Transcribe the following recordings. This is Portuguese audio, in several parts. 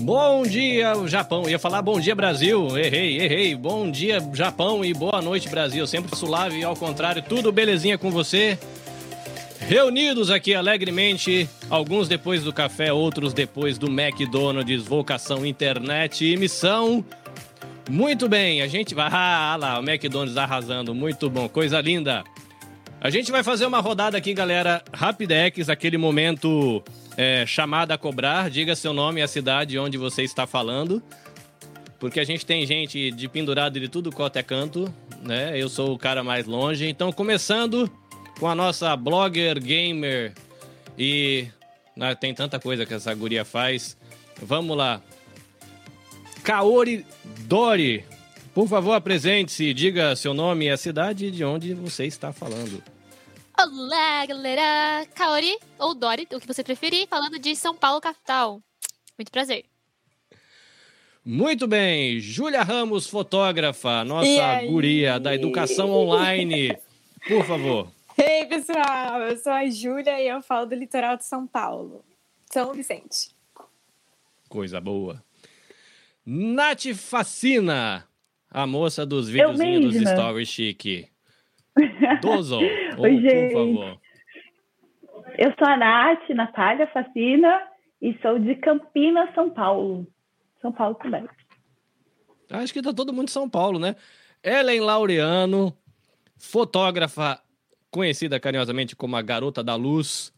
Bom dia, Japão. Eu ia falar bom dia, Brasil. Errei, errei. Bom dia, Japão e boa noite, Brasil. Sempre suave e ao contrário, tudo belezinha com você? Reunidos aqui alegremente, alguns depois do café, outros depois do McDonald's, vocação internet e missão. Muito bem, a gente vai. Ah, lá, o McDonald's arrasando, muito bom, coisa linda. A gente vai fazer uma rodada aqui, galera. Rapidex, aquele momento é, chamada a cobrar. Diga seu nome e a cidade onde você está falando. Porque a gente tem gente de pendurado de tudo quanto é canto, né? Eu sou o cara mais longe. Então, começando com a nossa blogger, gamer e. Né, tem tanta coisa que essa guria faz. Vamos lá. Kaori Dori. Por favor, apresente-se, diga seu nome e a cidade de onde você está falando. Olá, galera! Kaori, ou Dori, o que você preferir, falando de São Paulo, capital. Muito prazer. Muito bem, Júlia Ramos, fotógrafa, nossa guria da educação online. Por favor. Ei, pessoal, eu sou a Júlia e eu falo do litoral de São Paulo, São Vicente. Coisa boa. Nath Fascina, a moça dos videozinhos dos stories chique. Dozo, Oi, por gente. favor. Eu sou a Nath, Natália Facina, e sou de Campinas, São Paulo. São Paulo também. Acho que tá todo mundo em São Paulo, né? Ellen Laureano, fotógrafa conhecida carinhosamente como a Garota da Luz.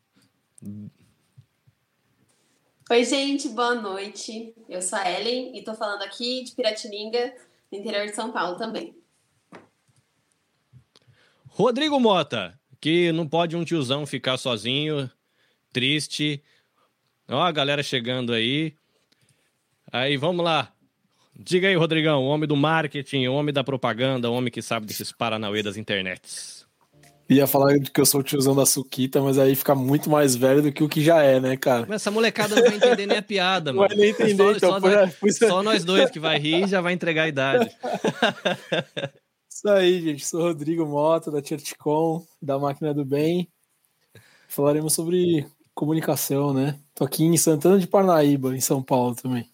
Oi, gente, boa noite. Eu sou a Ellen e tô falando aqui de Piratininga, no interior de São Paulo também. Rodrigo Mota, que não pode um tiozão ficar sozinho, triste. Ó, a galera chegando aí. Aí, vamos lá. Diga aí, Rodrigão, o homem do marketing, o homem da propaganda, o homem que sabe desses paranauê das internets. Ia falar que eu sou o tiozão da Suquita, mas aí fica muito mais velho do que o que já é, né, cara? Mas essa molecada não vai entender nem a piada, Não mano. vai nem entender, só, então, só foi- nós, foi- só nós dois que vai rir e já vai entregar a idade. Isso aí, gente. Sou Rodrigo Mota, da Cherticom, da Máquina do Bem. Falaremos sobre comunicação, né? Tô aqui em Santana de Parnaíba, em São Paulo também.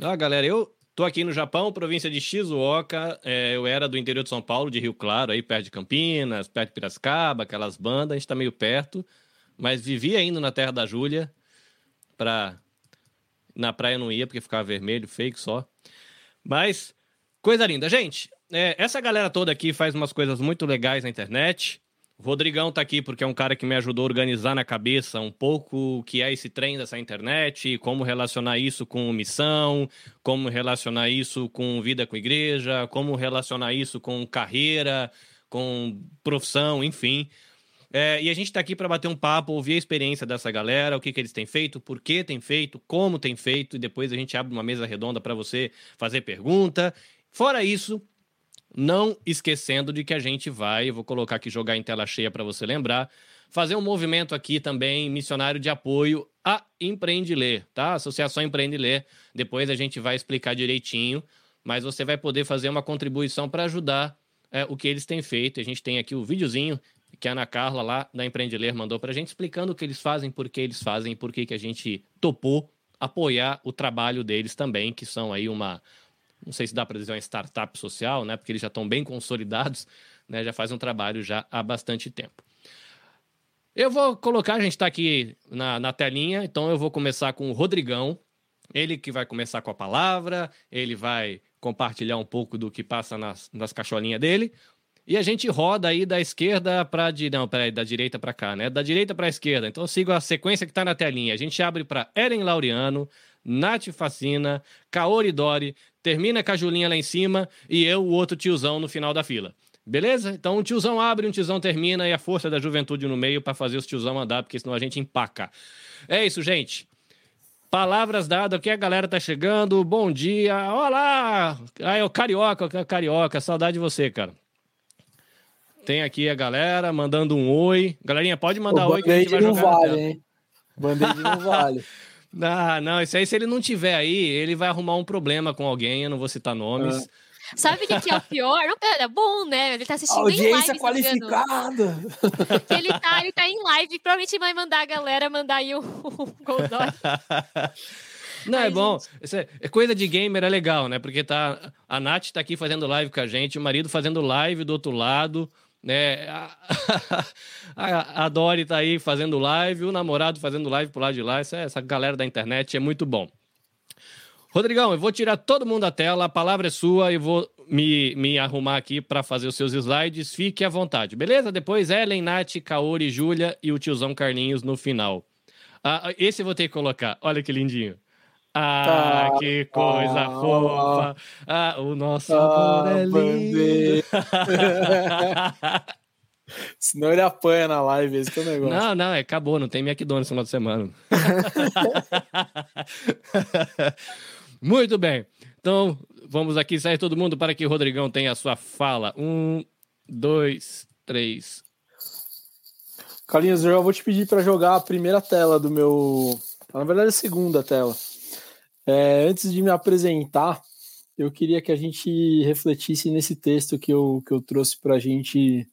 Ah, galera, eu tô aqui no Japão, província de Shizuoka. É, eu era do interior de São Paulo, de Rio Claro, aí perto de Campinas, perto de Piracicaba, aquelas bandas. A gente tá meio perto, mas vivia indo na terra da Júlia. Pra... Na praia não ia, porque ficava vermelho, fake só. Mas, coisa linda. Gente, é, essa galera toda aqui faz umas coisas muito legais na internet. O Rodrigão tá aqui porque é um cara que me ajudou a organizar na cabeça um pouco o que é esse trem dessa internet, como relacionar isso com missão, como relacionar isso com vida com igreja, como relacionar isso com carreira, com profissão, enfim. É, e a gente está aqui para bater um papo, ouvir a experiência dessa galera, o que, que eles têm feito, por que têm feito, como têm feito, e depois a gente abre uma mesa redonda para você fazer pergunta. Fora isso, não esquecendo de que a gente vai, vou colocar aqui jogar em tela cheia para você lembrar, fazer um movimento aqui também missionário de apoio a Empreende Ler, tá? Associação Empreende Ler. Depois a gente vai explicar direitinho, mas você vai poder fazer uma contribuição para ajudar é, o que eles têm feito. A gente tem aqui o videozinho que a Ana Carla lá da Empreende Ler mandou para a gente explicando o que eles fazem, por que eles fazem, e por que que a gente topou apoiar o trabalho deles também, que são aí uma não sei se dá para dizer uma startup social, né? Porque eles já estão bem consolidados, né? Já faz um trabalho já há bastante tempo. Eu vou colocar, a gente está aqui na, na telinha, então eu vou começar com o Rodrigão. Ele que vai começar com a palavra, ele vai compartilhar um pouco do que passa nas, nas cacholinhas dele. E a gente roda aí da esquerda para não, peraí, da direita para cá, né? Da direita para a esquerda. Então eu sigo a sequência que está na telinha. A gente abre para Eren Laureano, Nath Facina, Kaori Dori, termina com a Julinha lá em cima e eu, o outro tiozão, no final da fila. Beleza? Então um tiozão abre, um tiozão termina e a força da juventude no meio para fazer os tiozão andar, porque senão a gente empaca. É isso, gente. Palavras dadas, aqui a galera tá chegando. Bom dia. Olá! Ah, é o Carioca, Carioca. Saudade de você, cara. Tem aqui a galera mandando um oi. Galerinha, pode mandar o oi que a gente vai jogar vale, hein? Band-Aid não vale. Ah, não, isso aí, se ele não tiver aí, ele vai arrumar um problema com alguém, eu não vou citar nomes. Sabe o que, que é o pior? Não, pera, é bom, né? Ele tá assistindo em live. qualificada. Ele tá, ele tá em live, provavelmente vai mandar a galera mandar aí o, o. Não, Ai, é bom. gente. Isso é, é coisa de gamer é legal, né? Porque tá, a Nath tá aqui fazendo live com a gente, o marido fazendo live do outro lado, né? A, a, Dori tá aí fazendo live, o namorado fazendo live pro lado de lá. Essa, essa galera da internet é muito bom. Rodrigão, eu vou tirar todo mundo da tela, a palavra é sua e vou me, me arrumar aqui para fazer os seus slides. Fique à vontade, beleza? Depois Ellen, Nath, Kaori, Júlia e o tiozão Carlinhos no final. Ah, esse eu vou ter que colocar. Olha que lindinho. Ah, Ah, que coisa ah, fofa. Ah, o nosso Ah, amor é lindo. Senão ele apanha na live, esse que é o negócio. Não, não, é, acabou, não tem McDonald's no final de semana. Muito bem. Então, vamos aqui sair todo mundo para que o Rodrigão tenha a sua fala. Um, dois, três. Carlinhos, eu já vou te pedir para jogar a primeira tela do meu. Na verdade, a segunda tela. É, antes de me apresentar, eu queria que a gente refletisse nesse texto que eu, que eu trouxe para a gente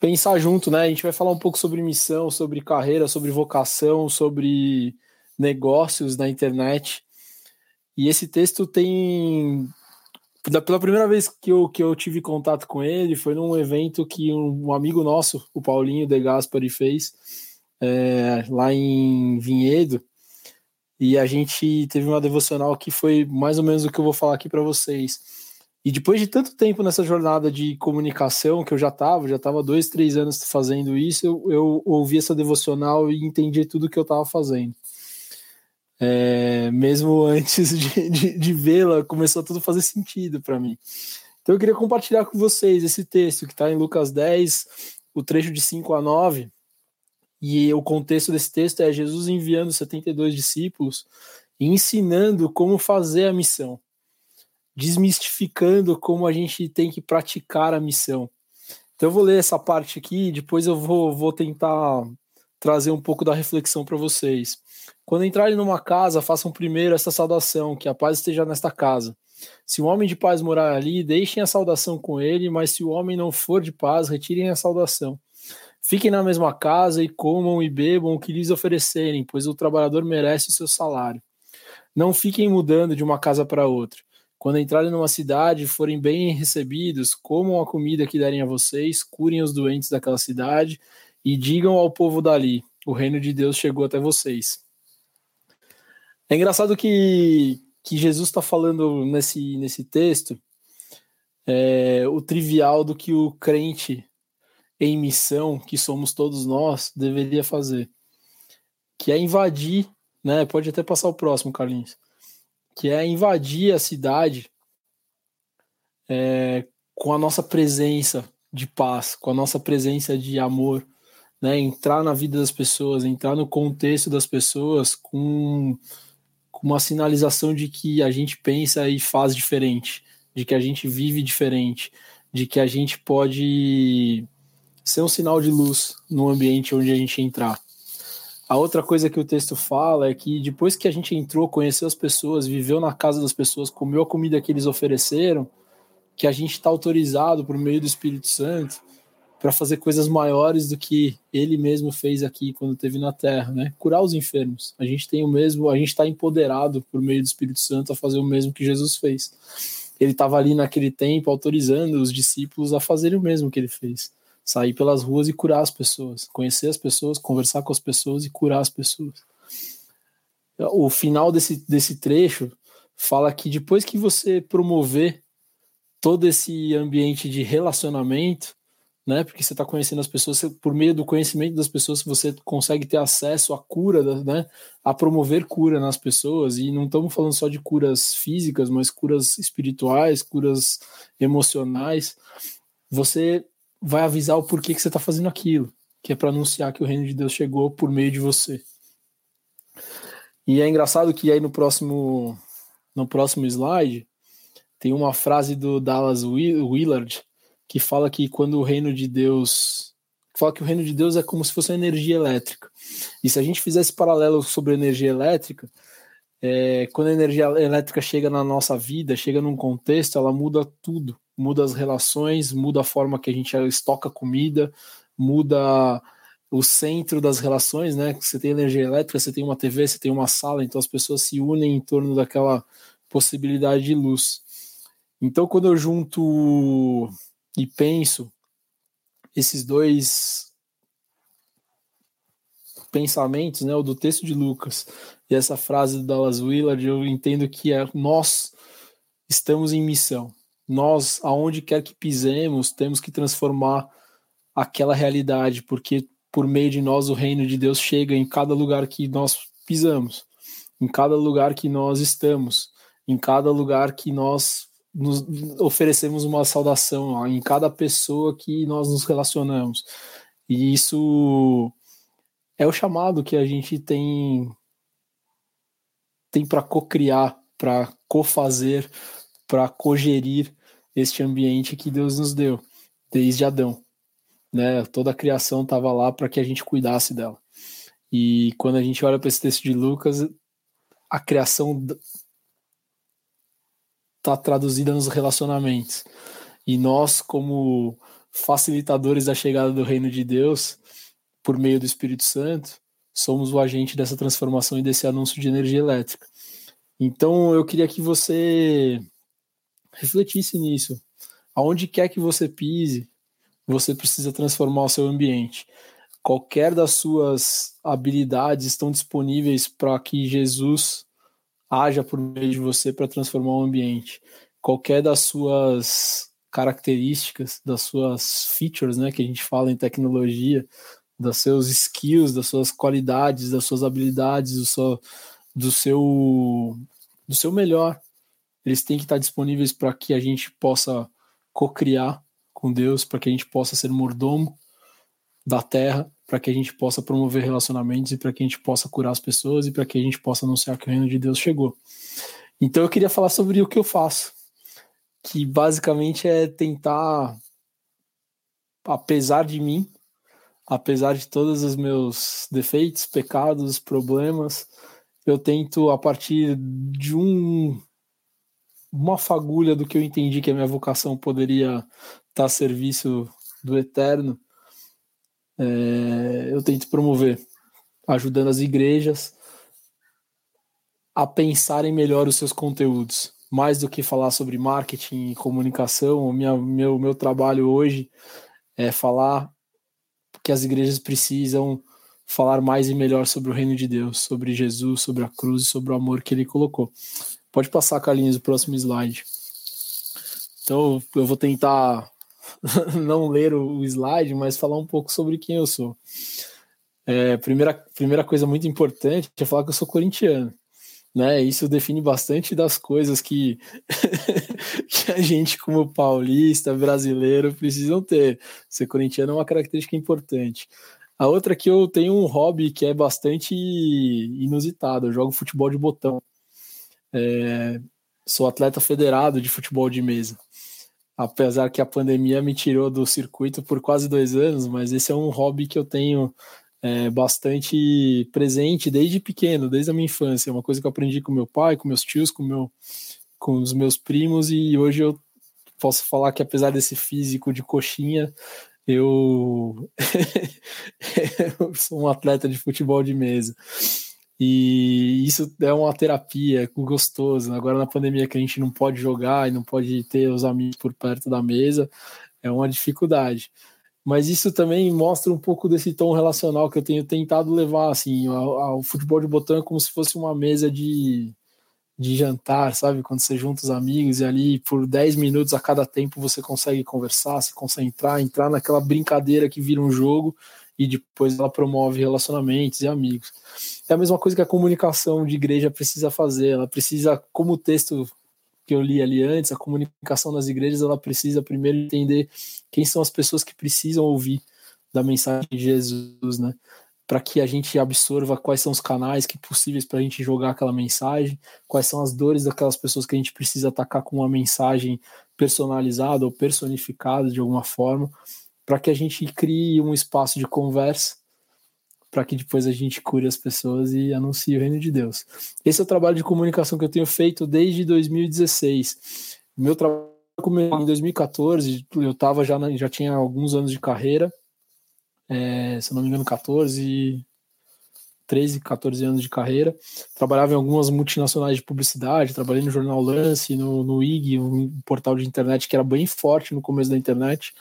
pensar junto, né? A gente vai falar um pouco sobre missão, sobre carreira, sobre vocação, sobre negócios na internet. E esse texto tem. Pela primeira vez que eu, que eu tive contato com ele, foi num evento que um, um amigo nosso, o Paulinho De Gaspari, fez é, lá em Vinhedo. E a gente teve uma devocional que foi mais ou menos o que eu vou falar aqui para vocês. E depois de tanto tempo nessa jornada de comunicação que eu já estava, já estava dois, três anos fazendo isso, eu, eu ouvi essa devocional e entendi tudo que eu estava fazendo. É, mesmo antes de, de, de vê-la, começou tudo a fazer sentido para mim. Então eu queria compartilhar com vocês esse texto que está em Lucas 10, o trecho de 5 a 9. E o contexto desse texto é Jesus enviando 72 discípulos e ensinando como fazer a missão, desmistificando como a gente tem que praticar a missão. Então eu vou ler essa parte aqui, depois eu vou, vou tentar trazer um pouco da reflexão para vocês. Quando entrarem numa casa, façam primeiro essa saudação, que a paz esteja nesta casa. Se o homem de paz morar ali, deixem a saudação com ele, mas se o homem não for de paz, retirem a saudação. Fiquem na mesma casa e comam e bebam o que lhes oferecerem, pois o trabalhador merece o seu salário. Não fiquem mudando de uma casa para outra. Quando entrarem numa cidade forem bem recebidos, comam a comida que derem a vocês, curem os doentes daquela cidade e digam ao povo dali: o reino de Deus chegou até vocês. É engraçado que, que Jesus está falando nesse, nesse texto é, o trivial do que o crente em missão, que somos todos nós, deveria fazer, que é invadir, né? Pode até passar o próximo, Carlinhos, que é invadir a cidade é, com a nossa presença de paz, com a nossa presença de amor, né? Entrar na vida das pessoas, entrar no contexto das pessoas com, com uma sinalização de que a gente pensa e faz diferente, de que a gente vive diferente, de que a gente pode ser um sinal de luz no ambiente onde a gente entrar. A outra coisa que o texto fala é que depois que a gente entrou, conheceu as pessoas, viveu na casa das pessoas, comeu a comida que eles ofereceram, que a gente está autorizado por meio do Espírito Santo para fazer coisas maiores do que ele mesmo fez aqui quando esteve na Terra, né? Curar os enfermos. A gente tem o mesmo, a gente está empoderado por meio do Espírito Santo a fazer o mesmo que Jesus fez. Ele estava ali naquele tempo autorizando os discípulos a fazerem o mesmo que ele fez sair pelas ruas e curar as pessoas, conhecer as pessoas, conversar com as pessoas e curar as pessoas. O final desse, desse trecho fala que depois que você promover todo esse ambiente de relacionamento, né, porque você está conhecendo as pessoas, você, por meio do conhecimento das pessoas, você consegue ter acesso à cura, né, a promover cura nas pessoas, e não estamos falando só de curas físicas, mas curas espirituais, curas emocionais. Você vai avisar o porquê que você está fazendo aquilo, que é para anunciar que o reino de Deus chegou por meio de você. E é engraçado que aí no próximo no próximo slide tem uma frase do Dallas Willard que fala que quando o reino de Deus fala que o reino de Deus é como se fosse energia elétrica. E se a gente fizesse paralelo sobre energia elétrica, é, quando a energia elétrica chega na nossa vida, chega num contexto, ela muda tudo muda as relações, muda a forma que a gente estoca comida, muda o centro das relações, né? Você tem energia elétrica, você tem uma TV, você tem uma sala, então as pessoas se unem em torno daquela possibilidade de luz. Então, quando eu junto e penso esses dois pensamentos, né, o do texto de Lucas e essa frase do Dallas Willard, eu entendo que é nós estamos em missão. Nós, aonde quer que pisemos, temos que transformar aquela realidade, porque por meio de nós o reino de Deus chega em cada lugar que nós pisamos, em cada lugar que nós estamos, em cada lugar que nós nos oferecemos uma saudação, em cada pessoa que nós nos relacionamos. E isso é o chamado que a gente tem tem para co-criar, para co-fazer, para co-gerir este ambiente que Deus nos deu desde Adão né? Toda a criação estava lá para que a gente cuidasse dela. E quando a gente olha para esse texto de Lucas, a criação está traduzida nos relacionamentos. E nós, como facilitadores da chegada do reino de Deus, por meio do Espírito Santo, somos o agente dessa transformação e desse anúncio de energia elétrica. Então, eu queria que você refletisse nisso. Aonde quer que você pise, você precisa transformar o seu ambiente. Qualquer das suas habilidades estão disponíveis para que Jesus haja por meio de você para transformar o ambiente. Qualquer das suas características, das suas features, né, que a gente fala em tecnologia, dos seus skills, das suas qualidades, das suas habilidades, do seu, do seu, do seu melhor. Eles têm que estar disponíveis para que a gente possa co-criar com Deus, para que a gente possa ser mordomo da terra, para que a gente possa promover relacionamentos e para que a gente possa curar as pessoas e para que a gente possa anunciar que o reino de Deus chegou. Então eu queria falar sobre o que eu faço, que basicamente é tentar, apesar de mim, apesar de todos os meus defeitos, pecados, problemas, eu tento a partir de um uma fagulha do que eu entendi que a minha vocação poderia estar a serviço do eterno, é, eu tento promover, ajudando as igrejas a pensarem melhor os seus conteúdos, mais do que falar sobre marketing e comunicação. O minha, meu, meu trabalho hoje é falar que as igrejas precisam falar mais e melhor sobre o reino de Deus, sobre Jesus, sobre a cruz e sobre o amor que ele colocou. Pode passar, Carlinhos, o próximo slide. Então, eu vou tentar não ler o slide, mas falar um pouco sobre quem eu sou. É, primeira, primeira coisa muito importante é falar que eu sou corintiano. Né? Isso define bastante das coisas que, que a gente, como paulista, brasileiro, precisam ter. Ser corintiano é uma característica importante. A outra é que eu tenho um hobby que é bastante inusitado. Eu jogo futebol de botão. É, sou atleta federado de futebol de mesa apesar que a pandemia me tirou do circuito por quase dois anos, mas esse é um hobby que eu tenho é, bastante presente desde pequeno, desde a minha infância. É uma coisa que eu aprendi com meu pai, com meus tios, com, meu, com os meus primos, e hoje eu posso falar que apesar desse físico de coxinha, eu, eu sou um atleta de futebol de mesa. E isso é uma terapia gostoso. Agora na pandemia que a gente não pode jogar e não pode ter os amigos por perto da mesa, é uma dificuldade. Mas isso também mostra um pouco desse tom relacional que eu tenho tentado levar assim, ao, ao futebol de botão é como se fosse uma mesa de, de jantar, sabe? Quando você junta os amigos e ali por 10 minutos a cada tempo você consegue conversar, você consegue entrar, entrar naquela brincadeira que vira um jogo e depois ela promove relacionamentos e amigos. É a mesma coisa que a comunicação de igreja precisa fazer, ela precisa, como o texto que eu li ali antes, a comunicação das igrejas, ela precisa primeiro entender quem são as pessoas que precisam ouvir da mensagem de Jesus, né? Para que a gente absorva quais são os canais que possíveis para a gente jogar aquela mensagem, quais são as dores daquelas pessoas que a gente precisa atacar com uma mensagem personalizada ou personificada de alguma forma, para que a gente crie um espaço de conversa para que depois a gente cure as pessoas e anuncie o reino de Deus. Esse é o trabalho de comunicação que eu tenho feito desde 2016. Meu trabalho começou em 2014, eu tava já já tinha alguns anos de carreira é, se não me engano, 14, 13, 14 anos de carreira. Trabalhava em algumas multinacionais de publicidade, trabalhei no Jornal Lance, no, no IG, um portal de internet que era bem forte no começo da internet.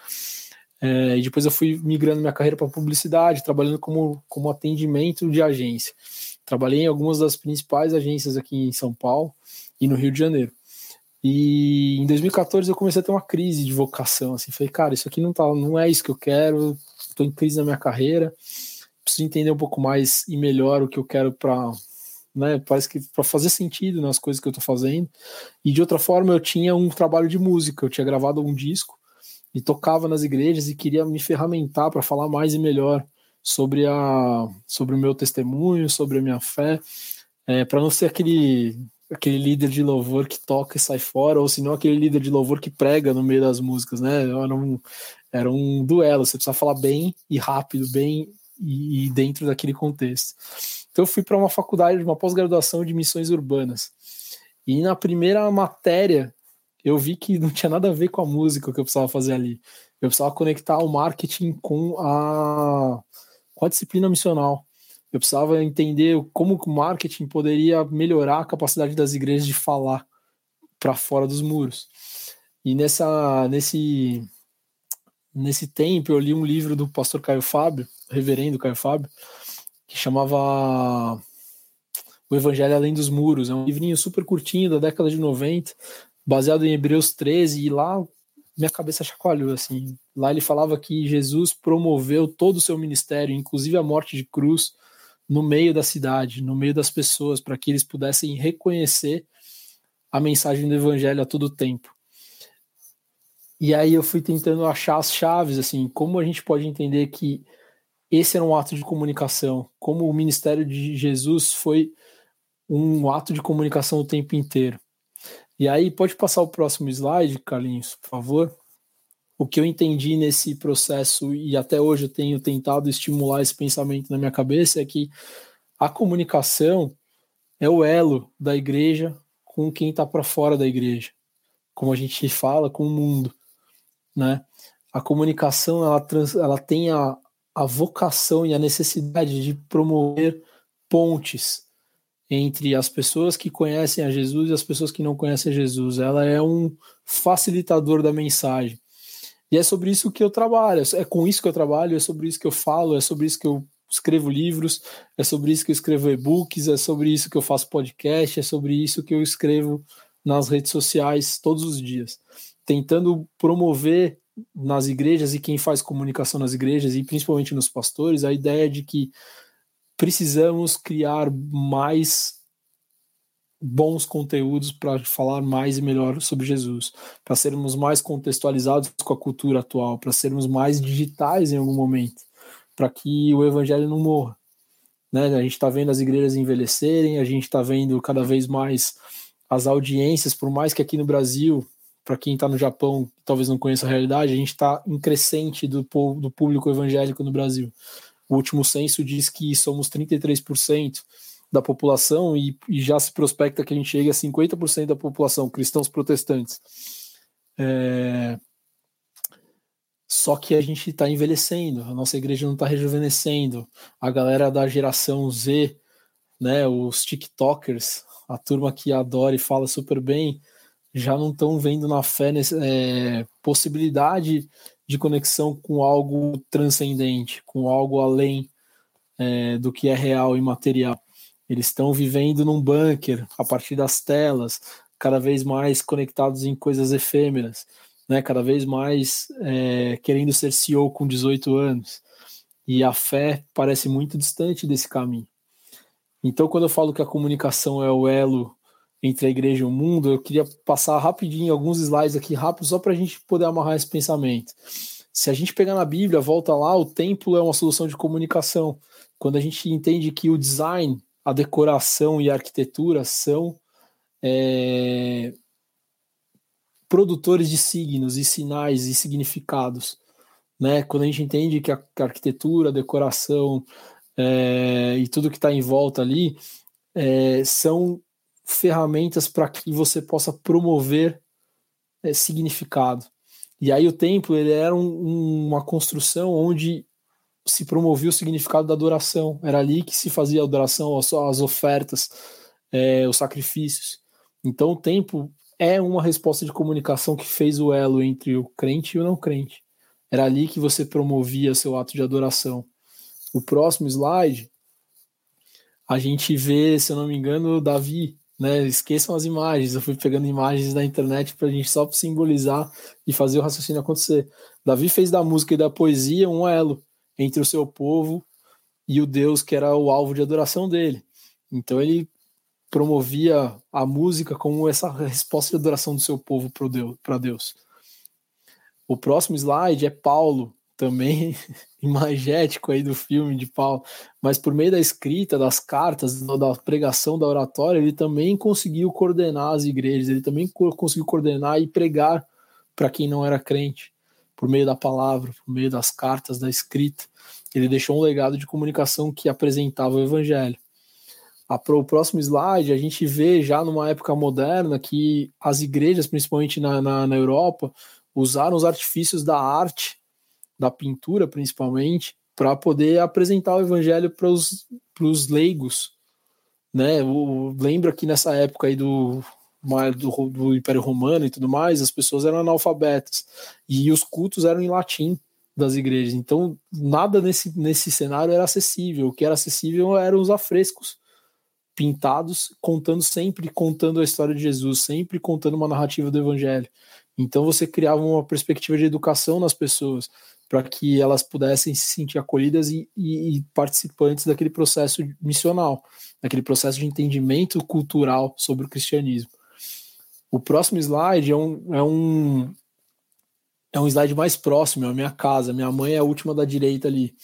É, e depois eu fui migrando minha carreira para publicidade, trabalhando como, como atendimento de agência. Trabalhei em algumas das principais agências aqui em São Paulo e no Rio de Janeiro. E em 2014 eu comecei a ter uma crise de vocação, assim, falei, cara, isso aqui não tá, não é isso que eu quero, estou em crise na minha carreira, preciso entender um pouco mais e melhor o que eu quero para né, parece que para fazer sentido nas coisas que eu estou fazendo. E de outra forma, eu tinha um trabalho de música, eu tinha gravado um disco e tocava nas igrejas e queria me ferramentar para falar mais e melhor sobre a sobre o meu testemunho, sobre a minha fé, é, para não ser aquele aquele líder de louvor que toca e sai fora, ou se não aquele líder de louvor que prega no meio das músicas, né? Era um, era um duelo, você precisa falar bem e rápido, bem e, e dentro daquele contexto. Então eu fui para uma faculdade, uma pós-graduação de missões urbanas. E na primeira matéria eu vi que não tinha nada a ver com a música que eu precisava fazer ali. Eu precisava conectar o marketing com a, com a disciplina missional. Eu precisava entender como o marketing poderia melhorar a capacidade das igrejas de falar para fora dos muros. E nessa, nesse, nesse tempo eu li um livro do pastor Caio Fábio, reverendo Caio Fábio, que chamava O Evangelho Além dos Muros. É um livrinho super curtinho da década de 90, baseado em Hebreus 13, e lá minha cabeça chacoalhou assim. Lá ele falava que Jesus promoveu todo o seu ministério, inclusive a morte de cruz, no meio da cidade, no meio das pessoas, para que eles pudessem reconhecer a mensagem do evangelho a todo tempo. E aí eu fui tentando achar as chaves, assim, como a gente pode entender que esse era um ato de comunicação, como o ministério de Jesus foi um ato de comunicação o tempo inteiro. E aí, pode passar o próximo slide, Carlinhos, por favor? O que eu entendi nesse processo, e até hoje eu tenho tentado estimular esse pensamento na minha cabeça, é que a comunicação é o elo da igreja com quem está para fora da igreja, como a gente fala, com o mundo né? A comunicação ela, trans, ela tem a, a vocação e a necessidade de promover pontes entre as pessoas que conhecem a Jesus e as pessoas que não conhecem a Jesus. Ela é um facilitador da mensagem. E é sobre isso que eu trabalho, é com isso que eu trabalho, é sobre isso que eu falo, é sobre isso que eu escrevo livros, é sobre isso que eu escrevo e-books, é sobre isso que eu faço podcast, é sobre isso que eu escrevo nas redes sociais todos os dias tentando promover nas igrejas e quem faz comunicação nas igrejas e principalmente nos pastores a ideia de que precisamos criar mais bons conteúdos para falar mais e melhor sobre Jesus, para sermos mais contextualizados com a cultura atual, para sermos mais digitais em algum momento, para que o evangelho não morra. Né? A gente está vendo as igrejas envelhecerem, a gente está vendo cada vez mais as audiências, por mais que aqui no Brasil para quem está no Japão, talvez não conheça a realidade, a gente está em crescente do, do público evangélico no Brasil. O último censo diz que somos 33% da população e, e, já se prospecta que a gente chegue a 50% da população, cristãos protestantes. É... Só que a gente está envelhecendo, a nossa igreja não está rejuvenescendo. A galera da geração Z, né, os TikTokers, a turma que adora e fala super bem, já não estão vendo na fé nesse, é, possibilidade de conexão com algo transcendente, com algo além é, do que é real e material. Eles estão vivendo num bunker a partir das telas, cada vez mais conectados em coisas efêmeras, né? cada vez mais é, querendo ser CEO com 18 anos. E a fé parece muito distante desse caminho. Então, quando eu falo que a comunicação é o elo entre a igreja e o mundo, eu queria passar rapidinho alguns slides aqui rápido só para a gente poder amarrar esse pensamento. Se a gente pegar na Bíblia, volta lá, o templo é uma solução de comunicação. Quando a gente entende que o design, a decoração e a arquitetura são é, produtores de signos e sinais e significados. Né? Quando a gente entende que a, arquitetura, a decoração é, e tudo que está em volta ali é, são ferramentas para que você possa promover é, significado. E aí o templo ele era um, uma construção onde se promovia o significado da adoração. Era ali que se fazia a adoração, as ofertas, é, os sacrifícios. Então o templo é uma resposta de comunicação que fez o elo entre o crente e o não crente. Era ali que você promovia seu ato de adoração. O próximo slide, a gente vê, se eu não me engano, Davi, né? Esqueçam as imagens. Eu fui pegando imagens da internet para a gente só simbolizar e fazer o raciocínio acontecer. Davi fez da música e da poesia um elo entre o seu povo e o Deus que era o alvo de adoração dele. Então ele promovia a música como essa resposta de adoração do seu povo para Deus, Deus. O próximo slide é Paulo, também imagético aí do filme de Paulo, mas por meio da escrita, das cartas, da pregação, da oratória, ele também conseguiu coordenar as igrejas, ele também conseguiu coordenar e pregar para quem não era crente por meio da palavra, por meio das cartas, da escrita. Ele deixou um legado de comunicação que apresentava o evangelho. O próximo slide, a gente vê já numa época moderna que as igrejas, principalmente na, na, na Europa, usaram os artifícios da arte, da pintura principalmente, para poder apresentar o evangelho para os leigos. Né? O, lembra que nessa época aí do do, do Império Romano e tudo mais, as pessoas eram analfabetas e os cultos eram em latim das igrejas. Então, nada nesse, nesse cenário era acessível. O que era acessível eram os afrescos pintados, contando sempre, contando a história de Jesus, sempre contando uma narrativa do evangelho. Então, você criava uma perspectiva de educação nas pessoas, para que elas pudessem se sentir acolhidas e, e, e, participantes daquele processo missional, daquele processo de entendimento cultural sobre o cristianismo. O próximo slide é um, é um, é um slide mais próximo, é a minha casa. Minha mãe é a última da direita ali.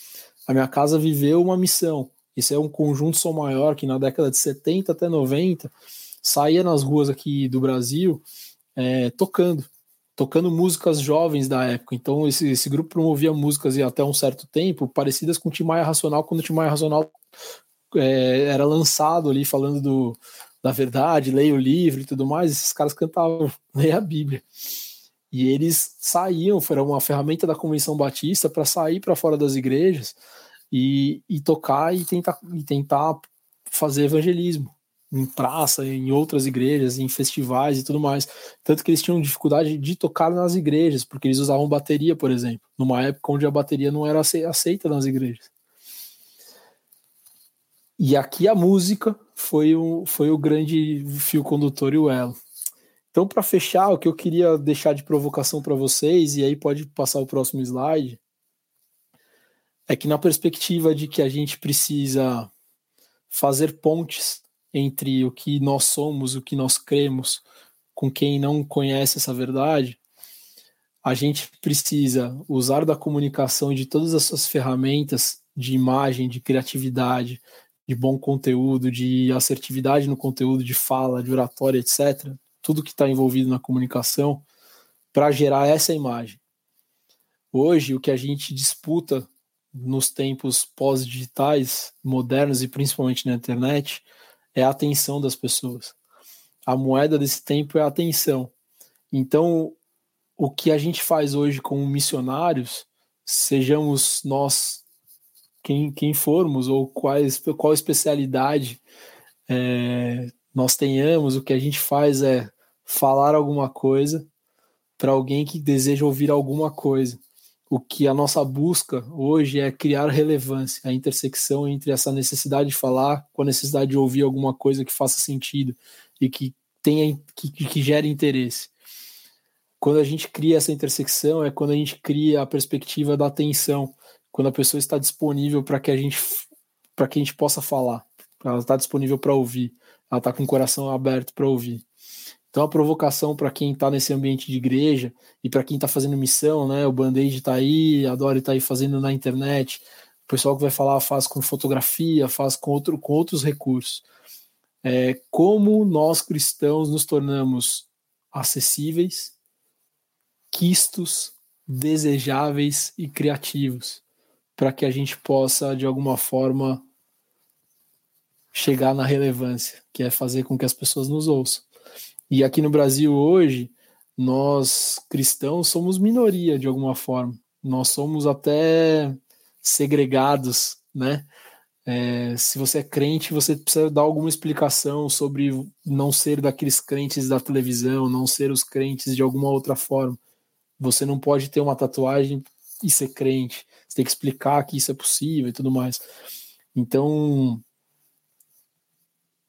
A minha casa viveu uma missão. Isso é um conjunto som maior que na década de 70 até 90 saía nas ruas aqui do Brasil é, tocando, tocando músicas jovens da época. Então esse, esse grupo promovia músicas e até um certo tempo parecidas com o Timaya Racional, quando o Timaya Racional é, era lançado ali falando do, da verdade, leia o livro e tudo mais, esses caras cantavam, leia a Bíblia. E eles saíam, foi uma ferramenta da Convenção Batista para sair para fora das igrejas e, e tocar e tentar, e tentar fazer evangelismo em praça, em outras igrejas, em festivais e tudo mais. Tanto que eles tinham dificuldade de tocar nas igrejas, porque eles usavam bateria, por exemplo, numa época onde a bateria não era aceita nas igrejas. E aqui a música foi o, foi o grande fio condutor e o elo. Então, para fechar, o que eu queria deixar de provocação para vocês, e aí pode passar o próximo slide, é que na perspectiva de que a gente precisa fazer pontes entre o que nós somos, o que nós cremos, com quem não conhece essa verdade, a gente precisa usar da comunicação de todas essas ferramentas de imagem, de criatividade, de bom conteúdo, de assertividade no conteúdo, de fala, de oratória, etc. Tudo que está envolvido na comunicação para gerar essa imagem. Hoje, o que a gente disputa nos tempos pós-digitais, modernos e principalmente na internet, é a atenção das pessoas. A moeda desse tempo é a atenção. Então, o que a gente faz hoje como missionários, sejamos nós quem, quem formos ou quais, qual especialidade é, nós tenhamos, o que a gente faz é falar alguma coisa para alguém que deseja ouvir alguma coisa. O que a nossa busca hoje é criar relevância, a intersecção entre essa necessidade de falar com a necessidade de ouvir alguma coisa que faça sentido e que tenha que, que gere interesse. Quando a gente cria essa intersecção é quando a gente cria a perspectiva da atenção, quando a pessoa está disponível para que a gente para que a gente possa falar, ela está disponível para ouvir, ela está com o coração aberto para ouvir. Então a provocação para quem está nesse ambiente de igreja e para quem está fazendo missão, né? O Band-Aid está aí, a Dori está aí fazendo na internet. O pessoal que vai falar faz com fotografia, faz com, outro, com outros recursos. É, como nós cristãos nos tornamos acessíveis, quistos, desejáveis e criativos para que a gente possa, de alguma forma, chegar na relevância, que é fazer com que as pessoas nos ouçam. E aqui no Brasil hoje, nós cristãos somos minoria de alguma forma. Nós somos até segregados, né? É, se você é crente, você precisa dar alguma explicação sobre não ser daqueles crentes da televisão, não ser os crentes de alguma outra forma. Você não pode ter uma tatuagem e ser crente. Você tem que explicar que isso é possível e tudo mais. Então,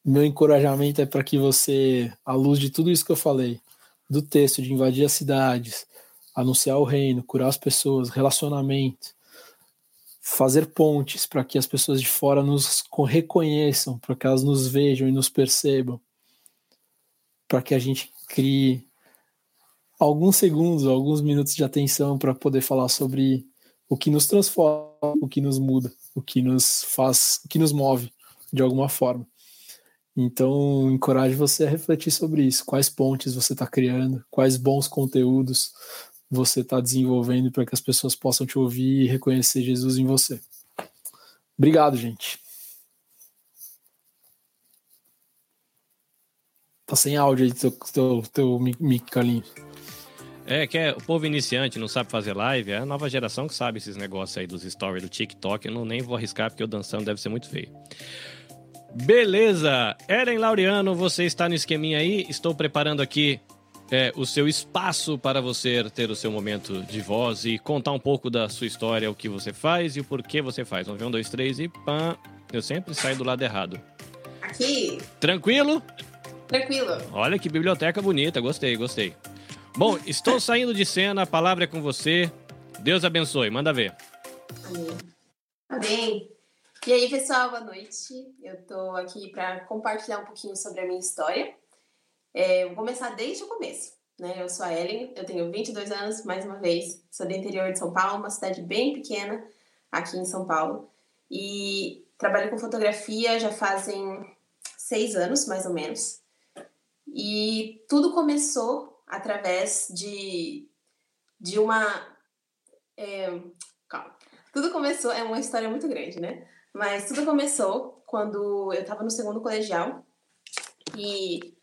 meu encorajamento é para que você, à luz de tudo isso que eu falei, do texto de invadir as cidades, anunciar o reino, curar as pessoas, relacionamento, fazer pontes para que as pessoas de fora nos reconheçam, para que elas nos vejam e nos percebam, para que a gente crie alguns segundos, alguns minutos de atenção para poder falar sobre o que nos transforma, o que nos muda, o que nos faz, o que nos move de alguma forma. Então, encorajo você a refletir sobre isso. Quais pontes você está criando, quais bons conteúdos você está desenvolvendo para que as pessoas possam te ouvir e reconhecer Jesus em você. Obrigado, gente. Tá sem áudio aí, teu, teu, teu mic, Carlinhos. É, que é, o povo iniciante não sabe fazer live, é a nova geração que sabe esses negócios aí dos stories do TikTok. Eu não nem vou arriscar porque o dançando deve ser muito feio. Beleza! Eren Laureano, você está no esqueminha aí? Estou preparando aqui é, o seu espaço para você ter o seu momento de voz e contar um pouco da sua história, o que você faz e o porquê você faz. Vamos ver um, dois, três e pã. Eu sempre saio do lado errado. Aqui. Tranquilo? Tranquilo. Olha que biblioteca bonita, gostei, gostei. Bom, estou saindo de cena, a palavra é com você. Deus abençoe, manda ver. Amém. Amém. E aí, pessoal, boa noite. Eu tô aqui para compartilhar um pouquinho sobre a minha história. É, vou começar desde o começo. Né? Eu sou a Ellen, eu tenho 22 anos, mais uma vez, sou do interior de São Paulo, uma cidade bem pequena aqui em São Paulo. E trabalho com fotografia já fazem seis anos, mais ou menos. E tudo começou através de, de uma. É, calma. Tudo começou, é uma história muito grande, né? Mas tudo começou quando eu estava no segundo colegial e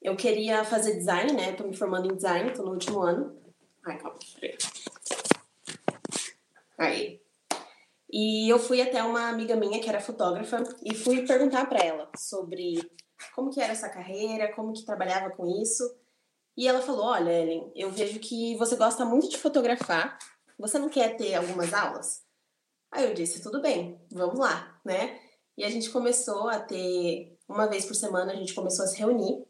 eu queria fazer design, né? Tô me formando em design, tô no último ano. Ai, calma. Aí. E eu fui até uma amiga minha que era fotógrafa e fui perguntar para ela sobre como que era essa carreira, como que trabalhava com isso. E ela falou: "Olha, Ellen, eu vejo que você gosta muito de fotografar. Você não quer ter algumas aulas?" Aí eu disse, tudo bem, vamos lá, né? E a gente começou a ter, uma vez por semana, a gente começou a se reunir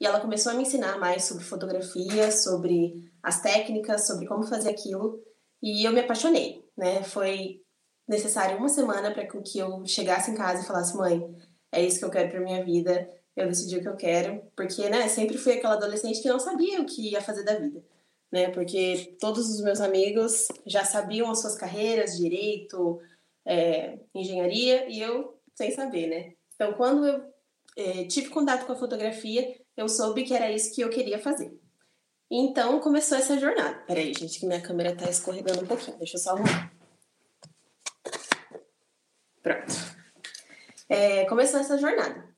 e ela começou a me ensinar mais sobre fotografia, sobre as técnicas, sobre como fazer aquilo. E eu me apaixonei, né? Foi necessário uma semana para que eu chegasse em casa e falasse: mãe, é isso que eu quero para minha vida. Eu decidi o que eu quero, porque, né, sempre fui aquela adolescente que não sabia o que ia fazer da vida né? Porque todos os meus amigos já sabiam as suas carreiras, direito, é, engenharia, e eu sem saber, né? Então, quando eu é, tive contato com a fotografia, eu soube que era isso que eu queria fazer. Então, começou essa jornada. Peraí, gente, que minha câmera tá escorregando um pouquinho. Deixa eu só arrumar. Pronto. É, começou essa jornada.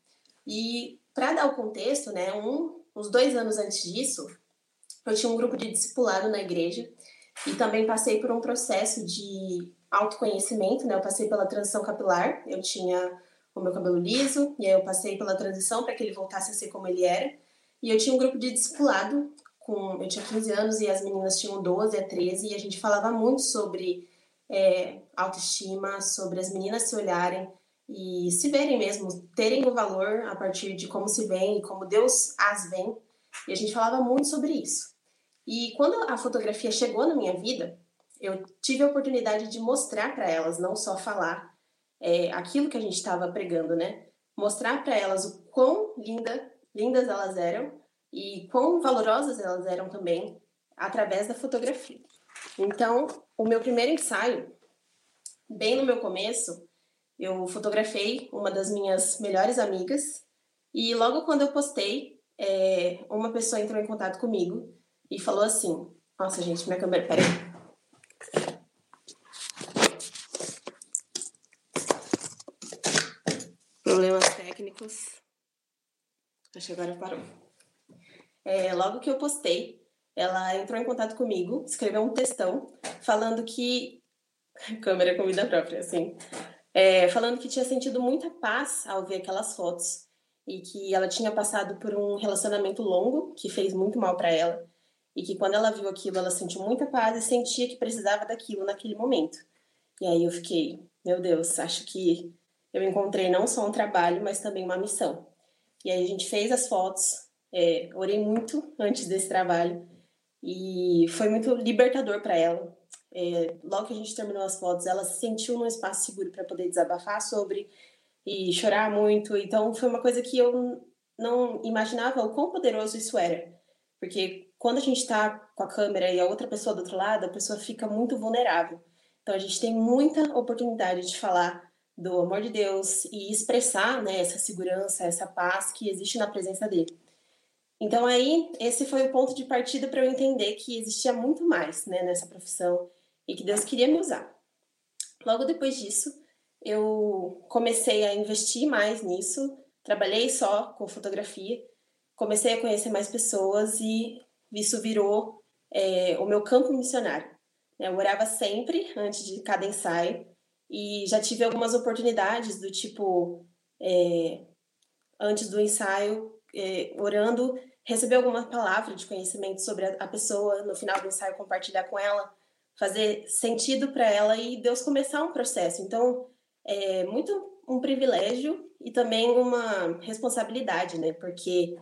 E, para dar o contexto, né, um, uns dois anos antes disso, eu tinha um grupo de discipulado na igreja e também passei por um processo de autoconhecimento, né? Eu passei pela transição capilar, eu tinha o meu cabelo liso, e aí eu passei pela transição para que ele voltasse a ser como ele era. E eu tinha um grupo de discipulado, com, eu tinha 15 anos e as meninas tinham 12 a 13, e a gente falava muito sobre é, autoestima, sobre as meninas se olharem e se verem mesmo, terem o valor a partir de como se veem e como Deus as vê. E a gente falava muito sobre isso. E quando a fotografia chegou na minha vida, eu tive a oportunidade de mostrar para elas, não só falar é, aquilo que a gente estava pregando, né? Mostrar para elas o quão linda, lindas elas eram e quão valorosas elas eram também através da fotografia. Então, o meu primeiro ensaio, bem no meu começo, eu fotografei uma das minhas melhores amigas e logo quando eu postei, é, uma pessoa entrou em contato comigo e falou assim: Nossa, gente, minha câmera. Peraí. Problemas técnicos. Acho que agora parou. É, logo que eu postei, ela entrou em contato comigo, escreveu um textão falando que câmera com vida própria, assim. É, falando que tinha sentido muita paz ao ver aquelas fotos e que ela tinha passado por um relacionamento longo que fez muito mal para ela e que quando ela viu aquilo ela sentiu muita paz e sentia que precisava daquilo naquele momento. E aí eu fiquei, meu Deus, acho que eu encontrei não só um trabalho, mas também uma missão. E aí a gente fez as fotos, é, orei muito antes desse trabalho e foi muito libertador para ela. É, logo que a gente terminou as fotos, ela se sentiu num espaço seguro para poder desabafar sobre e chorar muito. Então foi uma coisa que eu não imaginava o quão poderoso isso era. Porque quando a gente está com a câmera e a outra pessoa do outro lado, a pessoa fica muito vulnerável. Então a gente tem muita oportunidade de falar do amor de Deus e expressar né, essa segurança, essa paz que existe na presença dele. Então aí esse foi o ponto de partida para eu entender que existia muito mais né, nessa profissão e que Deus queria me usar. Logo depois disso, eu comecei a investir mais nisso, trabalhei só com fotografia, comecei a conhecer mais pessoas e isso virou é, o meu campo missionário. Eu orava sempre antes de cada ensaio e já tive algumas oportunidades do tipo, é, antes do ensaio, é, orando, receber alguma palavra de conhecimento sobre a, a pessoa, no final do ensaio compartilhar com ela, fazer sentido para ela e Deus começar um processo. Então, é muito um privilégio e também uma responsabilidade, né? Porque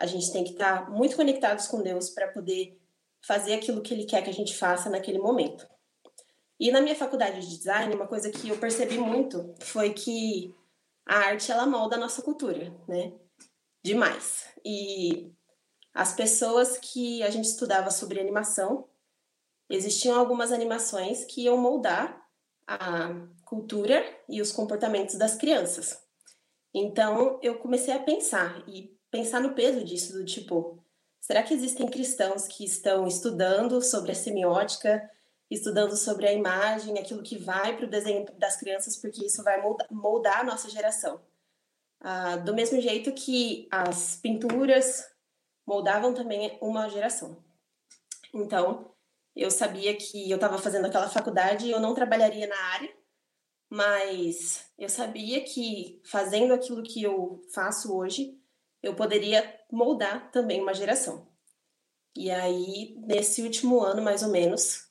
a gente tem que estar muito conectados com Deus para poder fazer aquilo que Ele quer que a gente faça naquele momento. E na minha faculdade de design, uma coisa que eu percebi muito foi que a arte ela molda a nossa cultura, né? Demais. E as pessoas que a gente estudava sobre animação, existiam algumas animações que iam moldar a cultura e os comportamentos das crianças. Então, eu comecei a pensar e pensar no peso disso, do tipo, será que existem cristãos que estão estudando sobre a semiótica, estudando sobre a imagem, aquilo que vai para o desenho das crianças, porque isso vai moldar a nossa geração? Ah, do mesmo jeito que as pinturas moldavam também uma geração. Então, eu sabia que eu estava fazendo aquela faculdade e eu não trabalharia na área, mas eu sabia que fazendo aquilo que eu faço hoje, eu poderia moldar também uma geração. E aí, nesse último ano, mais ou menos,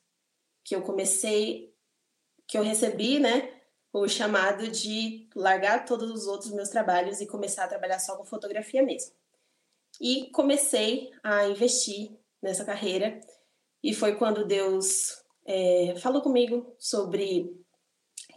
que eu comecei, que eu recebi, né, o chamado de largar todos os outros meus trabalhos e começar a trabalhar só com fotografia mesmo. E comecei a investir nessa carreira e foi quando Deus é, falou comigo sobre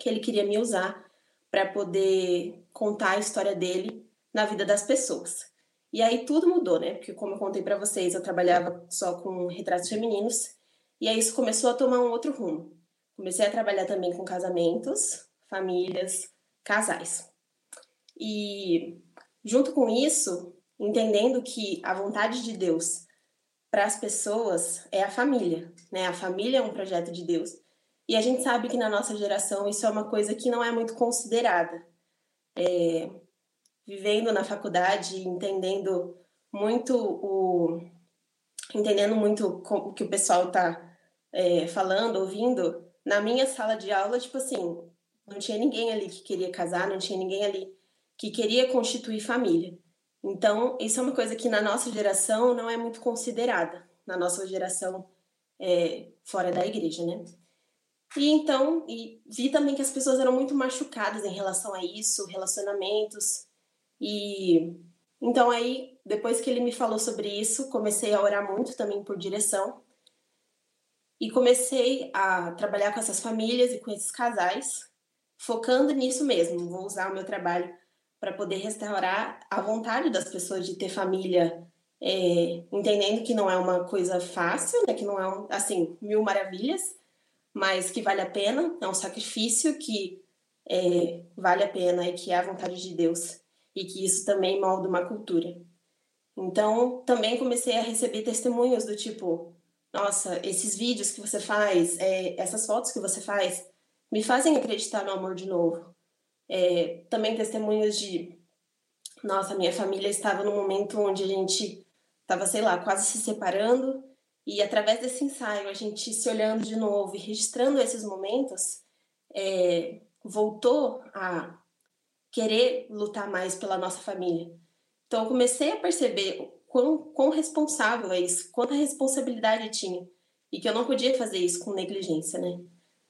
que Ele queria me usar para poder contar a história dele na vida das pessoas. E aí tudo mudou, né? Porque como eu contei para vocês, eu trabalhava só com retratos femininos e aí isso começou a tomar um outro rumo. Comecei a trabalhar também com casamentos, famílias, casais. E junto com isso, entendendo que a vontade de Deus para as pessoas é a família, né? A família é um projeto de Deus. E a gente sabe que na nossa geração isso é uma coisa que não é muito considerada. É, vivendo na faculdade, entendendo muito o entendendo muito o que o pessoal está é, falando, ouvindo, na minha sala de aula, tipo assim, não tinha ninguém ali que queria casar, não tinha ninguém ali que queria constituir família. Então, isso é uma coisa que na nossa geração não é muito considerada, na nossa geração é, fora da igreja, né? E então, e vi também que as pessoas eram muito machucadas em relação a isso, relacionamentos. E então aí, depois que ele me falou sobre isso, comecei a orar muito também por direção. E comecei a trabalhar com essas famílias e com esses casais, focando nisso mesmo. Vou usar o meu trabalho para poder restaurar a vontade das pessoas de ter família, é, entendendo que não é uma coisa fácil, né? que não é, um, assim, mil maravilhas, mas que vale a pena, é um sacrifício que é, vale a pena e que é a vontade de Deus, e que isso também molda uma cultura. Então, também comecei a receber testemunhos do tipo: nossa, esses vídeos que você faz, é, essas fotos que você faz, me fazem acreditar no amor de novo é, também testemunhos de nossa, minha família estava num momento onde a gente estava, sei lá, quase se separando, e através desse ensaio, a gente se olhando de novo e registrando esses momentos, é, voltou a querer lutar mais pela nossa família. Então, eu comecei a perceber quão, quão responsável é isso, quanta responsabilidade tinha. E que eu não podia fazer isso com negligência, né?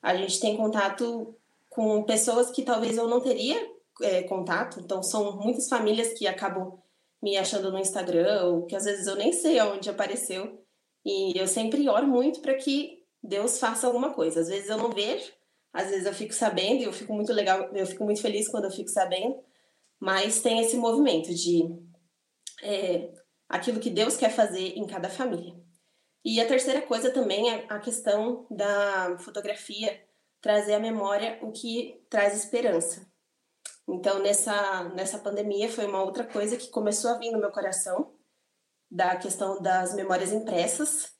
A gente tem contato com pessoas que talvez eu não teria é, contato, então são muitas famílias que acabam me achando no Instagram, ou que às vezes eu nem sei aonde apareceu. E eu sempre oro muito para que Deus faça alguma coisa. Às vezes eu não vejo, às vezes eu fico sabendo, e eu fico muito legal, eu fico muito feliz quando eu fico sabendo, mas tem esse movimento de é, aquilo que Deus quer fazer em cada família. E a terceira coisa também é a questão da fotografia trazer à memória o que traz esperança. Então, nessa, nessa pandemia, foi uma outra coisa que começou a vir no meu coração, da questão das memórias impressas,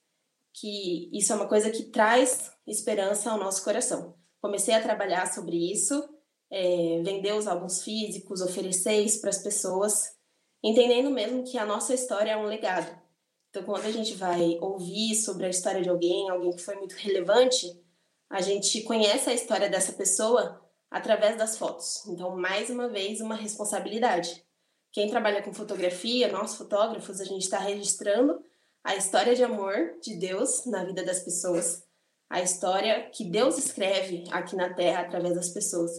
que isso é uma coisa que traz esperança ao nosso coração. Comecei a trabalhar sobre isso, é, vender os álbuns físicos, oferecer isso para as pessoas, entendendo mesmo que a nossa história é um legado. Então, quando a gente vai ouvir sobre a história de alguém, alguém que foi muito relevante, a gente conhece a história dessa pessoa através das fotos. Então, mais uma vez, uma responsabilidade. Quem trabalha com fotografia, nós fotógrafos, a gente está registrando a história de amor de Deus na vida das pessoas, a história que Deus escreve aqui na Terra através das pessoas.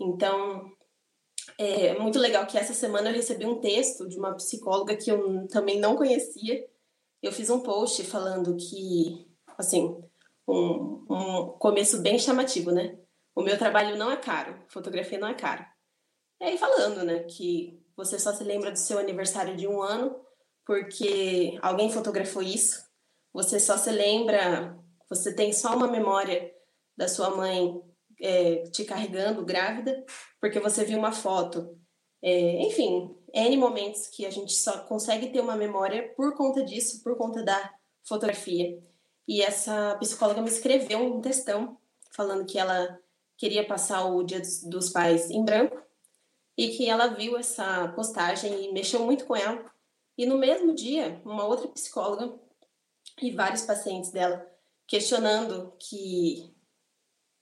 Então, é muito legal que essa semana eu recebi um texto de uma psicóloga que eu também não conhecia. Eu fiz um post falando que, assim, um, um começo bem chamativo, né? o meu trabalho não é caro, fotografia não é caro. E aí falando, né, que você só se lembra do seu aniversário de um ano porque alguém fotografou isso. Você só se lembra, você tem só uma memória da sua mãe é, te carregando grávida porque você viu uma foto. É, enfim, N momentos que a gente só consegue ter uma memória por conta disso, por conta da fotografia. E essa psicóloga me escreveu um textão falando que ela queria passar o Dia dos Pais em branco e que ela viu essa postagem e mexeu muito com ela. E no mesmo dia, uma outra psicóloga e vários pacientes dela questionando que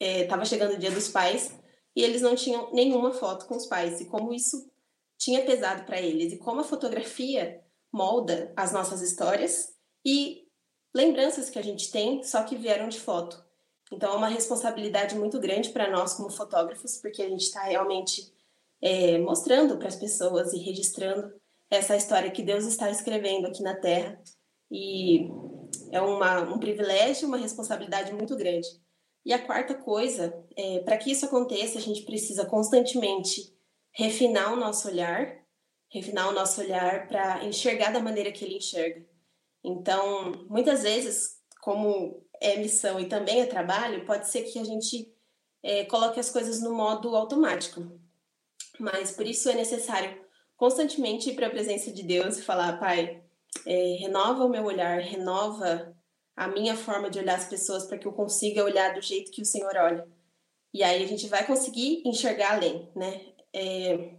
estava é, chegando o Dia dos Pais e eles não tinham nenhuma foto com os pais e como isso tinha pesado para eles e como a fotografia molda as nossas histórias e lembranças que a gente tem, só que vieram de foto. Então é uma responsabilidade muito grande para nós como fotógrafos, porque a gente está realmente é, mostrando para as pessoas e registrando essa história que Deus está escrevendo aqui na Terra. E é uma, um privilégio, uma responsabilidade muito grande. E a quarta coisa, é, para que isso aconteça, a gente precisa constantemente refinar o nosso olhar, refinar o nosso olhar para enxergar da maneira que ele enxerga. Então, muitas vezes, como é missão e também é trabalho, pode ser que a gente é, coloque as coisas no modo automático. Mas por isso é necessário constantemente ir para a presença de Deus e falar, Pai, é, renova o meu olhar, renova a minha forma de olhar as pessoas para que eu consiga olhar do jeito que o Senhor olha. E aí a gente vai conseguir enxergar além, né? É,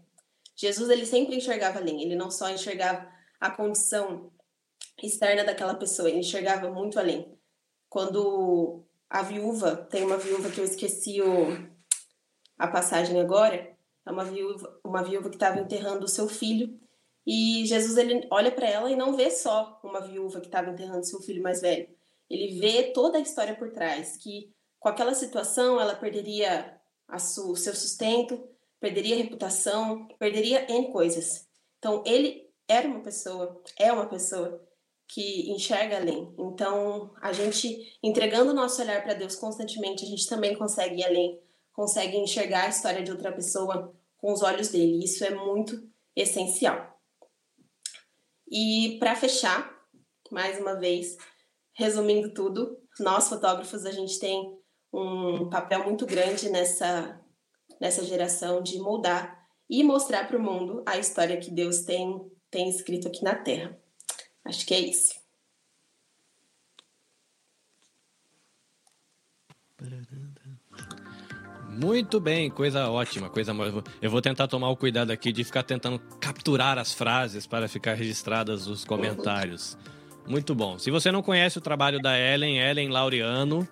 Jesus ele sempre enxergava além. Ele não só enxergava a condição externa daquela pessoa, ele enxergava muito além quando a viúva, tem uma viúva que eu esqueci o, a passagem agora, é uma viúva, uma viúva que estava enterrando o seu filho, e Jesus ele olha para ela e não vê só uma viúva que estava enterrando seu filho mais velho. Ele vê toda a história por trás, que com aquela situação ela perderia a su, o seu sustento, perderia reputação, perderia N coisas. Então ele era uma pessoa, é uma pessoa que enxerga além. Então, a gente entregando o nosso olhar para Deus constantemente, a gente também consegue ir além, consegue enxergar a história de outra pessoa com os olhos dele. Isso é muito essencial. E para fechar, mais uma vez, resumindo tudo, nós fotógrafos a gente tem um papel muito grande nessa nessa geração de moldar e mostrar para o mundo a história que Deus tem tem escrito aqui na Terra. Acho que é isso. Muito bem, coisa ótima, coisa Eu vou tentar tomar o cuidado aqui de ficar tentando capturar as frases para ficar registradas os comentários. Muito bom. Se você não conhece o trabalho da Ellen, Ellen Laureano,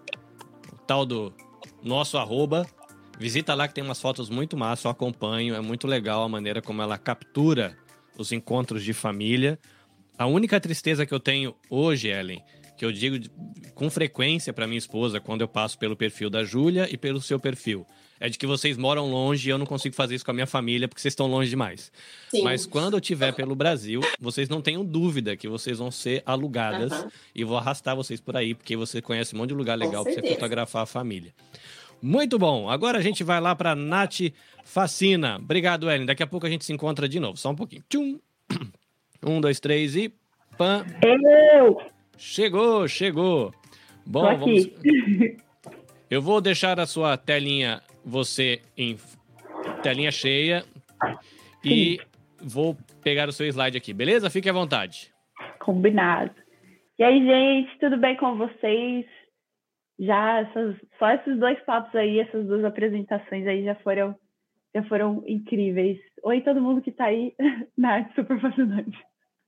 tal do nosso arroba, Visita lá que tem umas fotos muito massas, eu acompanho, é muito legal a maneira como ela captura os encontros de família. A única tristeza que eu tenho hoje, Ellen, que eu digo com frequência para minha esposa quando eu passo pelo perfil da Júlia e pelo seu perfil, é de que vocês moram longe e eu não consigo fazer isso com a minha família porque vocês estão longe demais. Sim. Mas quando eu estiver pelo Brasil, vocês não tenham dúvida que vocês vão ser alugadas uhum. e vou arrastar vocês por aí, porque você conhece um monte de lugar legal para você fotografar a família. Muito bom. Agora a gente vai lá para Nath Facina. Obrigado, Ellen. Daqui a pouco a gente se encontra de novo. Só um pouquinho. Tchum. Um, dois, três e. Pã. Eu! Chegou, chegou. Bom, vamos. Eu vou deixar a sua telinha você em telinha cheia e vou pegar o seu slide aqui, beleza? Fique à vontade. Combinado. E aí, gente, tudo bem com vocês? Já essas, só esses dois papos aí, essas duas apresentações aí já foram já foram incríveis. Oi, todo mundo que está aí na arte super fascinante.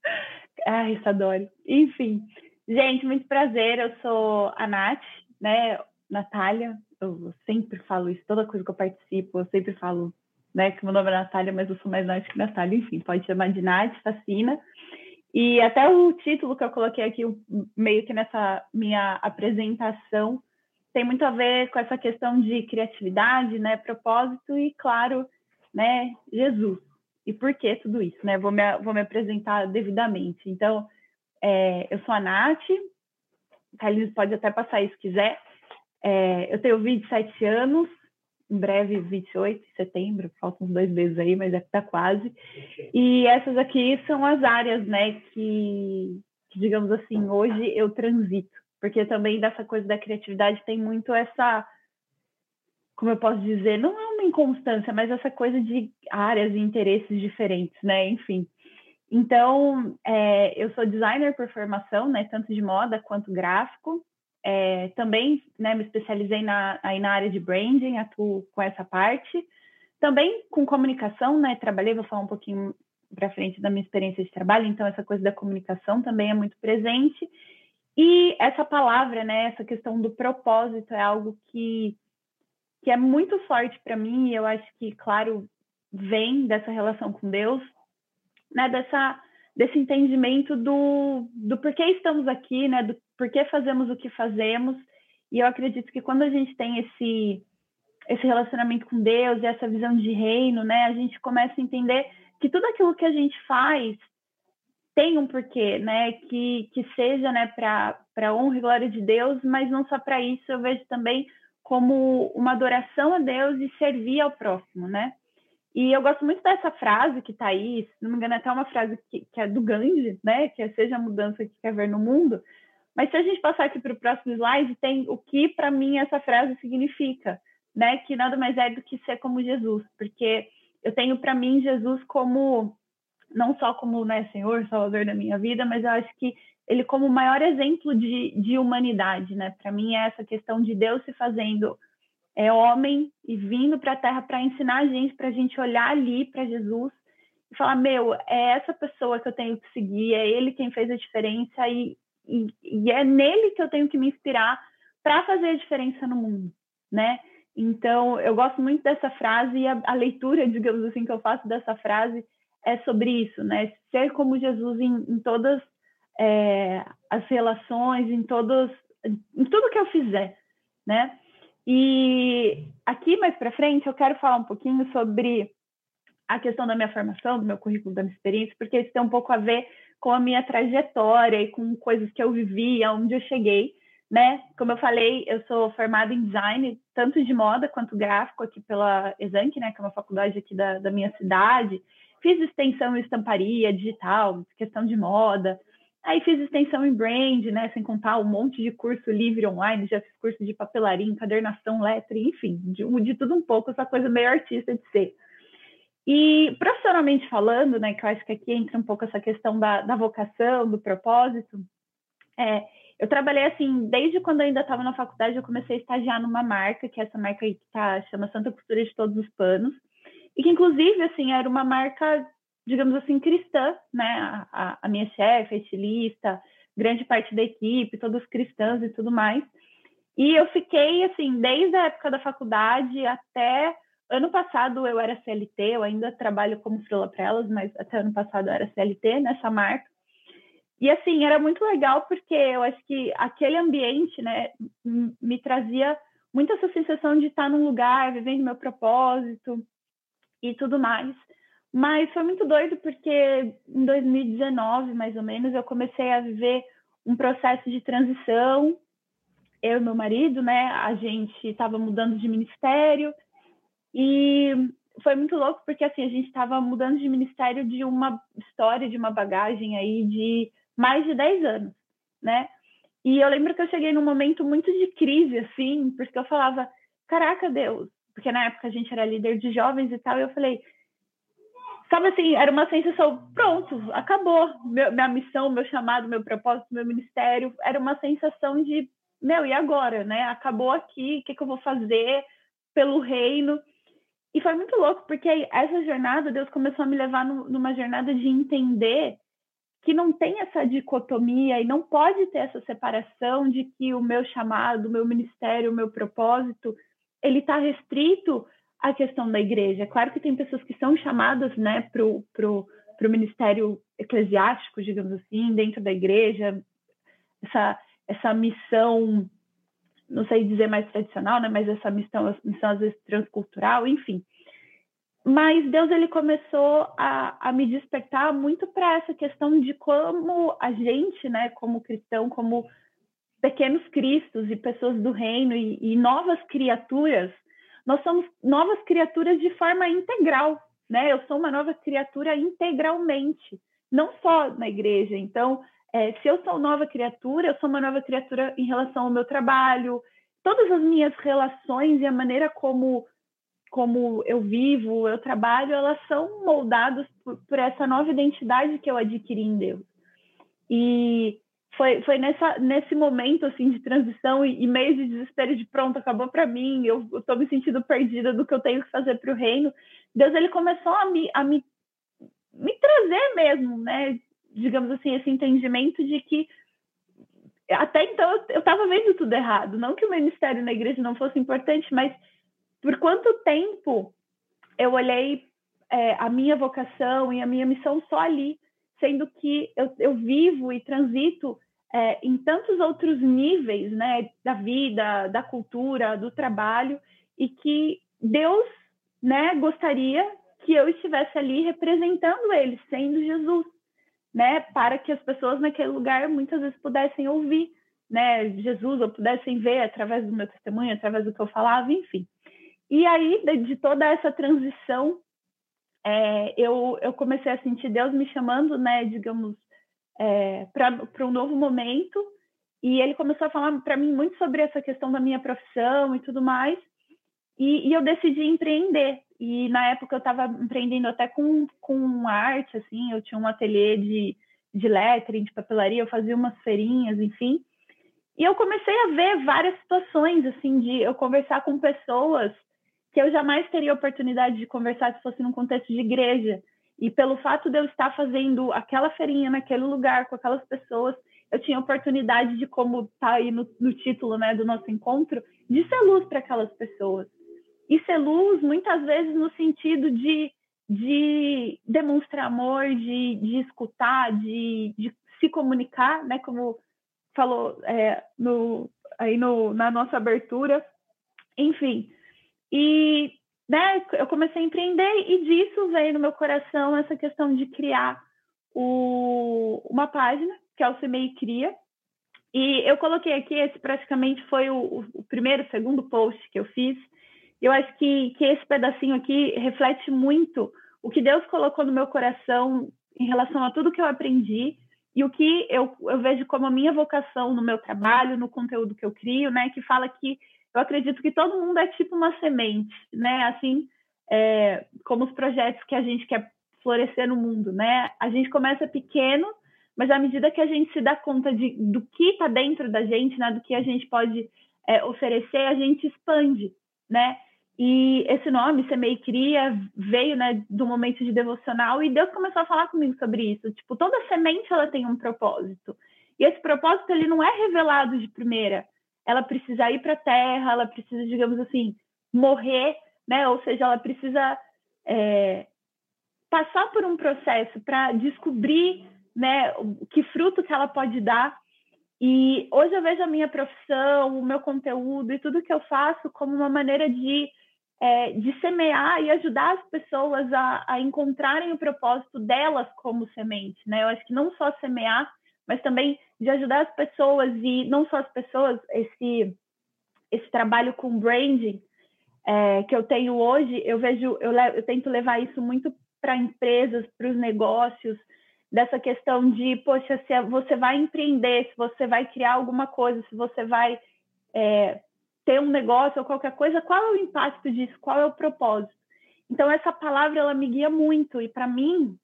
Ai, adoro. Enfim, gente, muito prazer. Eu sou a Nath, né? Natália, eu sempre falo isso, toda coisa que eu participo, eu sempre falo, né, que meu nome é Natália, mas eu sou mais Nath que Natália, enfim, pode chamar de Nath, fascina. E até o título que eu coloquei aqui, meio que nessa minha apresentação, tem muito a ver com essa questão de criatividade, né, propósito e, claro, né, Jesus. E por que tudo isso, né? Vou me, vou me apresentar devidamente. Então, é, eu sou a Nath, Carlinhos pode até passar aí se quiser. É, eu tenho 27 anos, em breve 28 de setembro, faltam uns dois meses aí, mas é que tá quase. E essas aqui são as áreas, né, que, que, digamos assim, hoje eu transito, porque também dessa coisa da criatividade tem muito essa, como eu posso dizer, não é uma inconstância, mas essa coisa de áreas e interesses diferentes, né, enfim. Então, é, eu sou designer por formação, né, tanto de moda quanto gráfico, é, também né, me especializei na, aí na área de branding, atuo com essa parte. Também com comunicação, né? Trabalhei, vou falar um pouquinho para frente da minha experiência de trabalho, então essa coisa da comunicação também é muito presente. E essa palavra, né, essa questão do propósito é algo que, que é muito forte para mim, e eu acho que, claro, vem dessa relação com Deus, né, dessa desse entendimento do, do porquê estamos aqui, né, do porquê fazemos o que fazemos. E eu acredito que quando a gente tem esse esse relacionamento com Deus e essa visão de reino, né, a gente começa a entender que tudo aquilo que a gente faz tem um porquê, né, que que seja, né, para honra e glória de Deus, mas não só para isso, eu vejo também como uma adoração a Deus e servir ao próximo, né? E eu gosto muito dessa frase que está aí, se não me engano, é até uma frase que, que é do Gandhi, né? Que é seja a mudança que quer ver no mundo. Mas se a gente passar aqui para o próximo slide, tem o que para mim essa frase significa, né? Que nada mais é do que ser como Jesus, porque eu tenho para mim Jesus como não só como né, Senhor, Salvador da minha vida, mas eu acho que ele como o maior exemplo de, de humanidade, né? Para mim é essa questão de Deus se fazendo é homem e vindo para a Terra para ensinar a gente, para a gente olhar ali para Jesus e falar: meu, é essa pessoa que eu tenho que seguir, é ele quem fez a diferença e, e, e é nele que eu tenho que me inspirar para fazer a diferença no mundo, né? Então, eu gosto muito dessa frase e a, a, leitura, digamos assim, que eu faço dessa frase é sobre isso, né? Ser como Jesus em, em todas é, as relações, em todos, em tudo que eu fizer, né? E aqui mais para frente eu quero falar um pouquinho sobre a questão da minha formação, do meu currículo, da minha experiência, porque isso tem um pouco a ver com a minha trajetória e com coisas que eu vivi, aonde eu cheguei, né? Como eu falei, eu sou formada em design, tanto de moda quanto gráfico aqui pela Exanc, né, que é uma faculdade aqui da, da minha cidade. Fiz extensão em estamparia digital, questão de moda, Aí fiz extensão em brand, né? Sem contar um monte de curso livre online, já fiz curso de papelaria, encadernação, letra, enfim, de, de tudo um pouco, essa coisa meio artista de ser. E profissionalmente falando, né, que eu acho que aqui entra um pouco essa questão da, da vocação, do propósito, é, eu trabalhei assim, desde quando eu ainda estava na faculdade, eu comecei a estagiar numa marca, que é essa marca aí que tá, chama Santa Costura de Todos os Panos, e que inclusive, assim, era uma marca digamos assim, cristã, né? A, a minha chefe, a estilista, grande parte da equipe, todas cristãs e tudo mais. E eu fiquei, assim, desde a época da faculdade até ano passado eu era CLT, eu ainda trabalho como frila para elas, mas até ano passado eu era CLT nessa marca. E assim, era muito legal porque eu acho que aquele ambiente, né, me trazia muito essa sensação de estar num lugar, vivendo meu propósito e tudo mais. Mas foi muito doido porque em 2019, mais ou menos, eu comecei a viver um processo de transição. Eu e meu marido, né, a gente estava mudando de ministério e foi muito louco porque assim a gente estava mudando de ministério de uma história, de uma bagagem aí de mais de 10 anos, né? E eu lembro que eu cheguei num momento muito de crise, assim, porque eu falava, caraca, Deus, porque na época a gente era líder de jovens e tal, e eu falei, sabe assim, era uma sensação, pronto, acabou, meu, minha missão, meu chamado, meu propósito, meu ministério, era uma sensação de, meu, e agora, né? Acabou aqui, o que, que eu vou fazer pelo reino? E foi muito louco, porque essa jornada, Deus começou a me levar no, numa jornada de entender que não tem essa dicotomia e não pode ter essa separação de que o meu chamado, o meu ministério, o meu propósito, ele está restrito à questão da igreja. É claro que tem pessoas que são chamadas né, para o pro, pro ministério eclesiástico, digamos assim, dentro da igreja, essa, essa missão, não sei dizer mais tradicional, né, mas essa missão, missão às vezes transcultural, enfim mas Deus ele começou a, a me despertar muito para essa questão de como a gente, né, como cristão, como pequenos cristos e pessoas do reino e, e novas criaturas, nós somos novas criaturas de forma integral, né? Eu sou uma nova criatura integralmente, não só na igreja. Então, é, se eu sou nova criatura, eu sou uma nova criatura em relação ao meu trabalho, todas as minhas relações e a maneira como como eu vivo, eu trabalho, elas são moldadas por, por, essa nova identidade que eu adquiri em Deus. E foi, foi nessa, nesse momento assim de transição e, e meio de desespero de pronto, acabou para mim, eu estou me sentindo perdida do que eu tenho que fazer para o reino. Deus ele começou a me, a me, me trazer mesmo, né? Digamos assim, esse entendimento de que até então eu estava vendo tudo errado. Não que o ministério na igreja não fosse importante, mas por quanto tempo eu olhei é, a minha vocação e a minha missão só ali, sendo que eu, eu vivo e transito é, em tantos outros níveis, né, da vida, da cultura, do trabalho, e que Deus, né, gostaria que eu estivesse ali representando Ele, sendo Jesus, né, para que as pessoas naquele lugar muitas vezes pudessem ouvir, né, Jesus, ou pudessem ver através do meu testemunho, através do que eu falava, enfim. E aí, de, toda essa transição, é, eu, eu comecei a sentir Deus me chamando, né, digamos, é, para um novo momento. E ele começou a falar para mim muito sobre essa questão da minha profissão e tudo mais. E, e eu decidi empreender. E na época eu estava empreendendo até com, com arte, assim, eu tinha um ateliê de, de lettering, de papelaria, eu fazia umas feirinhas, enfim. E eu comecei a ver várias situações, assim, de eu conversar com pessoas que eu jamais teria oportunidade de conversar se fosse num contexto de igreja. E pelo fato de eu estar fazendo aquela feirinha naquele lugar com aquelas pessoas, eu tinha oportunidade de, como está aí no, no, título né, do nosso encontro, de ser luz para aquelas pessoas. E ser luz, muitas vezes, no sentido de, de demonstrar amor, de, de escutar, de, de se comunicar, né, como falou é, no, aí no, na nossa abertura. Enfim, e né, eu comecei a empreender e disso veio no meu coração essa questão de criar o, uma página, que é o CMEI Cria. E eu coloquei aqui, esse praticamente foi o, o primeiro, segundo post que eu fiz. Eu acho que, que esse pedacinho aqui reflete muito o que Deus colocou no meu coração em relação a tudo que eu aprendi e o que eu, eu vejo como a minha vocação no meu trabalho, no conteúdo que eu crio, né? Que fala que eu acredito que todo mundo é tipo uma semente, né? Assim, é, como os projetos que a gente quer florescer no mundo, né? A gente começa pequeno, mas à medida que a gente se dá conta de, do que está dentro da gente, né? Do que a gente pode é, oferecer, a gente expande, né? E esse nome, Semei Cria, veio, né, do momento de devocional e Deus começou a falar comigo sobre isso. Tipo, toda semente ela tem um propósito. E esse propósito ele não é revelado de primeira ela precisa ir para a terra, ela precisa, digamos assim, morrer, né? Ou seja, ela precisa é, passar por um processo para descobrir, né, que fruto que ela pode dar. E hoje eu vejo a minha profissão, o meu conteúdo e tudo que eu faço como uma maneira de é, de semear e ajudar as pessoas a, a, encontrarem o propósito delas como semente, né? Eu acho que não só semear, mas também de ajudar as pessoas e não só as pessoas, esse esse trabalho com branding é, que eu tenho hoje, eu vejo, eu, eu tento levar isso muito para empresas, para os negócios, dessa questão de, poxa, se você vai empreender, se você vai criar alguma coisa, se você vai é, ter um negócio ou qualquer coisa, qual é o impacto disso? Qual é o propósito? Então essa palavra ela me guia muito e para mim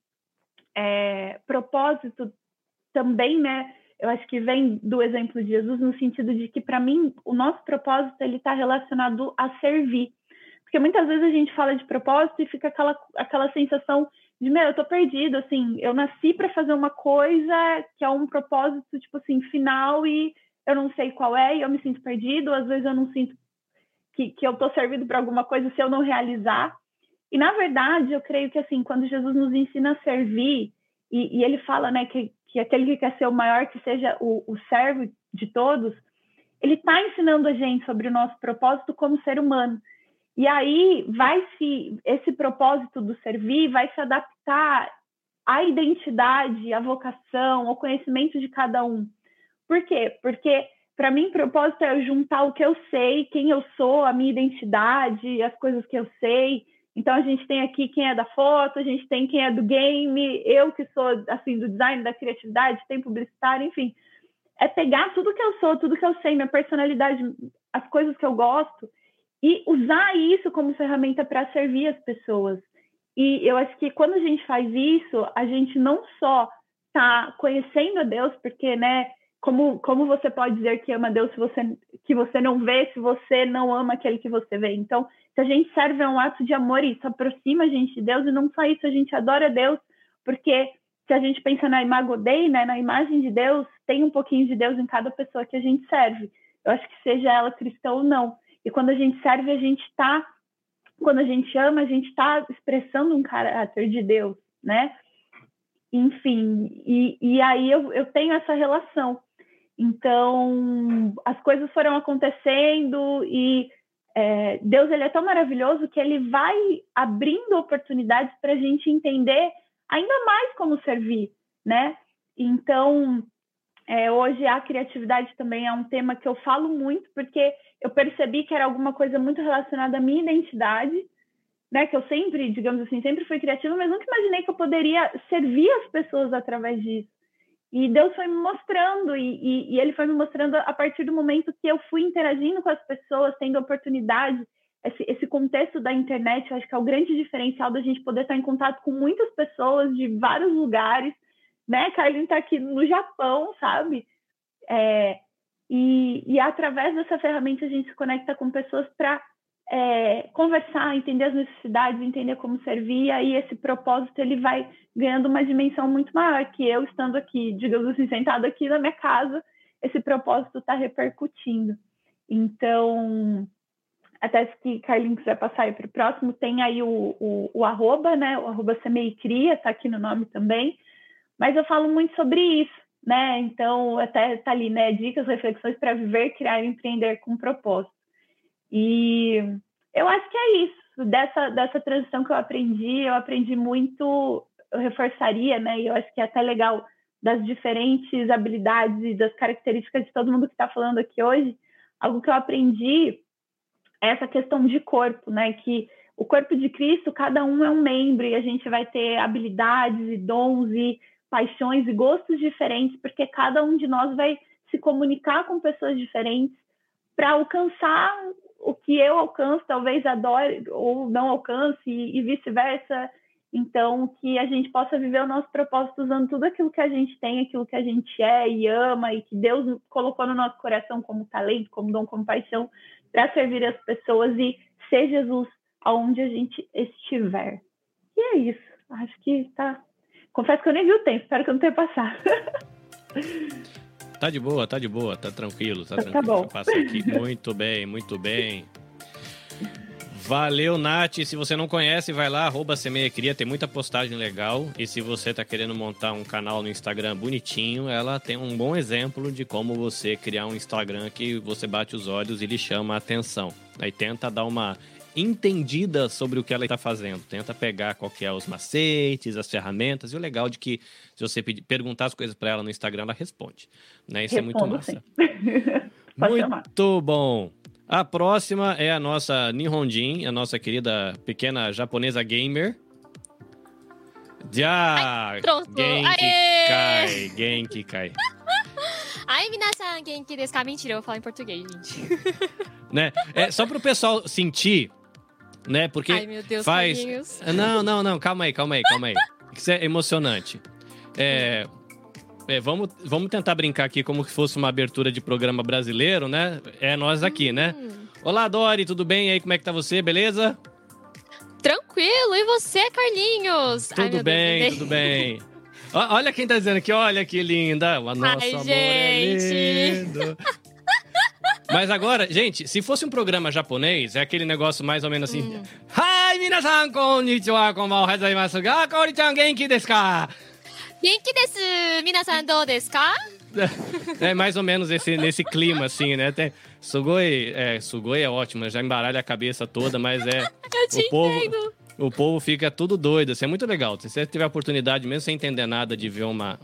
é, propósito também, né? Eu acho que vem do exemplo de Jesus no sentido de que para mim o nosso propósito ele está relacionado a servir, porque muitas vezes a gente fala de propósito e fica aquela aquela sensação de meu, eu tô perdido, assim, eu nasci para fazer uma coisa que é um propósito tipo assim final e eu não sei qual é e eu me sinto perdido, às vezes eu não sinto que, que eu estou servindo para alguma coisa se eu não realizar. E, na verdade, eu creio que, assim, quando Jesus nos ensina a servir, e, e ele fala, né, que, que aquele que quer ser o maior, que seja o, o servo de todos, ele está ensinando a gente sobre o nosso propósito como ser humano. E aí vai se esse propósito do servir vai se adaptar à identidade, à vocação, ao conhecimento de cada um. Por quê? Porque para mim propósito é juntar o que eu sei, quem eu sou, a minha identidade, as coisas que eu sei. Então a gente tem aqui quem é da foto, a gente tem quem é do game, eu que sou assim do design, da criatividade, tem publicitário, enfim. É pegar tudo que eu sou, tudo que eu sei, minha personalidade, as coisas que eu gosto e usar isso como ferramenta para servir as pessoas. E eu acho que quando a gente faz isso, a gente não só está conhecendo a Deus, porque, né, como, como você pode dizer que ama Deus se você, que você não vê, se você não ama aquele que você vê? Então, se a gente serve é um ato de amor isso aproxima a gente de Deus, e não só isso, a gente adora Deus, porque se a gente pensa na imago Dei, né, na imagem de Deus, tem um pouquinho de Deus em cada pessoa que a gente serve. Eu acho que seja ela cristã ou não. E quando a gente serve, a gente está, quando a gente ama, a gente está expressando um caráter de Deus, né? Enfim, e, e aí eu, eu tenho essa relação. Então, as coisas foram acontecendo e é, Deus ele é tão maravilhoso que ele vai abrindo oportunidades para a gente entender ainda mais como servir, né? Então, é, hoje a criatividade também é um tema que eu falo muito porque eu percebi que era alguma coisa muito relacionada à minha identidade, né? Que eu sempre, digamos assim, sempre fui criativa, mas nunca imaginei que eu poderia servir as pessoas através disso. E Deus foi me mostrando, e, e, e, Ele foi me mostrando a partir do momento que eu fui interagindo com as pessoas, tendo oportunidade. Esse, esse contexto da internet, eu acho que é o grande diferencial da gente poder estar em contato com muitas pessoas de vários lugares, né? Carlinhos está aqui no Japão, sabe? É, e, e através dessa ferramenta a gente se conecta com pessoas para é, conversar, entender as necessidades, entender como servir, e aí esse propósito ele vai ganhando uma dimensão muito maior, que eu estando aqui, digamos assim, sentado aqui na minha casa, esse propósito está repercutindo. Então, até se Carlinhos quiser passar aí para o próximo, tem aí o, o, o, arroba, né? O arroba Cria, está aqui no nome também. Mas eu falo muito sobre isso, né? Então, até está ali, né? Dicas, reflexões para viver, criar e empreender com propósito. E eu acho que é isso. Dessa, dessa transição que eu aprendi, eu aprendi muito, eu reforçaria, né? E eu acho que é até legal das diferentes habilidades e das características de todo mundo que está falando aqui hoje. Algo que eu aprendi é essa questão de corpo, né? Que o corpo de Cristo, cada um é um membro e a gente vai ter habilidades e dons e paixões e gostos diferentes, porque cada um de nós vai se comunicar com pessoas diferentes para alcançar o que eu alcanço, talvez adore ou não alcance, e, vice-versa. Então, que a gente possa viver o nosso propósito usando tudo aquilo que a gente tem, aquilo que a gente é e ama, e que Deus colocou no nosso coração como talento, como dom, como paixão, para servir as pessoas e ser Jesus aonde a gente estiver. E é isso. Acho que tá. Confesso que eu nem vi o tempo, espero que eu não tenha passado. Tá de boa, tá de boa, tá tranquilo, tá Tá tranquilo. bom. Eu passo aqui. Muito bem, muito bem. Valeu, Nath. Se você não conhece, vai lá, arroba Semeia Cria, tem muita postagem legal. E se você tá querendo montar um canal no Instagram bonitinho, ela tem um bom exemplo de como você criar um Instagram que você bate os olhos e lhe chama a atenção. Aí tenta dar uma entendida sobre o que ela está fazendo. Tenta pegar qual que é os macetes, as ferramentas. E o legal de que se você pedir- perguntar as coisas para ela no Instagram, ela responde. Né? Isso é muito Respondo massa. Muito bom. A próxima é a nossa Nihonjin, a nossa querida pequena japonesa gamer. Já! Genki! Kai, Genki Kai. Ai, minasan, genki desu ka? Mentira, eu vou falar em português, gente. né? É, só para o pessoal sentir, né? Porque Ai, meu Deus, faz- Carlinhos. Não, não, não, calma aí, calma aí, calma aí. Isso é emocionante. É, é, vamos, vamos tentar brincar aqui como se fosse uma abertura de programa brasileiro, né? É nós aqui, né? Hum, Olá, Dori, tudo bem? E aí, como é que tá você? Beleza? tranquilo, e você, Carlinhos? Ai, Tudo Deus, bem, dei- tudo bem. Olha quem tá dizendo aqui, olha que linda. O nosso Ai, amor é gente. lindo. Mas agora, gente, se fosse um programa japonês, é aquele negócio mais ou menos assim. Hum. Hi, minasan, konnichiwa, konbanwa, hazaimasu ga, Kaori-chan, genki desu ka? Genki desu, minasan, dou desu ka? É mais ou menos esse, nesse clima, assim, né? Tem, sugoi, é, sugoi é ótimo, já embaralha a cabeça toda, mas é... Eu te O povo- entendo. O povo fica tudo doido, assim, é muito legal. Se você tiver a oportunidade, mesmo sem entender nada, de ver uma,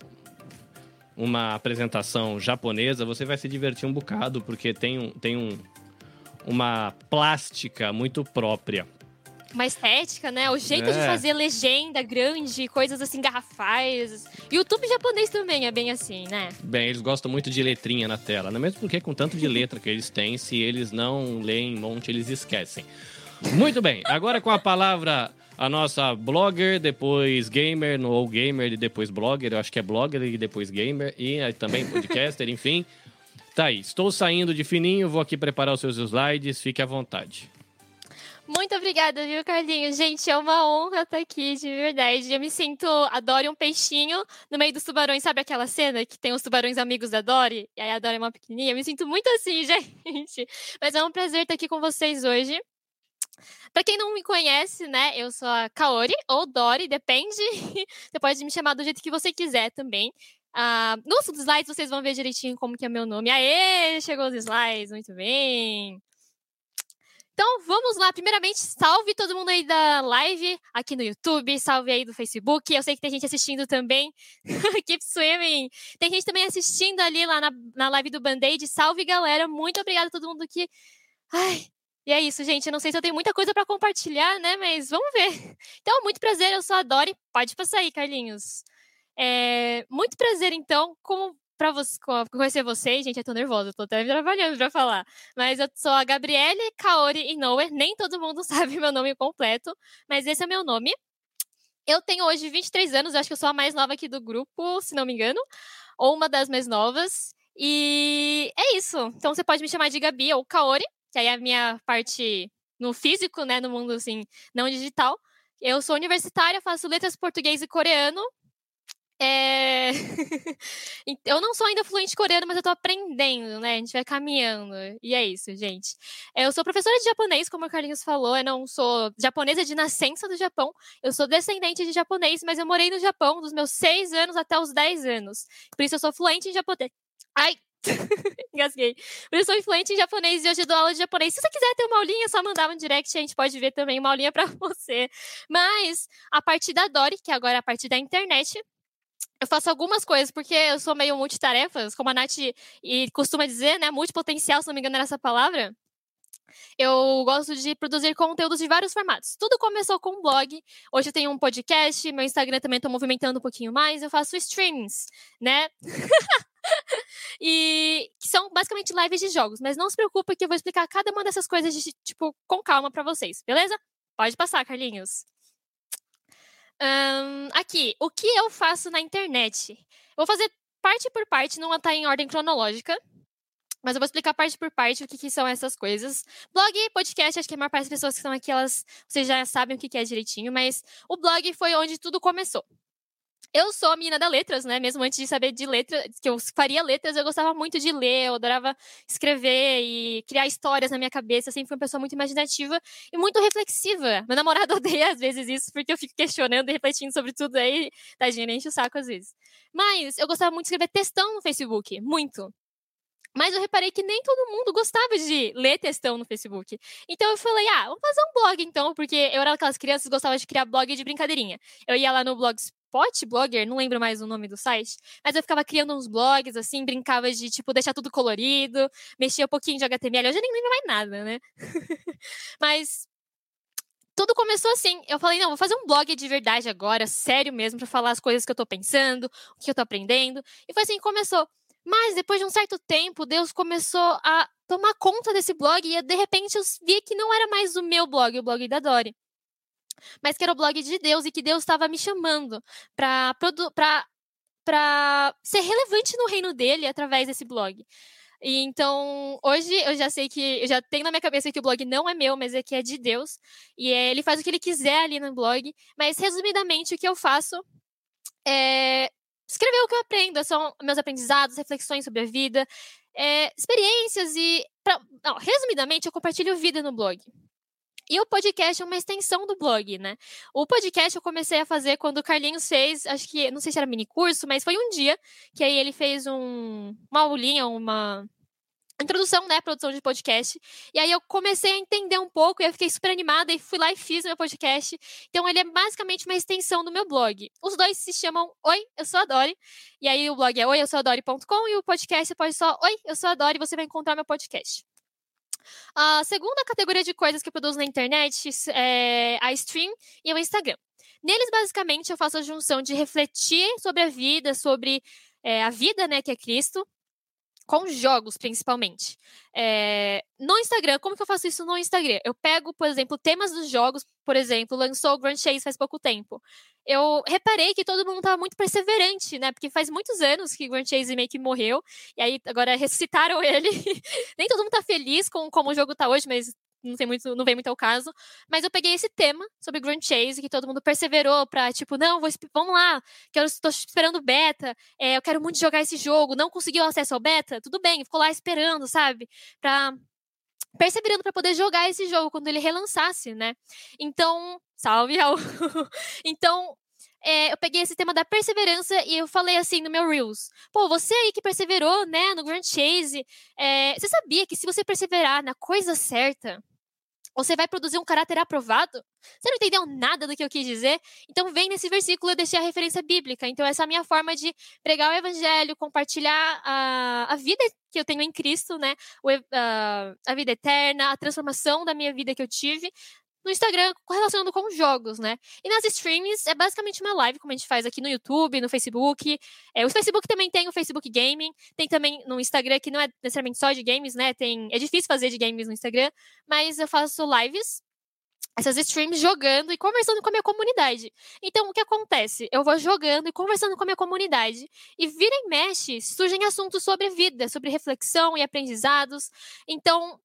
uma apresentação japonesa, você vai se divertir um bocado, porque tem, um, tem um, uma plástica muito própria. Uma estética, né? O jeito de É. fazer legenda grande, coisas assim, garrafais. YouTube japonês também é bem assim, né? Bem, eles gostam muito de letrinha na tela, né? Mesmo porque com tanto de letra que eles têm, se eles não leem um monte, eles esquecem. Muito bem, agora com a palavra a nossa blogger, depois gamer, no ou gamer e depois blogger, eu acho que é blogger e depois gamer, e também podcaster, enfim. Tá aí, estou saindo de fininho, vou aqui preparar os seus slides, fique à vontade. Muito obrigada, viu, Carlinhos? Gente, é uma honra estar aqui, de verdade. Eu me sinto a Dory um peixinho no meio dos tubarões. Sabe aquela cena que tem os tubarões amigos da Dory? E aí a Dory é uma pequenininha? Eu me sinto muito assim, gente. Mas é um prazer estar aqui com vocês hoje. Pra quem não me conhece, né, eu sou a Kaori ou Dory, depende. Você pode me chamar do jeito que você quiser também. Ah, nos slides vocês vão ver direitinho como que é meu nome. Aê, chegou os slides, muito bem. Então, vamos lá. Primeiramente, salve todo mundo aí da live aqui no YouTube, salve aí do Facebook. Eu sei que tem gente assistindo também. Keep swimming. Tem gente também assistindo ali lá na, na live do Band-Aid. Salve, galera. Muito obrigada a todo mundo que. Ai. E é isso, gente. Eu não sei se eu tenho muita coisa para compartilhar, né? Mas vamos ver. Então, muito prazer. Eu sou a Dori. Pode passar aí, Carlinhos. É, muito prazer, então, como para você, conhecer vocês, gente, eu tô nervosa, eu tô até trabalhando para falar. Mas eu sou a Gabriele Kaori Inoue, nem todo mundo sabe meu nome completo, mas esse é meu nome. Eu tenho hoje 23 anos, eu acho que eu sou a mais nova aqui do grupo, se não me engano, ou uma das mais novas. E é isso. Então você pode me chamar de Gabi ou Kaori, que aí é a minha parte no físico, né, no mundo assim, não digital. Eu sou universitária, faço letras português e coreano. É... eu não sou ainda fluente coreano, mas eu tô aprendendo, né? A gente vai caminhando. E é isso, gente. Eu sou professora de japonês, como o Carlinhos falou. Eu não sou japonesa de nascença do Japão. Eu sou descendente de japonês, mas eu morei no Japão dos meus 6 anos até os 10 anos. Por isso eu sou fluente em japonês. Ai! Engasguei. Eu sou fluente em japonês e hoje dou aula de japonês. Se você quiser ter uma aulinha, é só mandar um direct, a gente pode ver também uma aulinha pra você. Mas, a partir da Dory, que agora é a partir da internet, eu faço algumas coisas, porque eu sou meio multitarefas, como a Nath e costuma dizer, né? Multipotencial, se não me engano, era essa palavra. Eu gosto de produzir conteúdos de vários formatos. Tudo começou com um blog. Hoje eu tenho um podcast, meu Instagram também estou movimentando um pouquinho mais. Eu faço streamings, né? e que são basicamente lives de jogos. Mas não se preocupe que eu vou explicar cada uma dessas coisas, de, tipo, com calma para vocês, beleza? Pode passar, Carlinhos. Ahn, aqui, o que eu faço na internet? Eu vou fazer parte por parte, não tá em ordem cronológica. Mas eu vou explicar parte por parte o que, que são essas coisas. Blog, podcast, acho que a maior parte das pessoas que estão aqui, elas, vocês já sabem o que, que é direitinho, mas o blog foi onde tudo começou. Eu sou a menina da letras, né? Mesmo antes de saber de letras, que eu faria letras, eu gostava muito de ler, eu adorava escrever e criar histórias na minha cabeça. Eu sempre fui uma pessoa muito imaginativa e muito reflexiva. Meu namorado odeia às vezes isso, porque eu fico questionando e refletindo sobre tudo aí, tadinha, enche o saco às vezes. Mas eu gostava muito de escrever textão no Facebook, muito. Mas eu reparei que nem todo mundo gostava de ler textão no Facebook. Então eu falei, ah, vamos fazer um blog então, porque eu era aquelas crianças que gostavam de criar blog de brincadeirinha. Eu ia lá no Blogspot Blogger, não lembro mais o nome do site, mas eu ficava criando uns blogs, assim, brincava de, tipo, deixar tudo colorido, mexia um pouquinho de HTML, hoje eu nem lembro mais nada, né? mas tudo começou assim. Eu falei, não, vou fazer um blog de verdade agora, sério mesmo, para falar as coisas que eu tô pensando, o que eu tô aprendendo. E foi assim que começou. Mas depois de um certo tempo, Deus começou a tomar conta desse blog e de repente eu vi que não era mais o meu blog, o blog da Dori. Mas que era o blog de Deus e que Deus estava me chamando para para ser relevante no reino dele através desse blog. E então, hoje eu já sei que, eu já tenho na minha cabeça que o blog não é meu, mas é que é de Deus. E é, ele faz o que ele quiser ali no blog. Mas, resumidamente, o que eu faço é escrever o que eu aprendo, são meus aprendizados, reflexões sobre a vida, é, experiências e. Pra, não, resumidamente, eu compartilho vida no blog. E o podcast é uma extensão do blog, né? O podcast eu comecei a fazer quando o Carlinhos fez, acho que, não sei se era mini curso, mas foi um dia que aí ele fez um, uma aulinha, uma introdução, né, produção de podcast. E aí eu comecei a entender um pouco e eu fiquei super animada e fui lá e fiz meu podcast. Então ele é basicamente uma extensão do meu blog. Os dois se chamam Oi, eu sou a Dori. E aí o blog é oieusoadori.com e o podcast pode só Oi, eu sou a Dori, você vai encontrar meu podcast. A segunda categoria de coisas que eu produzo na internet é a stream e o Instagram. Neles, basicamente, eu faço a junção de refletir sobre a vida, sobre é, a vida, né, que é Cristo, com jogos, principalmente. É, no Instagram, como que eu faço isso no Instagram? Eu pego, por exemplo, temas dos jogos, por exemplo, lançou o Grand Chase faz pouco tempo. Eu reparei que todo mundo estava muito perseverante, né? Porque faz muitos anos que o Grand Chase meio que morreu, e aí agora ressuscitaram ele. Nem todo mundo tá feliz com como o jogo tá hoje, mas não tem muito, não vem muito ao caso. Mas eu peguei esse tema sobre Grand Chase, que todo mundo perseverou pra, tipo, não, vou, vamos lá, que eu estou esperando beta, é, eu quero muito jogar esse jogo, não conseguiu acesso ao beta, tudo bem, ficou lá esperando, sabe? Pra. Perseverando para poder jogar esse jogo quando ele relançasse, né? Então, salve, Raul. então, é, eu peguei esse tema da perseverança e eu falei assim no meu Reels. Pô, você aí que perseverou, né, no Grand Chase, é, você sabia que se você perseverar na coisa certa, você vai produzir um caráter aprovado? Você não entendeu nada do que eu quis dizer? Então vem nesse versículo eu deixei a referência bíblica. Então essa é a minha forma de pregar o evangelho, compartilhar a, a vida que eu tenho em Cristo, né? O, a, a vida eterna, a transformação da minha vida que eu tive no Instagram correlacionando com jogos, né? E nas streams é basicamente uma live, como a gente faz aqui no YouTube, no Facebook. É, o Facebook também tem o Facebook Gaming, tem também no Instagram, que não é necessariamente só de games, né? Tem, é difícil fazer de games no Instagram, mas eu faço lives essas streams jogando e conversando com a minha comunidade. Então, o que acontece? Eu vou jogando e conversando com a minha comunidade e vira e mexe, surgem assuntos sobre vida, sobre reflexão e aprendizados. Então,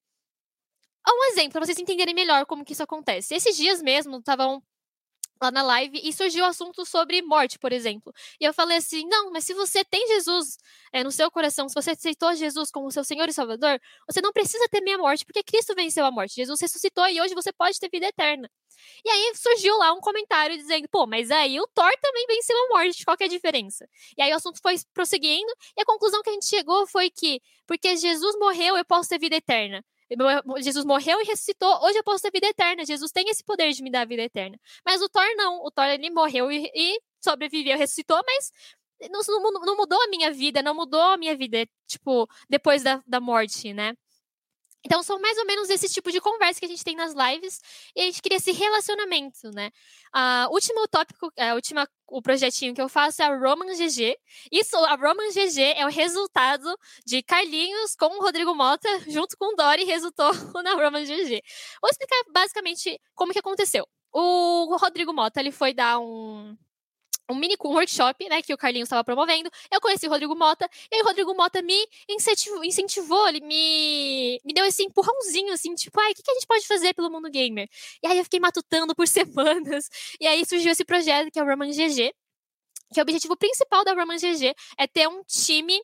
um exemplo, para vocês entenderem melhor como que isso acontece. Esses dias mesmo, estavam lá na live e surgiu o assunto sobre morte, por exemplo. E eu falei assim: não, mas se você tem Jesus é, no seu coração, se você aceitou Jesus como seu Senhor e Salvador, você não precisa temer a morte, porque Cristo venceu a morte. Jesus ressuscitou e hoje você pode ter vida eterna. E aí surgiu lá um comentário dizendo: pô, mas aí o Thor também venceu a morte, qual que é a diferença? E aí o assunto foi prosseguindo e a conclusão que a gente chegou foi que, porque Jesus morreu, eu posso ter vida eterna. Jesus morreu e ressuscitou, hoje eu posso ter vida eterna. Jesus tem esse poder de me dar vida eterna. Mas o Thor não. O Thor ele morreu e, e sobreviveu, ressuscitou, mas não, não, mudou a minha vida, não mudou a minha vida, tipo, depois da, da morte, né? Então, são mais ou menos esse tipo de conversa que a gente tem nas lives e a gente cria esse relacionamento, né? A último tópico, a última, o projetinho que eu faço é a Roman GG. Isso, a Roman GG é o resultado de Carlinhos com o Rodrigo Mota, junto com o Dori, resultou na Roman GG. Vou explicar basicamente como que aconteceu. O Rodrigo Mota, ele foi dar um, um mini workshop, né, que o Carlinhos estava promovendo. Eu conheci o Rodrigo Mota, e aí o Rodrigo Mota me incentivou, incentivou ele me, me deu esse empurrãozinho, assim, tipo, ai, o que, que a gente pode fazer pelo mundo gamer? E aí eu fiquei matutando por semanas, e aí surgiu esse projeto que é o Roman GG, que o objetivo principal da Romance GG é ter um time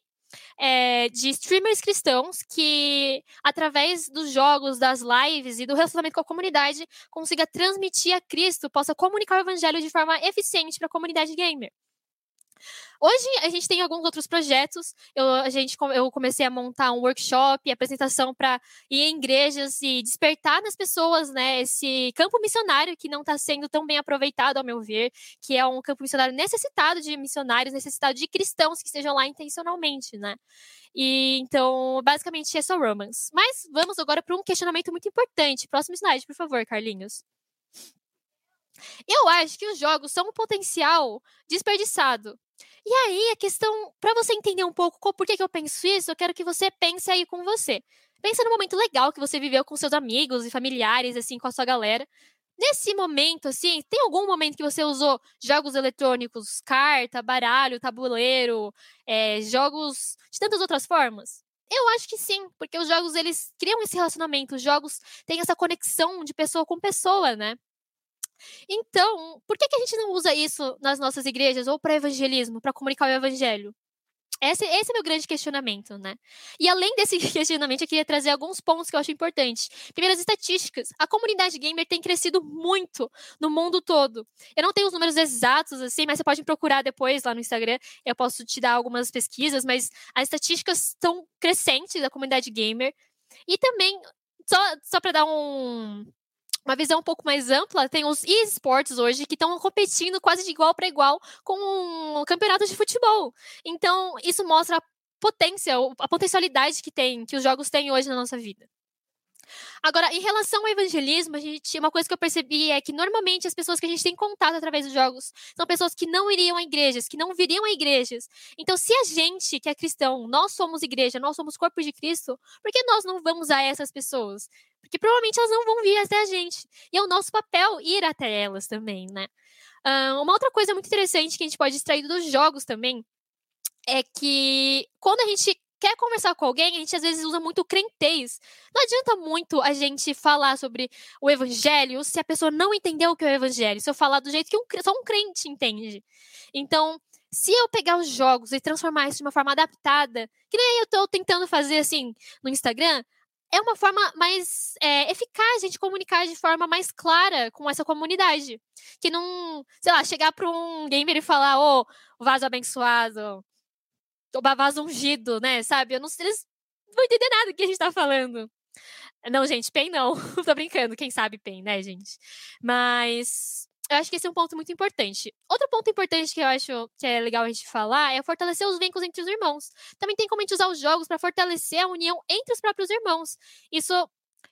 é, de streamers cristãos que, através dos jogos, das lives e do relacionamento com a comunidade, consiga transmitir a Cristo, possa comunicar o evangelho de forma eficiente para a comunidade gamer. Hoje a gente tem alguns outros projetos. Eu, a gente, eu comecei a montar um workshop, apresentação para ir em igrejas e despertar nas pessoas né, esse campo missionário que não está sendo tão bem aproveitado, ao meu ver, que é um campo missionário necessitado de missionários, necessitado de cristãos que estejam lá intencionalmente, né? E então, basicamente, é só romance. Mas vamos agora para um questionamento muito importante. Próximo slide, por favor, Carlinhos. Eu acho que os jogos são um potencial desperdiçado. E aí, a questão, para você entender um pouco por que, que eu penso isso, eu quero que você pense aí com você. Pensa no momento legal que você viveu com seus amigos e familiares, assim, com a sua galera. Nesse momento, assim, tem algum momento que você usou jogos eletrônicos, carta, baralho, tabuleiro, é, jogos de tantas outras formas? Eu acho que sim, porque os jogos eles criam esse relacionamento, os jogos têm essa conexão de pessoa com pessoa, né? Então, por que, que a gente não usa isso nas nossas igrejas ou para evangelismo, para comunicar o evangelho? Esse, esse, é meu grande questionamento, né? E além desse questionamento, eu queria trazer alguns pontos que eu acho importantes. Primeiro, as estatísticas. A comunidade gamer tem crescido muito no mundo todo. Eu não tenho os números exatos, assim, mas você pode procurar depois lá no Instagram. Eu posso te dar algumas pesquisas, mas as estatísticas estão crescentes da comunidade gamer. E também, só, só para dar um, uma visão um pouco mais ampla, tem os esportes hoje que estão competindo quase de igual para igual com um campeonato de futebol. Então, isso mostra a potência, a potencialidade que tem, que os jogos têm hoje na nossa vida. Agora, em relação ao evangelismo, a gente, uma coisa que eu percebi é que normalmente as pessoas que a gente tem contato através dos jogos são pessoas que não iriam a igrejas, que não viriam a igrejas. Então, se a gente que é cristão, nós somos igreja, nós somos corpo de Cristo, por que nós não vamos a essas pessoas? Porque provavelmente elas não vão vir até a gente. E é o nosso papel ir até elas também, né? Uh, uma outra coisa muito interessante que a gente pode extrair dos jogos também é que quando a gente quer conversar com alguém, a gente às vezes usa muito crentez. Não adianta muito a gente falar sobre o evangelho se a pessoa não entendeu o que é o evangelho. Se eu falar do jeito que um, só um crente entende. Então, se eu pegar os jogos e transformar isso de uma forma adaptada, que nem eu estou tentando fazer assim no Instagram, é uma forma mais é, eficaz a gente comunicar de forma mais clara com essa comunidade. Que não, sei lá, chegar para um gamer e falar, ô, oh, vaso abençoado, o vaso ungido, né, sabe? Eu não, eles não vão entender nada do que a gente tá falando. Não, gente, PEN não. Tô brincando, quem sabe PEN, né, gente? Mas eu acho que esse é um ponto muito importante. Outro ponto importante que eu acho que é legal a gente falar é fortalecer os vínculos entre os irmãos. Também tem como a gente usar os jogos para fortalecer a união entre os próprios irmãos. Isso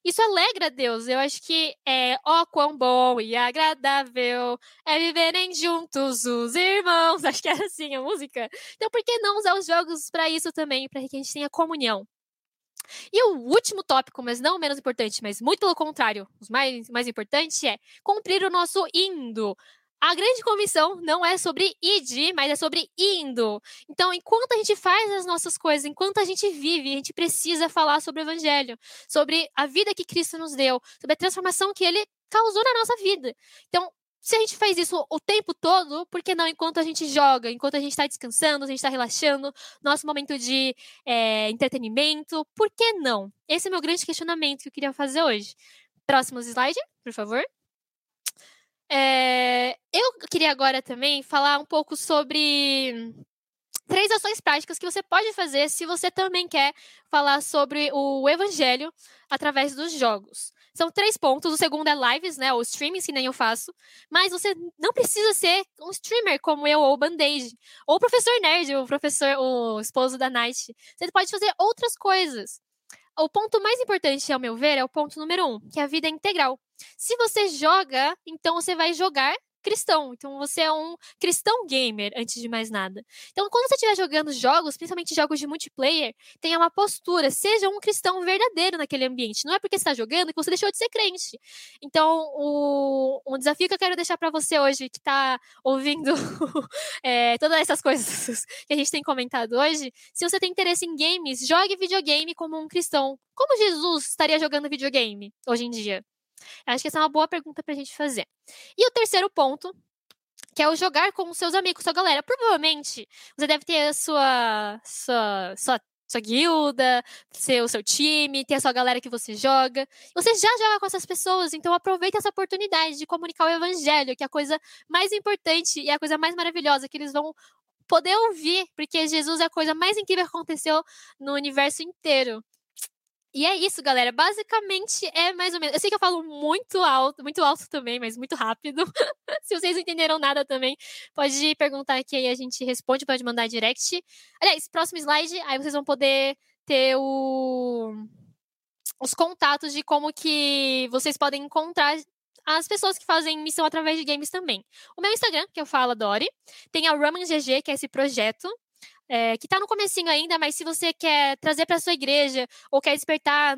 isso alegra Deus. Eu acho que é ó quão bom e agradável é viverem juntos os irmãos. Acho que era assim a música. Então, por que não usar os jogos para isso também, para que a gente tenha comunhão? E o último tópico, mas não menos importante, mas muito pelo contrário, o mais, mais importante é cumprir o nosso indo. A grande comissão não é sobre id, mas é sobre indo. Então, enquanto a gente faz as nossas coisas, enquanto a gente vive, a gente precisa falar sobre o evangelho, sobre a vida que Cristo nos deu, sobre a transformação que ele causou na nossa vida. Então, se a gente faz isso o tempo todo, por que não enquanto a gente joga, enquanto a gente está descansando, a gente está relaxando, nosso momento de é, entretenimento, por que não? Esse é o meu grande questionamento que eu queria fazer hoje. Próximo slide, por favor. É, eu queria agora também falar um pouco sobre três ações práticas que você pode fazer se você também quer falar sobre o evangelho através dos jogos. São três pontos. O segundo é lives, né? Ou streaming, que nem eu faço. Mas você não precisa ser um streamer como eu ou Band-Aid. Ou o professor nerd, o professor, o esposo da Night. Você pode fazer outras coisas. O ponto mais importante, ao meu ver, é o ponto número um, que é a vida integral. Se você joga, então você vai jogar cristão. Então você é um cristão gamer, antes de mais nada. Então, quando você estiver jogando jogos, principalmente jogos de multiplayer, tenha uma postura, seja um cristão verdadeiro naquele ambiente. Não é porque você está jogando que você deixou de ser crente. Então, o, um desafio que eu quero deixar para você hoje, que está ouvindo é, todas essas coisas que a gente tem comentado hoje, se você tem interesse em games, jogue videogame como um cristão. Como Jesus estaria jogando videogame hoje em dia? Acho que essa é uma boa pergunta para a gente fazer. E o terceiro ponto, que é o jogar com os seus amigos, sua galera. Provavelmente você deve ter a sua, sua, sua sua guilda, seu, seu time, ter a sua galera que você joga. Você já joga com essas pessoas, então aproveita essa oportunidade de comunicar o evangelho, que é a coisa mais importante e a coisa mais maravilhosa que eles vão poder ouvir, porque Jesus é a coisa mais incrível que aconteceu no universo inteiro. E é isso, galera. Basicamente é mais ou menos. Eu sei que eu falo muito alto, muito alto também, mas muito rápido. Se vocês não entenderam nada também, pode perguntar aqui aí a gente responde, pode mandar direct. Aliás, próximo slide, aí vocês vão poder ter o os contatos de como que vocês podem encontrar as pessoas que fazem missão através de games também. O meu Instagram, que eu falo Dori, tem a Raman GG, que é esse projeto é, que está no comecinho ainda, mas se você quer trazer para sua igreja ou quer despertar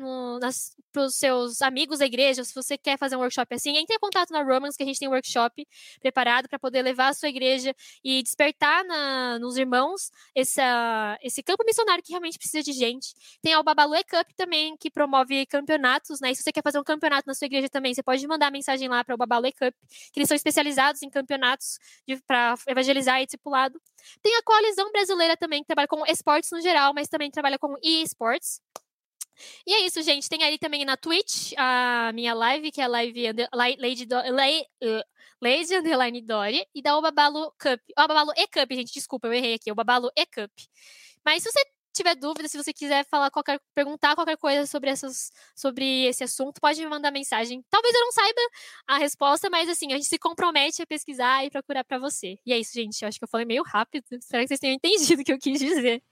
para os seus amigos da igreja, se você quer fazer um workshop assim, entre em contato na Romans, que a gente tem um workshop preparado para poder levar a sua igreja e despertar na, nos irmãos essa, esse campo missionário que realmente precisa de gente. Tem a Babalu Cup também, que promove campeonatos, né? E se você quer fazer um campeonato na sua igreja também, você pode mandar mensagem lá para o Babalu Cup, que eles são especializados em campeonatos para evangelizar e discipulado. Tem a Coalizão Brasileira também, que trabalha com esportes no geral, mas também trabalha com e-sports. E é isso, gente. Tem aí também na Twitch a minha live, que é a live Lady, Do, Lady, uh, Lady Underline Dory, e da Obabalu Cup. Obabalu E-Cup, gente, desculpa, eu errei aqui. Obabalu E-Cup. Mas se você tiver dúvida, se você quiser falar qualquer, perguntar qualquer coisa sobre, essas, sobre esse assunto, pode me mandar mensagem. Talvez eu não saiba a resposta, mas assim, a gente se compromete a pesquisar e procurar para você. E é isso, gente. Eu acho que eu falei meio rápido. Espero que vocês tenham entendido o que eu quis dizer.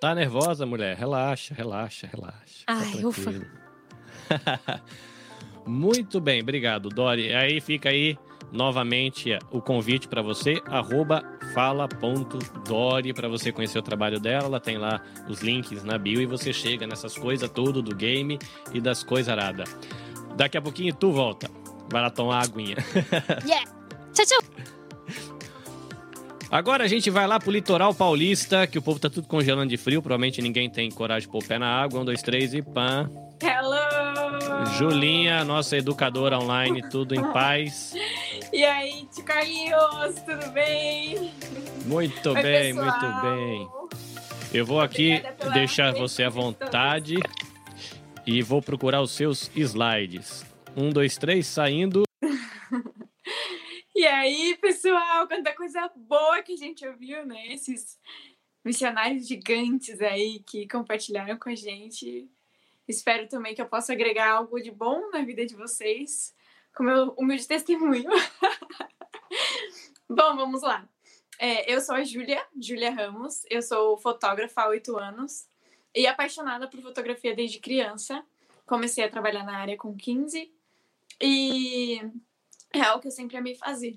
Tá nervosa, mulher? Relaxa, relaxa, relaxa. Ai, ufa. Muito bem, obrigado, Dori. Aí fica aí novamente o convite para você, arroba fala.dori, para você conhecer o trabalho dela. Ela tem lá os links na bio e você chega nessas coisas tudo do game e das coisas aradas. Daqui a pouquinho tu volta. Vai lá tomar aguinha. yeah! Tchau, tchau! Agora a gente vai lá pro litoral paulista, que o povo tá tudo congelando de frio. Provavelmente ninguém tem coragem de pôr o pé na água. Um, dois, três e pã. Hello! Julinha, nossa educadora online, tudo em paz. E aí, tio Carlinhos, tudo bem? Muito Oi, bem, pessoal. muito bem. Eu vou aqui deixar você à vontade e vou procurar os seus slides. Um, dois, três, saindo. E aí, pessoal, quanta coisa boa que a gente ouviu, né? Esses missionários gigantes aí que compartilharam com a gente. Espero também que eu possa agregar algo de bom na vida de vocês, com meu humilde testemunho. bom, vamos lá. É, eu sou a Júlia, Júlia Ramos. Eu sou fotógrafa há oito anos e apaixonada por fotografia desde criança. Comecei a trabalhar na área com 15 e é algo que eu sempre amei fazer.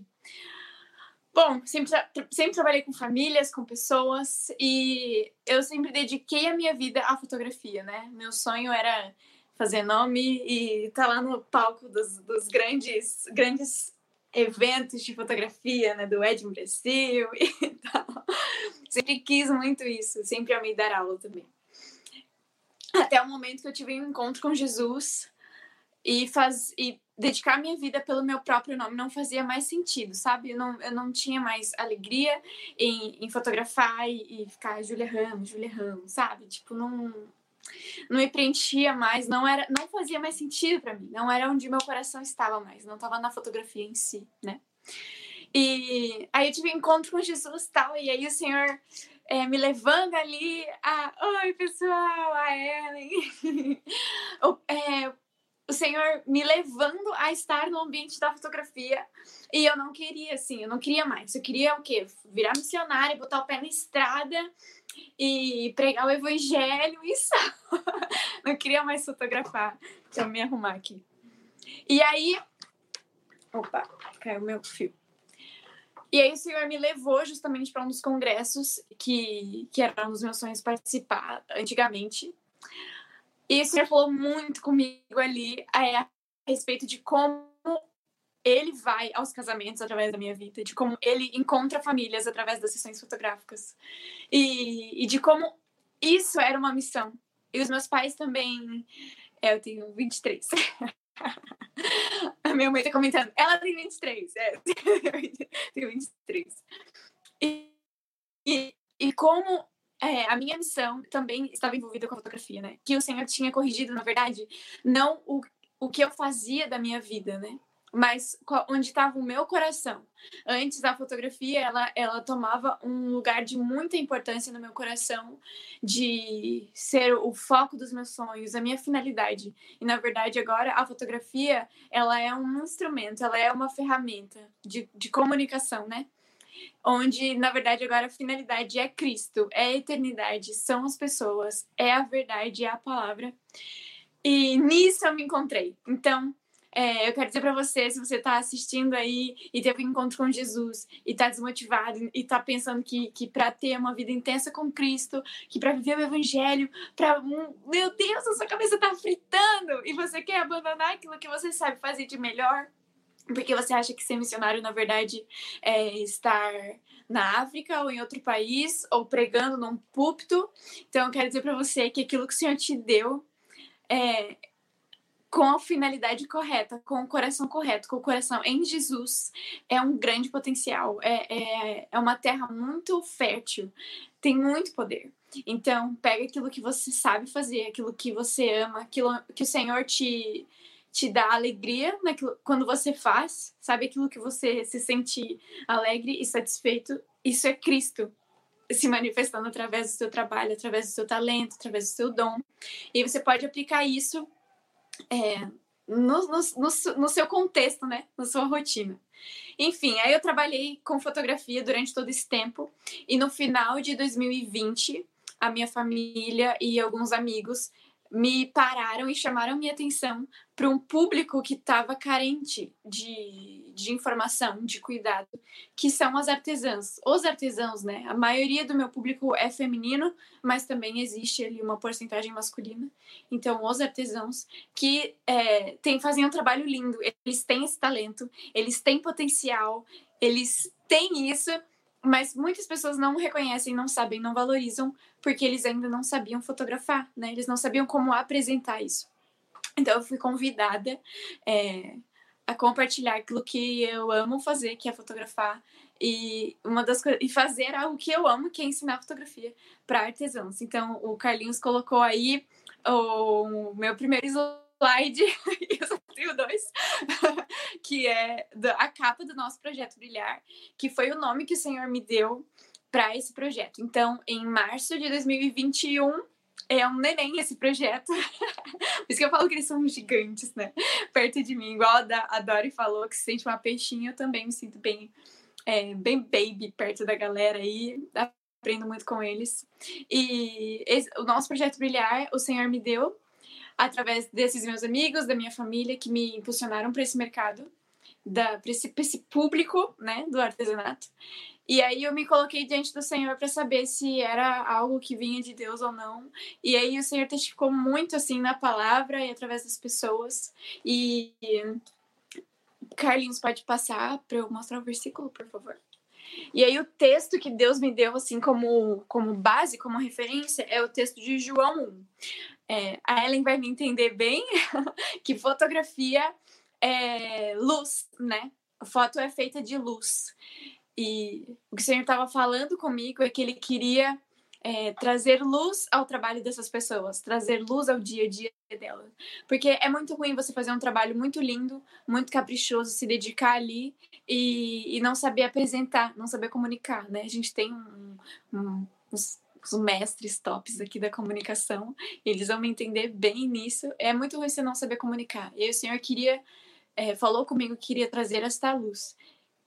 Bom, sempre, tra- sempre trabalhei com famílias, com pessoas e eu sempre dediquei a minha vida à fotografia, né? Meu sonho era fazer nome e estar lá no palco dos, dos grandes, grandes eventos de fotografia, né? Do Edmund Brasil e tal. Sempre quis muito isso, sempre amei dar aula também. Até o momento que eu tive um encontro com Jesus e, faz, e dedicar minha vida pelo meu próprio nome não fazia mais sentido, sabe? Eu não, eu não tinha mais alegria em, em fotografar e, e ficar Julia Ramos, Julia Ramos, sabe? Tipo, não, não me preenchia mais, não era, não fazia mais sentido para mim, não era onde meu coração estava mais, não estava na fotografia em si, né? E aí eu tive encontro com Jesus tal, e aí o Senhor é, me levando ali a. Oi, pessoal, a Ellen. é, o Senhor me levando a estar no ambiente da fotografia. E eu não queria, assim, eu não queria mais. Eu queria o quê? Virar missionária, botar o pé na estrada e pregar o evangelho e só. não queria mais fotografar. Deixa eu me arrumar aqui. E aí. Opa, caiu meu fio. E aí o Senhor me levou justamente para um dos congressos que, que era um dos meus sonhos participar antigamente. E o Senhor falou muito comigo ali é, a respeito de como ele vai aos casamentos através da minha vida, de como ele encontra famílias através das sessões fotográficas. E, e de como isso era uma missão. E os meus pais também. É, eu tenho 23. A minha mãe tá comentando, ela tem 23. É, tem 23. E, e, e como é, a minha missão também estava envolvida com a fotografia, né? Que o Senhor tinha corrigido, na verdade, não o, o que eu fazia da minha vida, né? Mas onde estava o meu coração. Antes a fotografia, ela, ela tomava um lugar de muita importância no meu coração, de ser o foco dos meus sonhos, a minha finalidade. E na verdade agora a fotografia, ela é um instrumento, ela é uma ferramenta de, de comunicação, né? Onde na verdade agora a finalidade é Cristo, é a eternidade, são as pessoas, é a verdade, é a palavra. E nisso eu me encontrei. Então, é, eu quero dizer para você, se você está assistindo aí e teve um encontro com Jesus e está desmotivado e está pensando que, que para ter uma vida intensa com Cristo, que para viver o Evangelho, para meu Deus, a sua cabeça está fritando e você quer abandonar aquilo que você sabe fazer de melhor, porque você acha que ser missionário, na verdade, é estar na África ou em outro país, ou pregando num púlpito. Então, eu quero dizer para você que aquilo que o Senhor te deu é com a finalidade correta, com o coração correto, com o coração em Jesus, é um grande potencial. É, é, é uma terra muito fértil, tem muito poder. Então, pega aquilo que você sabe fazer, aquilo que você ama, aquilo que o Senhor te te dá alegria naquilo, quando você faz, sabe aquilo que você se sente alegre e satisfeito, isso é Cristo se manifestando através do seu trabalho, através do seu talento, através do seu dom. E você pode aplicar isso é, no, no, no, no seu contexto, né? Na sua rotina. Enfim, aí eu trabalhei com fotografia durante todo esse tempo e no final de 2020 a minha família e alguns amigos me pararam e chamaram minha atenção para um público que estava carente de, de informação, de cuidado, que são as artesãs. Os artesãos, né? A maioria do meu público é feminino, mas também existe ali uma porcentagem masculina. Então, os artesãos que é, tem, fazem um trabalho lindo, eles têm esse talento, eles têm potencial, eles têm isso, mas muitas pessoas não reconhecem, não sabem, não valorizam, porque eles ainda não sabiam fotografar, né? Eles não sabiam como apresentar isso. Então eu fui convidada é, a compartilhar aquilo que eu amo fazer, que é fotografar, e uma das e fazer algo que eu amo, que é ensinar fotografia para artesãos. Então o Carlinhos colocou aí o meu primeiro slide, eu só tenho dois, que é a capa do nosso projeto Brilhar, que foi o nome que o Senhor me deu para esse projeto. Então, em março de 2021, é um neném esse projeto. Por isso que eu falo que eles são gigantes, né? Perto de mim. Igual a Dori falou que se sente uma peixinha, eu também me sinto bem, é, bem baby perto da galera aí. Aprendo muito com eles. E esse, o nosso projeto Brilhar, o Senhor me deu através desses meus amigos, da minha família, que me impulsionaram para esse mercado, para esse, esse público né, do artesanato. E aí eu me coloquei diante do Senhor para saber se era algo que vinha de Deus ou não. E aí o Senhor testificou muito assim na palavra e através das pessoas. E Carlinhos pode passar para eu mostrar o versículo, por favor. E aí o texto que Deus me deu assim como como base, como referência, é o texto de João 1. É, a Ellen vai me entender bem que fotografia é luz, né? A foto é feita de luz. E o que o Senhor estava falando comigo é que ele queria é, trazer luz ao trabalho dessas pessoas, trazer luz ao dia a dia delas. Porque é muito ruim você fazer um trabalho muito lindo, muito caprichoso, se dedicar ali e, e não saber apresentar, não saber comunicar, né? A gente tem um, um, uns os mestres tops aqui da comunicação, eles vão me entender bem nisso. É muito ruim você não saber comunicar. E o Senhor queria, é, falou comigo que queria trazer esta luz.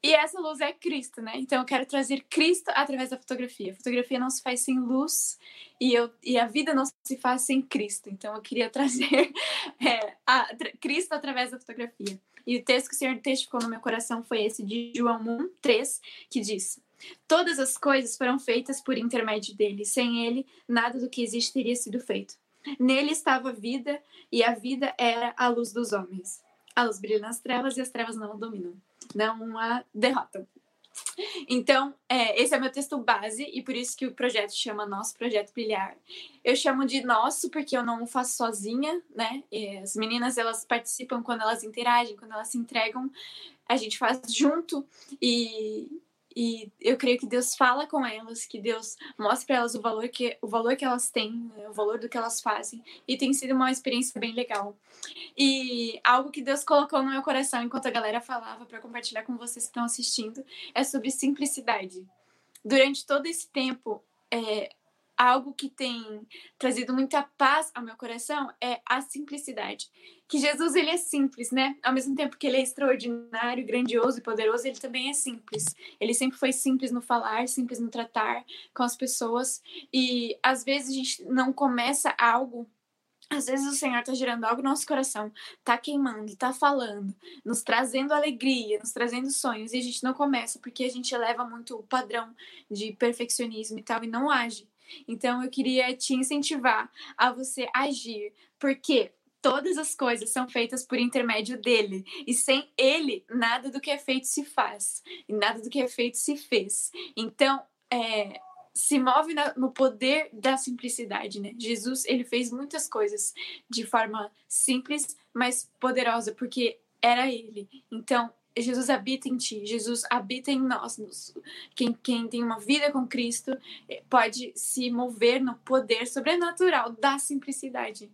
E essa luz é Cristo, né? Então eu quero trazer Cristo através da fotografia. A fotografia não se faz sem luz e, eu, e a vida não se faz sem Cristo. Então eu queria trazer é, a, Cristo através da fotografia. E o texto que o Senhor testificou no meu coração foi esse de João 1, 3, que diz: Todas as coisas foram feitas por intermédio dele. Sem ele, nada do que existe teria sido feito. Nele estava a vida, e a vida era a luz dos homens. A luz brilha nas trevas e as trevas não a dominam. Não a derrotam. Então, é, esse é meu texto base e por isso que o projeto chama Nosso Projeto Brilhar. Eu chamo de nosso porque eu não faço sozinha, né? E as meninas elas participam quando elas interagem, quando elas se entregam, a gente faz junto e e eu creio que Deus fala com elas, que Deus mostra para elas o valor que o valor que elas têm, né, o valor do que elas fazem. E tem sido uma experiência bem legal. E algo que Deus colocou no meu coração enquanto a galera falava para compartilhar com vocês que estão assistindo é sobre simplicidade. Durante todo esse tempo, é, algo que tem trazido muita paz ao meu coração é a simplicidade. Que Jesus ele é simples, né? Ao mesmo tempo que ele é extraordinário, grandioso e poderoso, ele também é simples. Ele sempre foi simples no falar, simples no tratar com as pessoas. E às vezes a gente não começa algo às vezes o Senhor está gerando algo no nosso coração, está queimando, está falando, nos trazendo alegria, nos trazendo sonhos, e a gente não começa porque a gente eleva muito o padrão de perfeccionismo e tal, e não age. Então eu queria te incentivar a você agir, porque todas as coisas são feitas por intermédio dele, e sem ele, nada do que é feito se faz, e nada do que é feito se fez. Então, é, se move no poder da simplicidade, né? Jesus, ele fez muitas coisas de forma simples, mas poderosa, porque era ele. Então, Jesus habita em ti, Jesus habita em nós. Quem, quem tem uma vida com Cristo eh, pode se mover no poder sobrenatural da simplicidade.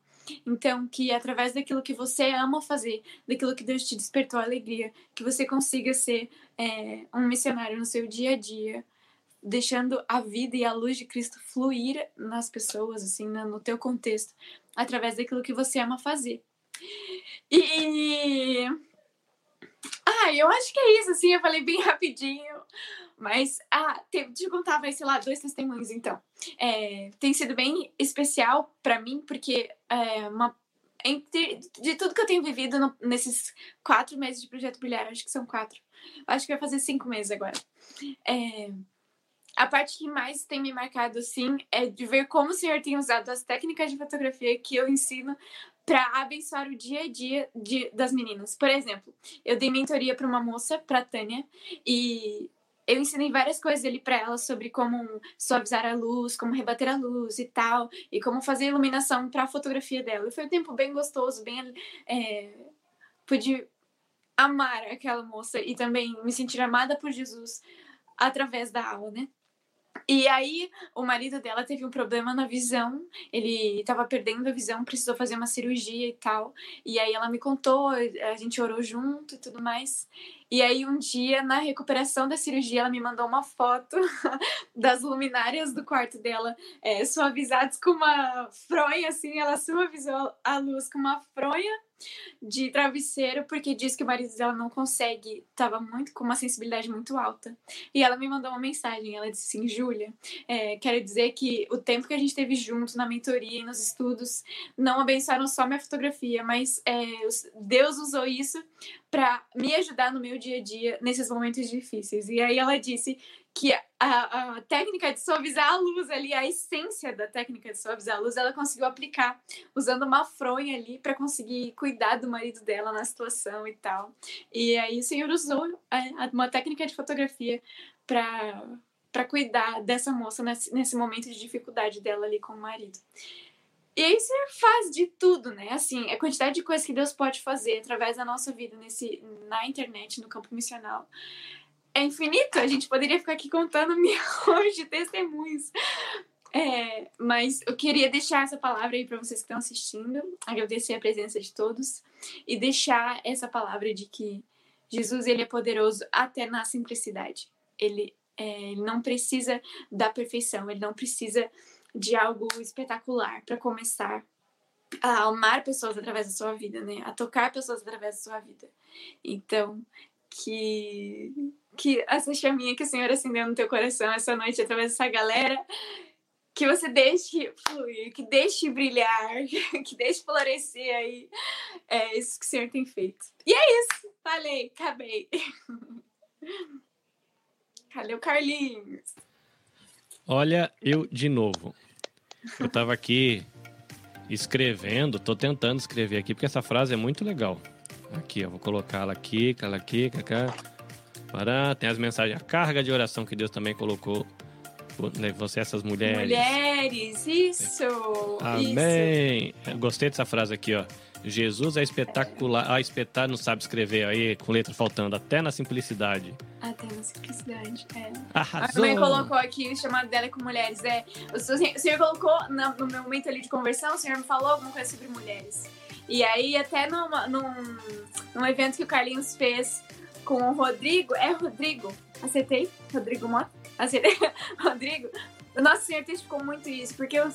Então, que através daquilo que você ama fazer, daquilo que Deus te despertou a alegria, que você consiga ser é, um missionário no seu dia a dia, deixando a vida e a luz de Cristo fluir nas pessoas, assim, no teu contexto, através daquilo que você ama fazer. E ah, eu acho que é isso, assim, eu falei bem rapidinho. Mas, ah, te, eu contar, vai, sei lá, dois testemunhos, então. É, tem sido bem especial para mim, porque é, uma, entre, de tudo que eu tenho vivido no, nesses quatro meses de Projeto Brilhar, acho que são quatro. Acho que vai fazer cinco meses agora. É, a parte que mais tem me marcado, assim, é de ver como o senhor tem usado as técnicas de fotografia que eu ensino para abençoar o dia a dia de, das meninas. Por exemplo, eu dei mentoria para uma moça, para Tânia, e eu ensinei várias coisas ali para ela sobre como suavizar a luz, como rebater a luz e tal, e como fazer iluminação para a fotografia dela. E foi um tempo bem gostoso, bem é, pude amar aquela moça e também me sentir amada por Jesus através da aula, né? E aí, o marido dela teve um problema na visão, ele estava perdendo a visão, precisou fazer uma cirurgia e tal. E aí, ela me contou, a gente orou junto e tudo mais. E aí, um dia, na recuperação da cirurgia, ela me mandou uma foto das luminárias do quarto dela, é, suavizadas com uma fronha, assim, ela suavizou a luz com uma fronha de travesseiro porque diz que o marido dela não consegue, tava muito com uma sensibilidade muito alta. E ela me mandou uma mensagem, ela disse assim, Júlia, é, quero dizer que o tempo que a gente teve junto na mentoria e nos estudos não abençoaram só minha fotografia, mas é, Deus usou isso para me ajudar no meu dia a dia nesses momentos difíceis. E aí ela disse que a, a, técnica de suavizar a luz ali, a essência da técnica de suavizar a luz, ela conseguiu aplicar usando uma fronha ali para conseguir cuidar do marido dela na situação e tal. E aí o senhor usou é, uma técnica de fotografia para para cuidar dessa moça nesse, nesse momento de dificuldade dela ali com o marido. E aí você faz de tudo, né? Assim, a quantidade de coisas que Deus pode fazer através da nossa vida nesse, na internet, no campo missional, é infinito. A gente poderia ficar aqui contando milhões de testemunhos. É, mas eu queria deixar essa palavra aí para vocês que estão assistindo, agradecer a presença de todos e deixar essa palavra de que Jesus ele é poderoso até na simplicidade. Ele, é, ele não precisa da perfeição, ele não precisa de algo espetacular para começar a amar pessoas através da sua vida, né? A tocar pessoas através da sua vida. Então, que que essa chaminha que o Senhor acendeu no teu coração essa noite através dessa galera, que você deixe fluir, que deixe brilhar, que deixe florescer aí é isso que o Senhor tem feito. E é isso, falei, acabei. O Carlinhos? Olha, eu de novo. Eu tava aqui escrevendo, tô tentando escrever aqui, porque essa frase é muito legal. Aqui, eu vou colocar ela aqui, ela aqui, aqui. Pará, tem as mensagens, a carga de oração que Deus também colocou né, você essas mulheres. Mulheres, isso! Amém! Isso. Gostei dessa frase aqui, ó. Jesus é espetacular. Ah, espetar não sabe escrever aí, com letra faltando, até na simplicidade. Até na simplicidade, é. Arrasou. A mãe colocou aqui o chamado dela com mulheres. É, o senhor colocou no meu momento ali de conversão, o senhor me falou alguma coisa sobre mulheres. E aí, até numa, num, num evento que o Carlinhos fez com o Rodrigo, é Rodrigo, acertei? Rodrigo Mota? Acertei? Rodrigo? O nosso senhor testificou muito isso, porque eu,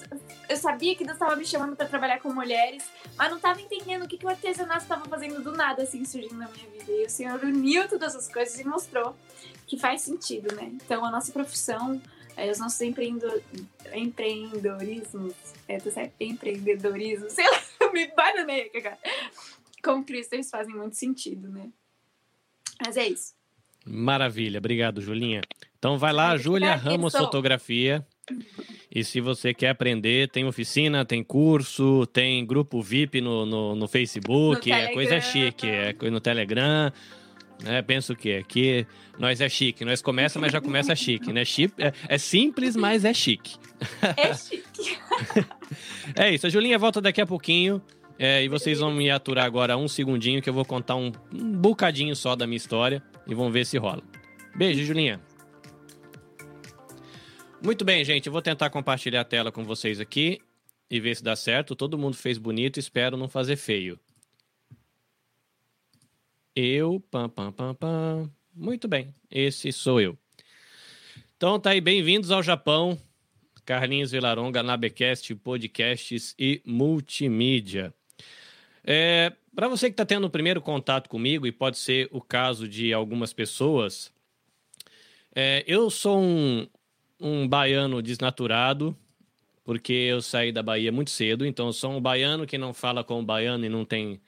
eu sabia que Deus estava me chamando para trabalhar com mulheres, mas não estava entendendo o que, que o artesanato estava fazendo do nada, assim, surgindo na minha vida. E o senhor uniu todas as coisas e mostrou que faz sentido, né? Então, a nossa profissão, é, os nossos empreendedor, empreendedorismos, é, tá certo? Empreendedorismo, sei lá, me bananei, cara. Com Cristo, eles fazem muito sentido, né? Mas é isso. Maravilha, obrigado, Julinha. Então vai lá, Júlia Ramos Fotografia. E se você quer aprender, tem oficina, tem curso, tem grupo VIP no, no, no Facebook, no é coisa chique, é no Telegram. É, penso que aqui nós é chique, nós começa, mas já começa chique, né? Chip, é, é simples, mas é chique. É chique. é isso, a Julinha volta daqui a pouquinho. É, e vocês vão me aturar agora um segundinho que eu vou contar um, um bocadinho só da minha história e vão ver se rola. Beijo, Julinha. Muito bem, gente. Eu vou tentar compartilhar a tela com vocês aqui e ver se dá certo. Todo mundo fez bonito, espero não fazer feio. Eu, pam, pam, pam, pam. Muito bem, esse sou eu. Então tá aí, bem-vindos ao Japão. Carlinhos Vilaronga, Nabecast, podcasts e multimídia. É, Para você que está tendo o primeiro contato comigo, e pode ser o caso de algumas pessoas, é, eu sou um, um baiano desnaturado, porque eu saí da Bahia muito cedo, então eu sou um baiano que não fala como baiano e não tem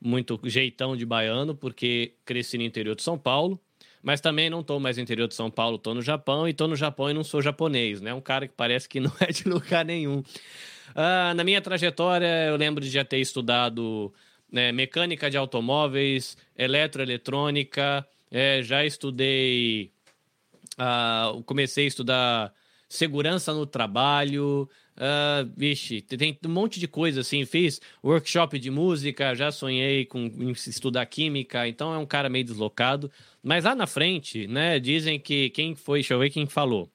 muito jeitão de baiano, porque cresci no interior de São Paulo, mas também não estou mais no interior de São Paulo, estou no Japão, e estou no Japão e não sou japonês, né? Um cara que parece que não é de lugar nenhum. Uh, na minha trajetória, eu lembro de já ter estudado né, mecânica de automóveis, eletroeletrônica, é, já estudei Uh, comecei a estudar segurança no trabalho. Uh, vixe, tem um monte de coisa assim. Fiz workshop de música, já sonhei com estudar química, então é um cara meio deslocado. Mas lá na frente, né, dizem que quem foi, deixa eu ver quem falou.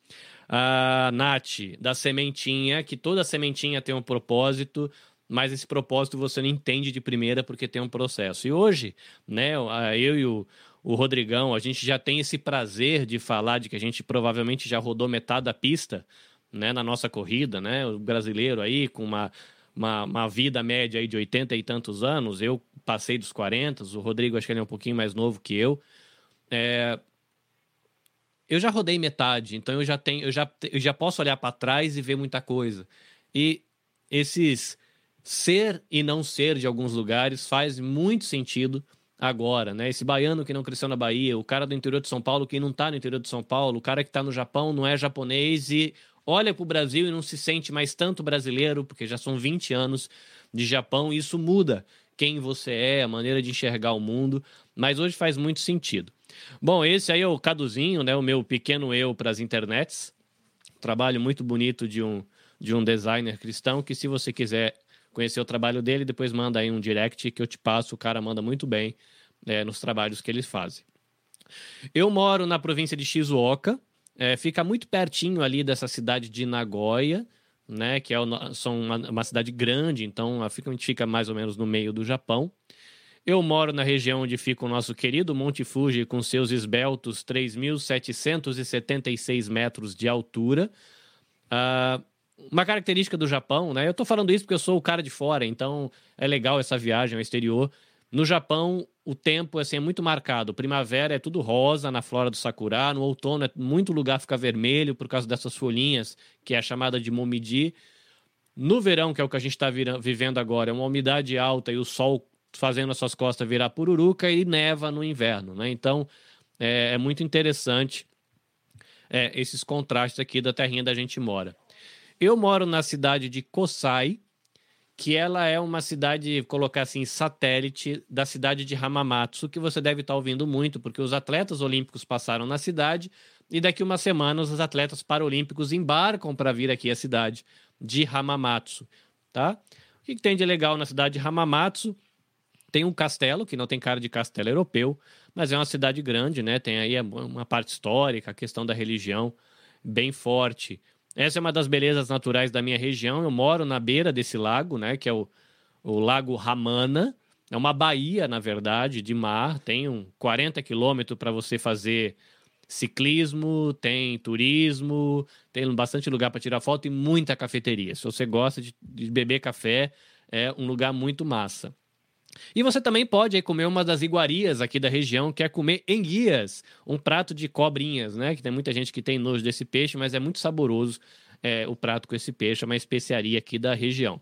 A Nath, da sementinha, que toda sementinha tem um propósito, mas esse propósito você não entende de primeira porque tem um processo. E hoje, né, eu e o, o Rodrigão, a gente já tem esse prazer de falar de que a gente provavelmente já rodou metade da pista, né, na nossa corrida, né? O brasileiro aí com uma, uma, uma, vida média aí de 80 e tantos anos, eu passei dos 40, o Rodrigo acho que ele é um pouquinho mais novo que eu. É... Eu já rodei metade, então eu já tenho, eu já, eu já posso olhar para trás e ver muita coisa. E esses ser e não ser de alguns lugares faz muito sentido agora, né? Esse baiano que não cresceu na Bahia, o cara do interior de São Paulo que não tá no interior de São Paulo, o cara que tá no Japão não é japonês e olha pro Brasil e não se sente mais tanto brasileiro, porque já são 20 anos de Japão, e isso muda quem você é, a maneira de enxergar o mundo, mas hoje faz muito sentido. Bom, esse aí é o Caduzinho, né? O meu pequeno eu para as internets. Trabalho muito bonito de um, de um designer cristão que, se você quiser conhecer o trabalho dele, depois manda aí um direct que eu te passo, o cara manda muito bem é, nos trabalhos que eles fazem. Eu moro na província de Shizuoka, é, fica muito pertinho ali dessa cidade de Nagoya, né, que é são uma, uma, cidade grande, então fica, fica mais ou menos no meio do Japão. Eu moro na região onde fica o nosso querido Monte Fuji, com seus esbeltos 3.776 metros de altura. Uh, uma característica do Japão, né? Eu tô falando isso porque eu sou o cara de fora, então é legal essa viagem ao exterior. No Japão, o tempo assim, é muito marcado. Primavera é tudo rosa na flora do sakura, no outono é muito lugar fica vermelho por causa dessas folhinhas, que é chamada de momiji. No verão, que é o que a gente está vivendo agora, é uma umidade alta e o sol fazendo as suas costas virar pururuca e neva no inverno, né? Então, é, é muito interessante é, esses contrastes aqui da terrinha da gente mora. Eu moro na cidade de Kosai, que ela é uma cidade, colocar assim, satélite da cidade de Hamamatsu, que você deve estar ouvindo muito, porque os atletas olímpicos passaram na cidade e daqui uma semana os atletas paralímpicos embarcam para vir aqui à cidade de Hamamatsu, tá? O que, tem de legal na cidade de Hamamatsu? Tem um castelo, que não tem cara de castelo europeu, mas é uma cidade grande, né? Tem aí uma parte histórica, a questão da religião bem forte. Essa é uma das belezas naturais da minha região. Eu moro na beira desse lago, né? Que é o, o Lago Ramana. É uma baía, na verdade, de mar. Tem um 40 quilômetros para você fazer ciclismo, tem turismo, tem bastante lugar para tirar foto e muita cafeteria. Se você gosta de, de beber café, é um lugar muito massa. E você também pode aí, comer uma das iguarias aqui da região, que é comer enguias, um prato de cobrinhas, né? Que tem muita gente que tem nojo desse peixe, mas é muito saboroso é, o prato com esse peixe, é uma especiaria aqui da região.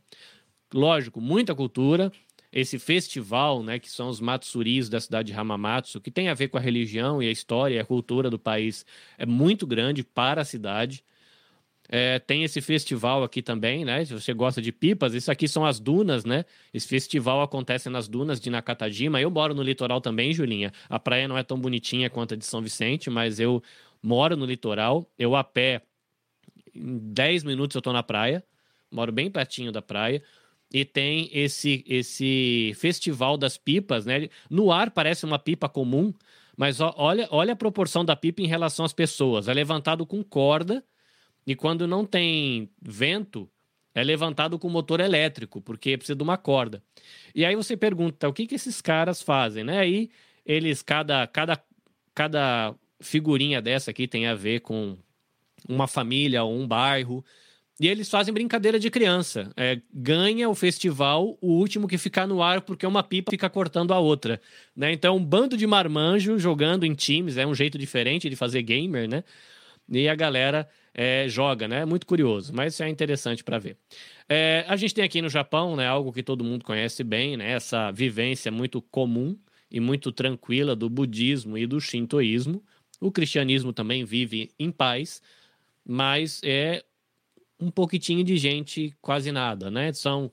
Lógico, muita cultura, esse festival, né, que são os Matsuris da cidade de Hamamatsu, que tem a ver com a religião e a história e a cultura do país, é muito grande para a cidade. É, tem esse festival aqui também, né? Se você gosta de pipas, isso aqui são as dunas, né? Esse festival acontece nas dunas de Nakatajima. Eu moro no litoral também, Julinha. A praia não é tão bonitinha quanto a de São Vicente, mas eu moro no litoral. Eu a pé, em 10 minutos eu tô na praia. Moro bem pertinho da praia. E tem esse esse festival das pipas, né? No ar parece uma pipa comum, mas olha, olha a proporção da pipa em relação às pessoas. É levantado com corda e quando não tem vento, é levantado com motor elétrico, porque precisa de uma corda. E aí você pergunta, o que, que esses caras fazem, né? Aí eles, cada, cada, cada figurinha dessa aqui tem a ver com uma família ou um bairro. E eles fazem brincadeira de criança. É, ganha o festival o último que ficar no ar, porque uma pipa fica cortando a outra. Né? Então, um bando de marmanjo jogando em times, é um jeito diferente de fazer gamer, né? E a galera é, joga, né? Muito curioso, mas é interessante para ver. É, a gente tem aqui no Japão, né, algo que todo mundo conhece bem, né? Essa vivência muito comum e muito tranquila do budismo e do shintoísmo. O cristianismo também vive em paz, mas é um pouquitinho de gente, quase nada, né? São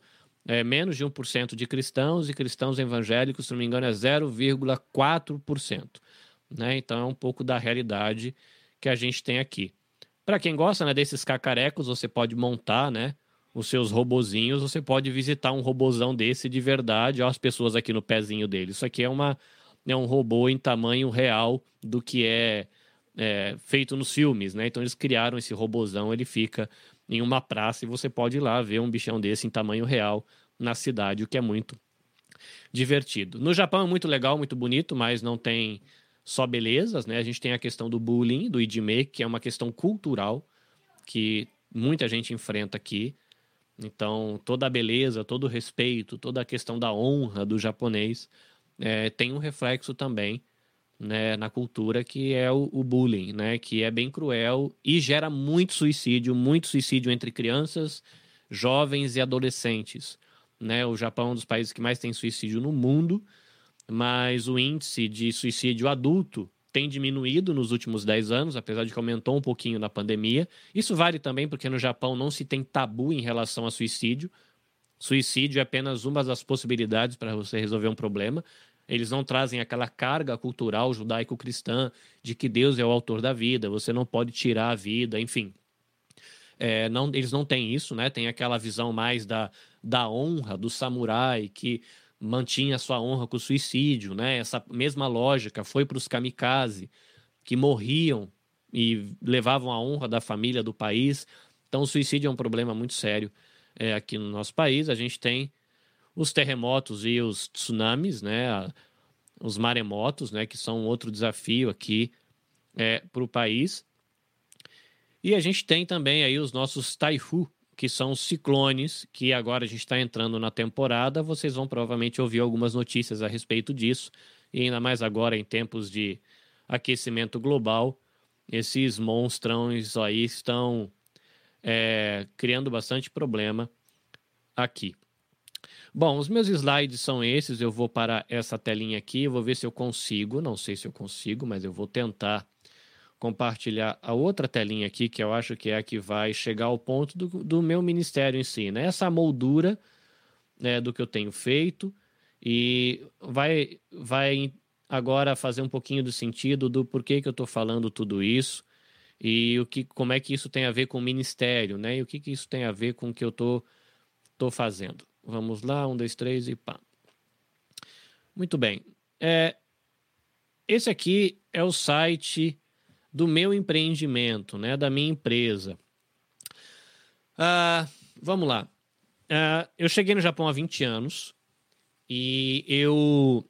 é, menos de 1% de cristãos e cristãos evangélicos, se não me engano, é 0,4%. Né? Então é um pouco da realidade que a gente tem aqui. Para quem gosta né, desses cacarecos, você pode montar, né? Os seus robozinhos, você pode visitar um robozão desse de verdade. Olha as pessoas aqui no pezinho dele. Isso aqui é, uma, é um robô em tamanho real do que é, é feito nos filmes, né? Então eles criaram esse robozão, ele fica em uma praça e você pode ir lá ver um bichão desse em tamanho real na cidade, o que é muito divertido. No Japão é muito legal, muito bonito, mas não tem só belezas, né? A gente tem a questão do bullying, do idime, que é uma questão cultural que muita gente enfrenta aqui. Então, toda a beleza, todo o respeito, toda a questão da honra do japonês é, tem um reflexo também né, na cultura que é o, o, bullying, né? Que é bem cruel e gera muito suicídio, muito suicídio entre crianças, jovens e adolescentes. Né? O Japão é um dos países que mais tem suicídio no mundo mas o índice de suicídio adulto tem diminuído nos últimos 10 anos, apesar de que aumentou um pouquinho na pandemia. Isso vale também porque no Japão não se tem tabu em relação a suicídio. Suicídio é apenas uma das possibilidades para você resolver um problema. Eles não trazem aquela carga cultural judaico-cristã de que Deus é o autor da vida, você não pode tirar a vida, enfim. É, não, eles não têm isso, né? Tem aquela visão mais da, da honra, do samurai, que mantinha sua honra com o suicídio, né? Essa mesma lógica foi para os kamikaze, que morriam e levavam a honra da família do país. Então, o suicídio é um problema muito sério é, aqui no nosso país. A gente tem os terremotos e os tsunamis, né? Os maremotos, né? Que são outro desafio aqui é, para o país. E a gente tem também aí os nossos taifu, que são ciclones, que agora a gente está entrando na temporada. Vocês vão provavelmente ouvir algumas notícias a respeito disso, e ainda mais agora em tempos de aquecimento global, esses monstrões aí estão é, criando bastante problema aqui. Bom, os meus slides são esses. Eu vou para essa telinha aqui. Vou ver se eu consigo. Não sei se eu consigo, mas eu vou tentar compartilhar a outra telinha aqui, que eu acho que é a que vai chegar ao ponto do, do meu ministério em si. Né? Essa moldura né, do que eu tenho feito e vai, vai agora fazer um pouquinho do sentido do porquê que eu estou falando tudo isso e o que, como é que isso tem a ver com o ministério, né? E o que, que isso tem a ver com o que eu tô, tô fazendo. Vamos lá, um, dois, três e pá. Muito bem. É, esse aqui é o site do meu empreendimento, né? Da minha empresa. Ah, vamos lá. Ah, eu cheguei no Japão há 20 anos e eu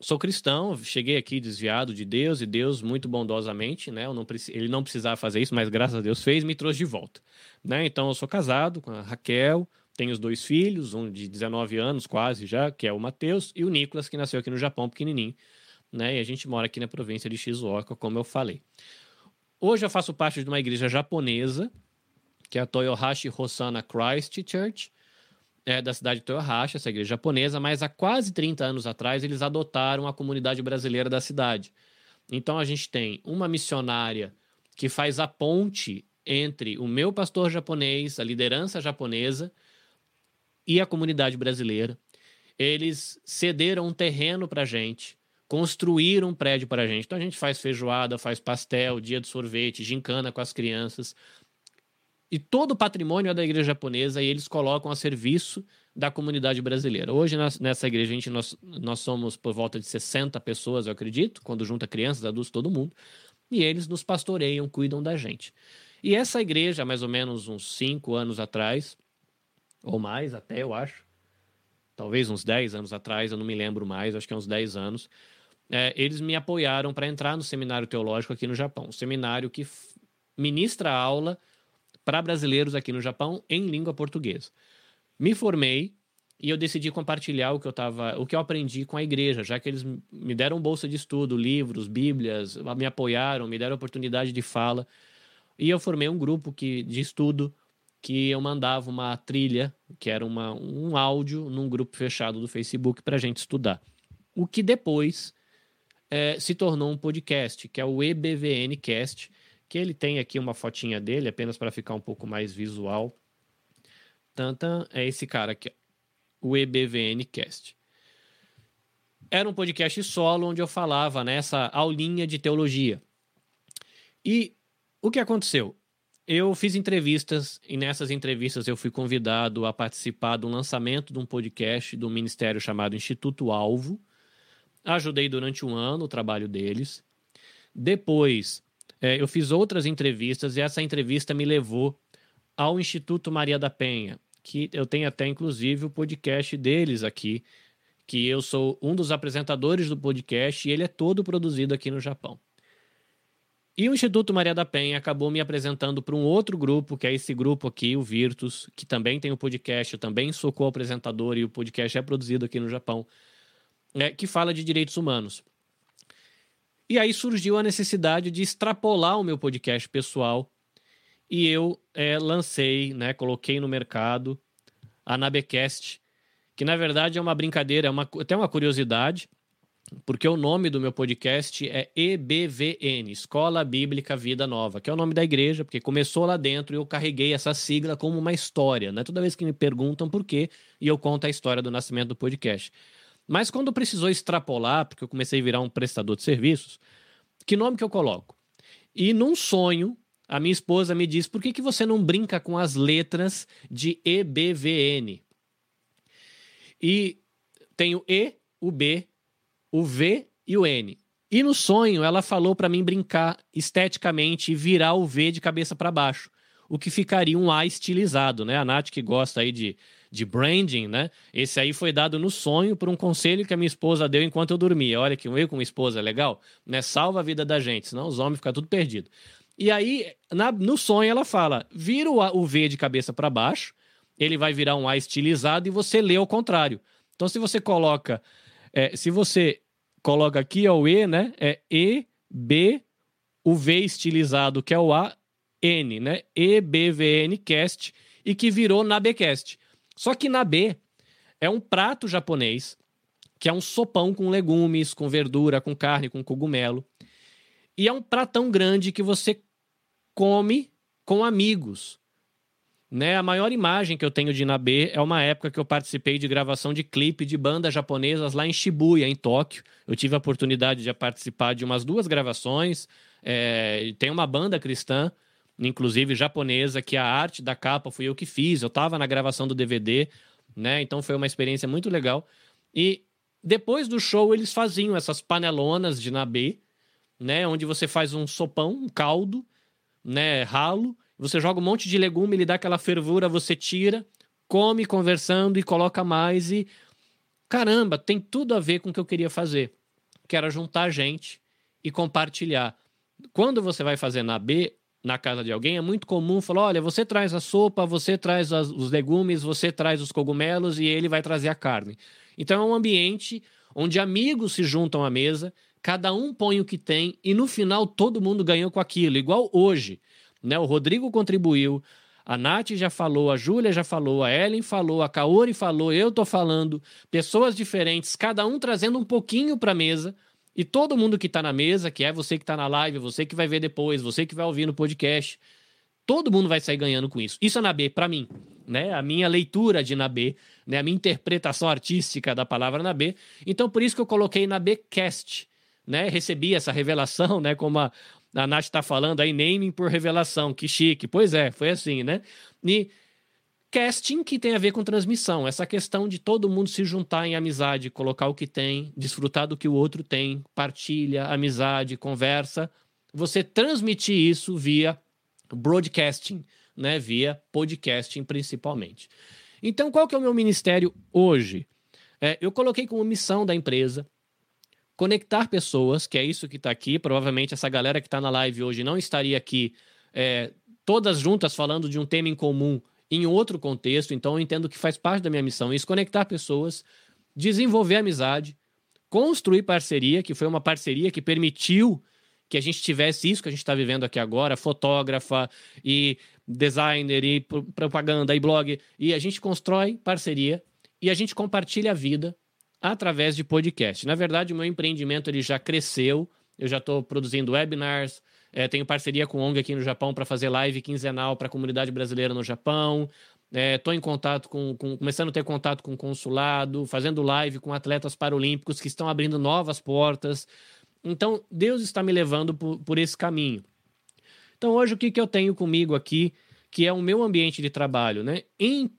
sou cristão, cheguei aqui desviado de Deus e Deus muito bondosamente, né? Não, ele não precisava fazer isso, mas graças a Deus fez, me trouxe de volta, né? Então eu sou casado com a Raquel, tenho os dois filhos, um de 19 anos quase já, que é o Matheus, e o Nicolas, que nasceu aqui no Japão, pequenininho, né? E a gente mora aqui na província de Shizuoka, como eu falei. Hoje eu faço parte de uma igreja japonesa, que é a Toyohashi Hosanna Christ Church, é, da cidade de Toyohashi, essa igreja japonesa, mas há quase 30 anos atrás eles adotaram a comunidade brasileira da cidade. Então a gente tem uma missionária que faz a ponte entre o meu pastor japonês, a liderança japonesa e a comunidade brasileira. Eles cederam um terreno para a gente, construíram um prédio para a gente. Então a gente faz feijoada, faz pastel, dia de sorvete, gincana com as crianças. E todo o patrimônio é da igreja japonesa e eles colocam a serviço da comunidade brasileira. Hoje, nessa igreja, a gente, nós, nós somos por volta de 60 pessoas, eu acredito, quando junta crianças, adultos, todo mundo. E eles nos pastoreiam, cuidam da gente. E essa igreja, mais ou menos uns 5 anos atrás, ou mais até, eu acho, talvez uns 10 anos atrás, eu não me lembro mais, acho que é uns 10 anos, é, eles me apoiaram para entrar no seminário teológico aqui no Japão. Um seminário que ministra aula para brasileiros aqui no Japão em língua portuguesa. Me formei e eu decidi compartilhar o que eu tava, o que eu aprendi com a igreja, já que eles me deram bolsa de estudo, livros, bíblias, me apoiaram, me deram oportunidade de fala. E eu formei um grupo que, de estudo que eu mandava uma trilha, que era uma, um áudio num grupo fechado do Facebook para a gente estudar. O que depois é, se tornou um podcast, que é o EBVN Cast, que ele tem aqui uma fotinha dele, apenas para ficar um pouco mais visual. É esse cara aqui, o EBVN Cast. Era um podcast solo onde eu falava nessa aulinha de teologia. E o que aconteceu? Eu fiz entrevistas e nessas entrevistas eu fui convidado a participar do lançamento de um podcast do ministério chamado Instituto Alvo. Ajudei durante um ano o trabalho deles. Depois é, eu fiz outras entrevistas e essa entrevista me levou ao Instituto Maria da Penha, que eu tenho até inclusive o podcast deles aqui, que eu sou um dos apresentadores do podcast e ele é todo produzido aqui no Japão. E o Instituto Maria da Penha acabou me apresentando para um outro grupo, que é esse grupo aqui, o Virtus, que também tem o podcast, eu também sou co-apresentador e o podcast é produzido aqui no Japão, né, que fala de direitos humanos. E aí surgiu a necessidade de extrapolar o meu podcast pessoal e eu é, lancei, né, coloquei no mercado a Nabecast, que na verdade é uma brincadeira, é uma, até uma curiosidade, porque o nome do meu podcast é EBVN, Escola Bíblica Vida Nova, que é o nome da igreja, porque começou lá dentro e eu carreguei essa sigla como uma história, né? Toda vez que me perguntam por quê, e eu conto a história do nascimento do podcast. Mas quando precisou extrapolar, porque eu comecei a virar um prestador de serviços, que nome que eu coloco? E num sonho, a minha esposa me disse: por que, que você não brinca com as letras de EBVN? E tem o E, o B, o V e o N. E no sonho, ela falou para mim brincar esteticamente e virar o V de cabeça para baixo, o que ficaria um A estilizado, né? A Nath que gosta aí de de branding, né? Esse aí foi dado no sonho por um conselho que a minha esposa deu enquanto eu dormia. Olha que eu com uma esposa é legal, né? Salva a vida da gente, senão os homens ficam tudo perdido. E aí, na, no sonho, ela fala: vira o, o V de cabeça para baixo, ele vai virar um A estilizado e você lê ao contrário. Então, se você coloca, é, se você coloca aqui é o E, né? É E, B, o V estilizado, que é o A, N, né? E, B, V, N, cast, e que virou na Bcast. Só que na B é um prato japonês, que é um sopão com legumes, com verdura, com carne, com cogumelo. E é um pratão grande que você come com amigos. Né, a maior imagem que eu tenho de Nabe é uma época que eu participei de gravação de clipe de bandas japonesas lá em Shibuya, em Tóquio. Eu tive a oportunidade de participar de umas duas gravações. É, tem uma banda cristã, inclusive japonesa, que a arte da capa fui eu que fiz. Eu estava na gravação do DVD, né? Então foi uma experiência muito legal. E depois do show eles faziam essas panelonas de Nabe, né? Onde você faz um sopão, um caldo, né? Ralo você joga um monte de legume, ele dá aquela fervura, você tira, come conversando e coloca mais e caramba, tem tudo a ver com o que eu queria fazer, que era juntar gente e compartilhar. Quando você vai fazer na B, na casa de alguém, é muito comum falar: olha, você traz a sopa, você traz as, os legumes, você traz os cogumelos e ele vai trazer a carne. Então é um ambiente onde amigos se juntam à mesa, cada um põe o que tem e no final todo mundo ganhou com aquilo, igual hoje. Né? O Rodrigo contribuiu, a Nath já falou, a Júlia já falou, a Ellen falou, a Kaori falou, eu tô falando, pessoas diferentes, cada um trazendo um pouquinho para a mesa. E todo mundo que está na mesa, que é você que está na live, você que vai ver depois, você que vai ouvir no podcast, todo mundo vai sair ganhando com isso. Isso é Nabê, para mim, né? A minha leitura de Nabê, né? A minha interpretação artística da palavra Nabê. Então, por isso que eu coloquei Nabê-cast, né? Recebi essa revelação, né? Como a, a Nath está falando aí, naming por revelação, que chique. Pois é, foi assim, né? E casting que tem a ver com transmissão, essa questão de todo mundo se juntar em amizade, colocar o que tem, desfrutar do que o outro tem, partilha, amizade, conversa, você transmitir isso via broadcasting, né, via podcasting principalmente. Então, qual que é o meu ministério hoje? É, eu coloquei como missão da empresa conectar pessoas, que é isso que está aqui. Provavelmente essa galera que está na live hoje não estaria aqui é, todas juntas falando de um tema em comum em outro contexto. Então eu entendo que faz parte da minha missão isso, conectar pessoas, desenvolver amizade, construir parceria, que foi uma parceria que permitiu que a gente tivesse isso que a gente está vivendo aqui agora, fotógrafa e designer e propaganda e blog, e a gente constrói parceria e a gente compartilha a vida através de podcast. Na verdade, o meu empreendimento ele já cresceu. Eu já estou produzindo webinars, é, tenho parceria com o ONG aqui no Japão para fazer live quinzenal para a comunidade brasileira no Japão. Estou é, em contato com, com, começando a ter contato com o consulado, fazendo live com atletas paralímpicos que estão abrindo novas portas. Então, Deus está me levando por, por esse caminho. Então, hoje, o que, que eu tenho comigo aqui, que é o meu ambiente de trabalho, né? Em,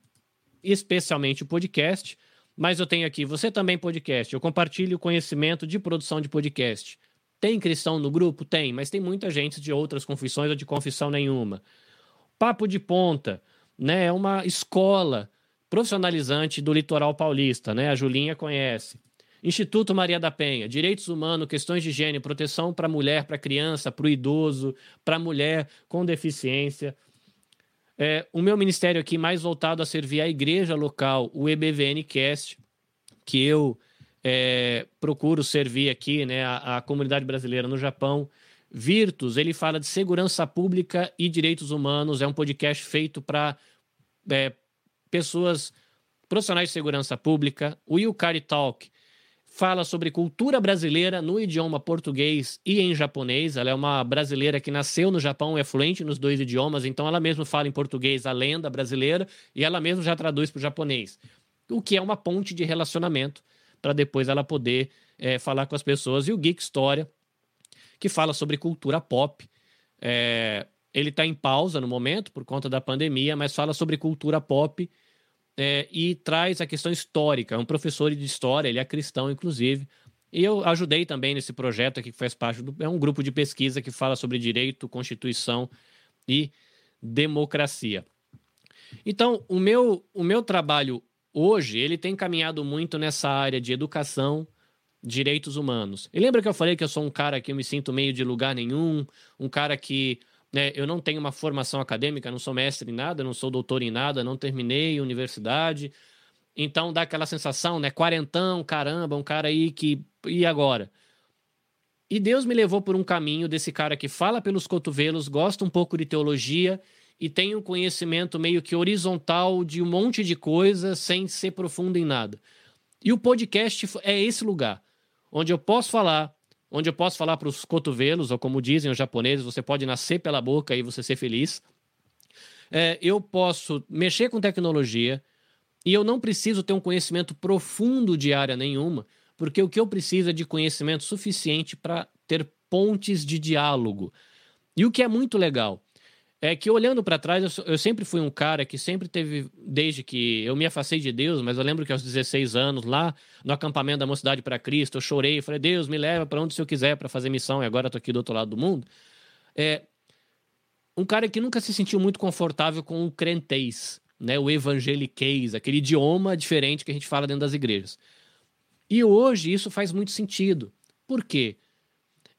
especialmente o podcast, mas eu tenho aqui, você também podcast. Eu compartilho conhecimento de produção de podcast. Tem cristão no grupo? Tem, mas tem muita gente de outras confissões ou de confissão nenhuma. Papo de Ponta, né? É uma escola profissionalizante do litoral paulista, né? A Julinha conhece. Instituto Maria da Penha, direitos humanos, questões de higiene, proteção para mulher, para criança, para o idoso, para mulher com deficiência. É, o meu ministério aqui mais voltado a servir a igreja local, o EBVN Cast, que eu é, procuro servir aqui, né, a, a, comunidade brasileira no Japão. Virtus, ele fala de segurança pública e direitos humanos. É um podcast feito para é, pessoas profissionais de segurança pública. O Yukari Talk fala sobre cultura brasileira no idioma português e em japonês. Ela é uma brasileira que nasceu no Japão, é fluente nos dois idiomas, então ela mesma fala em português a lenda brasileira e ela mesma já traduz para o japonês. O que é uma ponte de relacionamento para depois ela poder é, falar com as pessoas. E o Geek História, que fala sobre cultura pop. É, ele está em pausa no momento por conta da pandemia, mas fala sobre cultura pop é, e traz a questão histórica. É um professor de história, ele é cristão, inclusive. E eu ajudei também nesse projeto aqui, que faz parte do. É um grupo de pesquisa que fala sobre direito, constituição e democracia. Então, o meu, o meu trabalho hoje, ele tem caminhado muito nessa área de educação, direitos humanos. E lembra que eu falei que eu sou um cara que eu me sinto meio de lugar nenhum, um cara que né? Eu não tenho uma formação acadêmica, não sou mestre em nada, não sou doutor em nada, não terminei universidade. Então dá aquela sensação, né? Quarentão, caramba, um cara aí que. E agora? E Deus me levou por um caminho desse cara que fala pelos cotovelos, gosta um pouco de teologia e tem um conhecimento meio que horizontal de um monte de coisas sem ser profundo em nada. E o podcast é esse lugar onde eu posso falar onde eu posso falar para os cotovelos, ou como dizem os japoneses, você pode nascer pela boca e você ser feliz. é, eu posso mexer com tecnologia e eu não preciso ter um conhecimento profundo de área nenhuma, porque o que eu preciso é de conhecimento suficiente para ter pontes de diálogo. E o que é muito legal é que olhando para trás, eu, eu, sempre fui um cara que sempre teve, desde que eu me afastei de Deus, mas eu lembro que aos 16 anos, lá no acampamento da Mocidade para Cristo, eu chorei, falei, Deus, me leva para onde o Senhor quiser para fazer missão, e agora estou aqui do outro lado do mundo. É, um cara que nunca se sentiu muito confortável com o crentez, né, o evangeliquez, aquele idioma diferente que a gente fala dentro das igrejas. E hoje isso faz muito sentido. Por quê?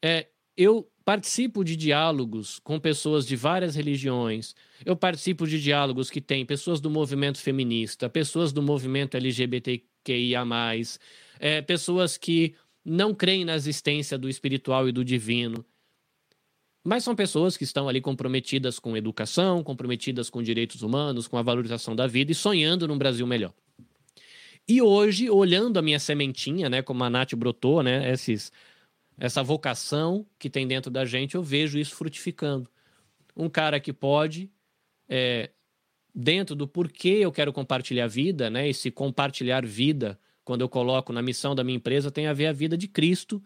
É, eu participo de diálogos com pessoas de várias religiões, eu participo de diálogos que têm pessoas do movimento feminista, pessoas do movimento LGBTQIA, é, pessoas que não creem na existência do espiritual e do divino. Mas são pessoas que estão ali comprometidas com educação, comprometidas com direitos humanos, com a valorização da vida e sonhando num Brasil melhor. E hoje, olhando a minha sementinha, né, como a Nath brotou, né, esses, essa vocação que tem dentro da gente, eu vejo isso frutificando. Um cara que pode, é, dentro do porquê eu quero compartilhar vida, né, esse compartilhar vida, quando eu coloco na missão da minha empresa, tem a ver a vida de Cristo,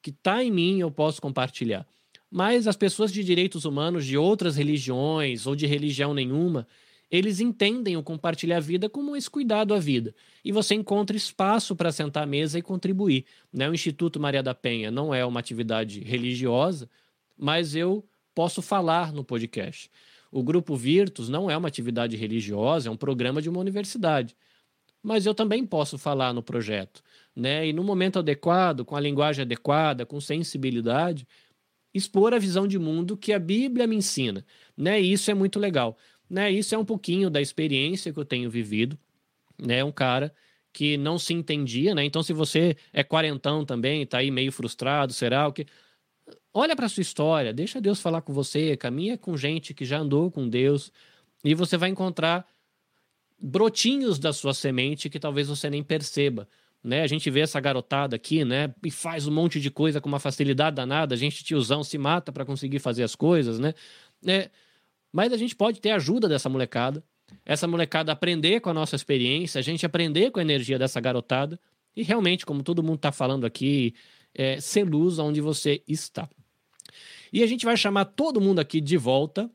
que está em mim, eu posso compartilhar. Mas as pessoas de direitos humanos de outras religiões ou de religião nenhuma, eles entendem o compartilhar a vida como esse cuidado à vida. E você encontra espaço para sentar à mesa e contribuir. Né? O Instituto Maria da Penha não é uma atividade religiosa, mas eu posso falar no podcast. O Grupo Virtus não é uma atividade religiosa, é um programa de uma universidade. Mas eu também posso falar no projeto. Né? E no momento adequado, com a linguagem adequada, com sensibilidade, expor a visão de mundo que a Bíblia me ensina, né? E isso é muito legal, né? Isso é um pouquinho da experiência que eu tenho vivido, né? Um cara que não se entendia, né? Então, se você é quarentão também, tá aí meio frustrado, será o que? Olha para sua história, deixa Deus falar com você, caminha com gente que já andou com Deus e você vai encontrar brotinhos da sua semente que talvez você nem perceba, né? A gente vê essa garotada aqui, né? E faz um monte de coisa com uma facilidade danada. A gente, tiozão, se mata para conseguir fazer as coisas, né? É, mas a gente pode ter ajuda dessa molecada. Essa molecada aprender com a nossa experiência, a gente aprender com a energia dessa garotada. E realmente, como todo mundo está falando aqui, é, ser luz onde você está. E a gente vai chamar todo mundo aqui de volta.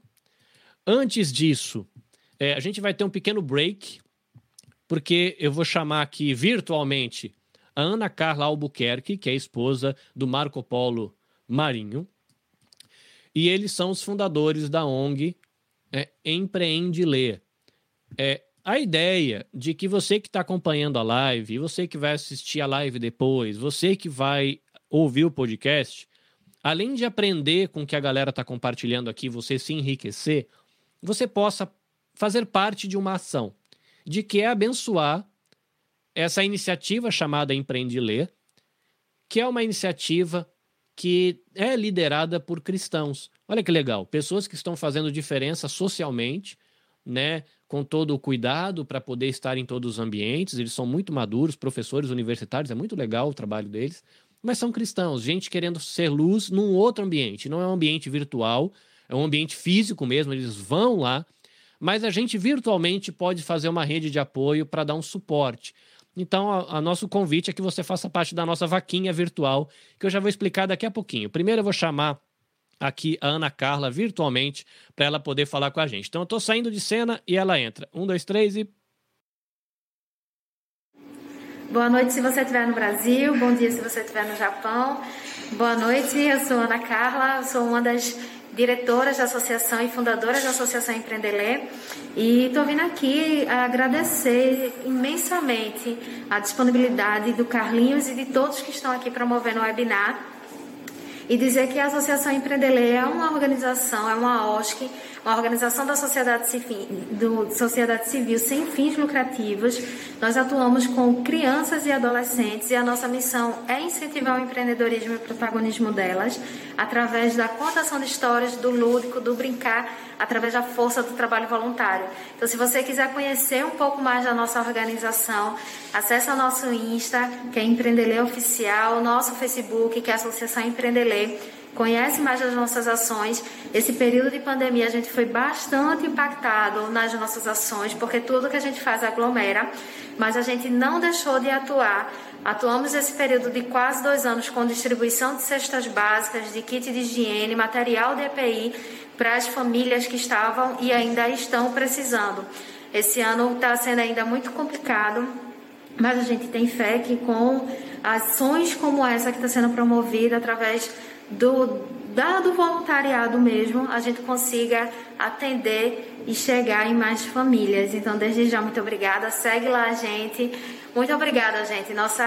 Antes disso, é, a gente vai ter um pequeno break porque eu vou chamar aqui virtualmente a Ana Carla Albuquerque, que é esposa do Marco Polo Marinho, e eles são os fundadores da ONG é, Empreende Ler. É, a ideia de que você que está acompanhando a live, você que vai assistir a live depois, você que vai ouvir o podcast, além de aprender com o que a galera está compartilhando aqui, você se enriquecer, você possa fazer parte de uma ação de que é abençoar essa iniciativa chamada Empreende Ler, que é uma iniciativa que é liderada por cristãos. Olha que legal, pessoas que estão fazendo diferença socialmente, né, com todo o cuidado para poder estar em todos os ambientes. Eles são muito maduros, professores universitários, é muito legal o trabalho deles, mas são cristãos, gente querendo ser luz num outro ambiente, não é um ambiente virtual, é um ambiente físico mesmo, eles vão lá mas a gente virtualmente pode fazer uma rede de apoio para dar um suporte. Então, a, nosso convite é que você faça parte da nossa vaquinha virtual, que eu já vou explicar daqui a pouquinho. Primeiro, eu vou chamar aqui a Ana Carla virtualmente para ela poder falar com a gente. Então, eu estou saindo de cena e ela entra. Um, dois, três e. Boa noite se você estiver no Brasil, bom dia se você estiver no Japão. Boa noite, eu sou Ana Carla, sou uma das diretoras da associação e fundadoras da Associação Empreendelê. E estou vindo aqui agradecer imensamente a disponibilidade do Carlinhos e de todos que estão aqui promovendo o webinar e dizer que a Associação Empreendelê é uma organização, é uma OSC, uma organização da sociedade civil, do, sociedade civil sem fins lucrativos. Nós atuamos com crianças e adolescentes e a nossa missão é incentivar o empreendedorismo e o protagonismo delas através da contação de histórias, do lúdico, do brincar, através da força do trabalho voluntário. Então, se você quiser conhecer um pouco mais da nossa organização, acesse o nosso Insta, que é Empreendelê Oficial, o nosso Facebook, que é a Associação Empreendelê conhece mais das nossas ações. Esse período de pandemia a gente foi bastante impactado nas nossas ações, porque tudo que a gente faz aglomera, mas a gente não deixou de atuar. Atuamos esse período de quase dois anos com distribuição de cestas básicas, de kit de higiene, material de EPI para as famílias que estavam e ainda estão precisando. Esse ano está sendo ainda muito complicado, mas a gente tem fé que com ações como essa que está sendo promovida através do, da, do voluntariado mesmo, a gente consiga atender e chegar em mais famílias. Então, desde já, muito obrigada. Segue lá a gente. Muito obrigada, gente. Nossa,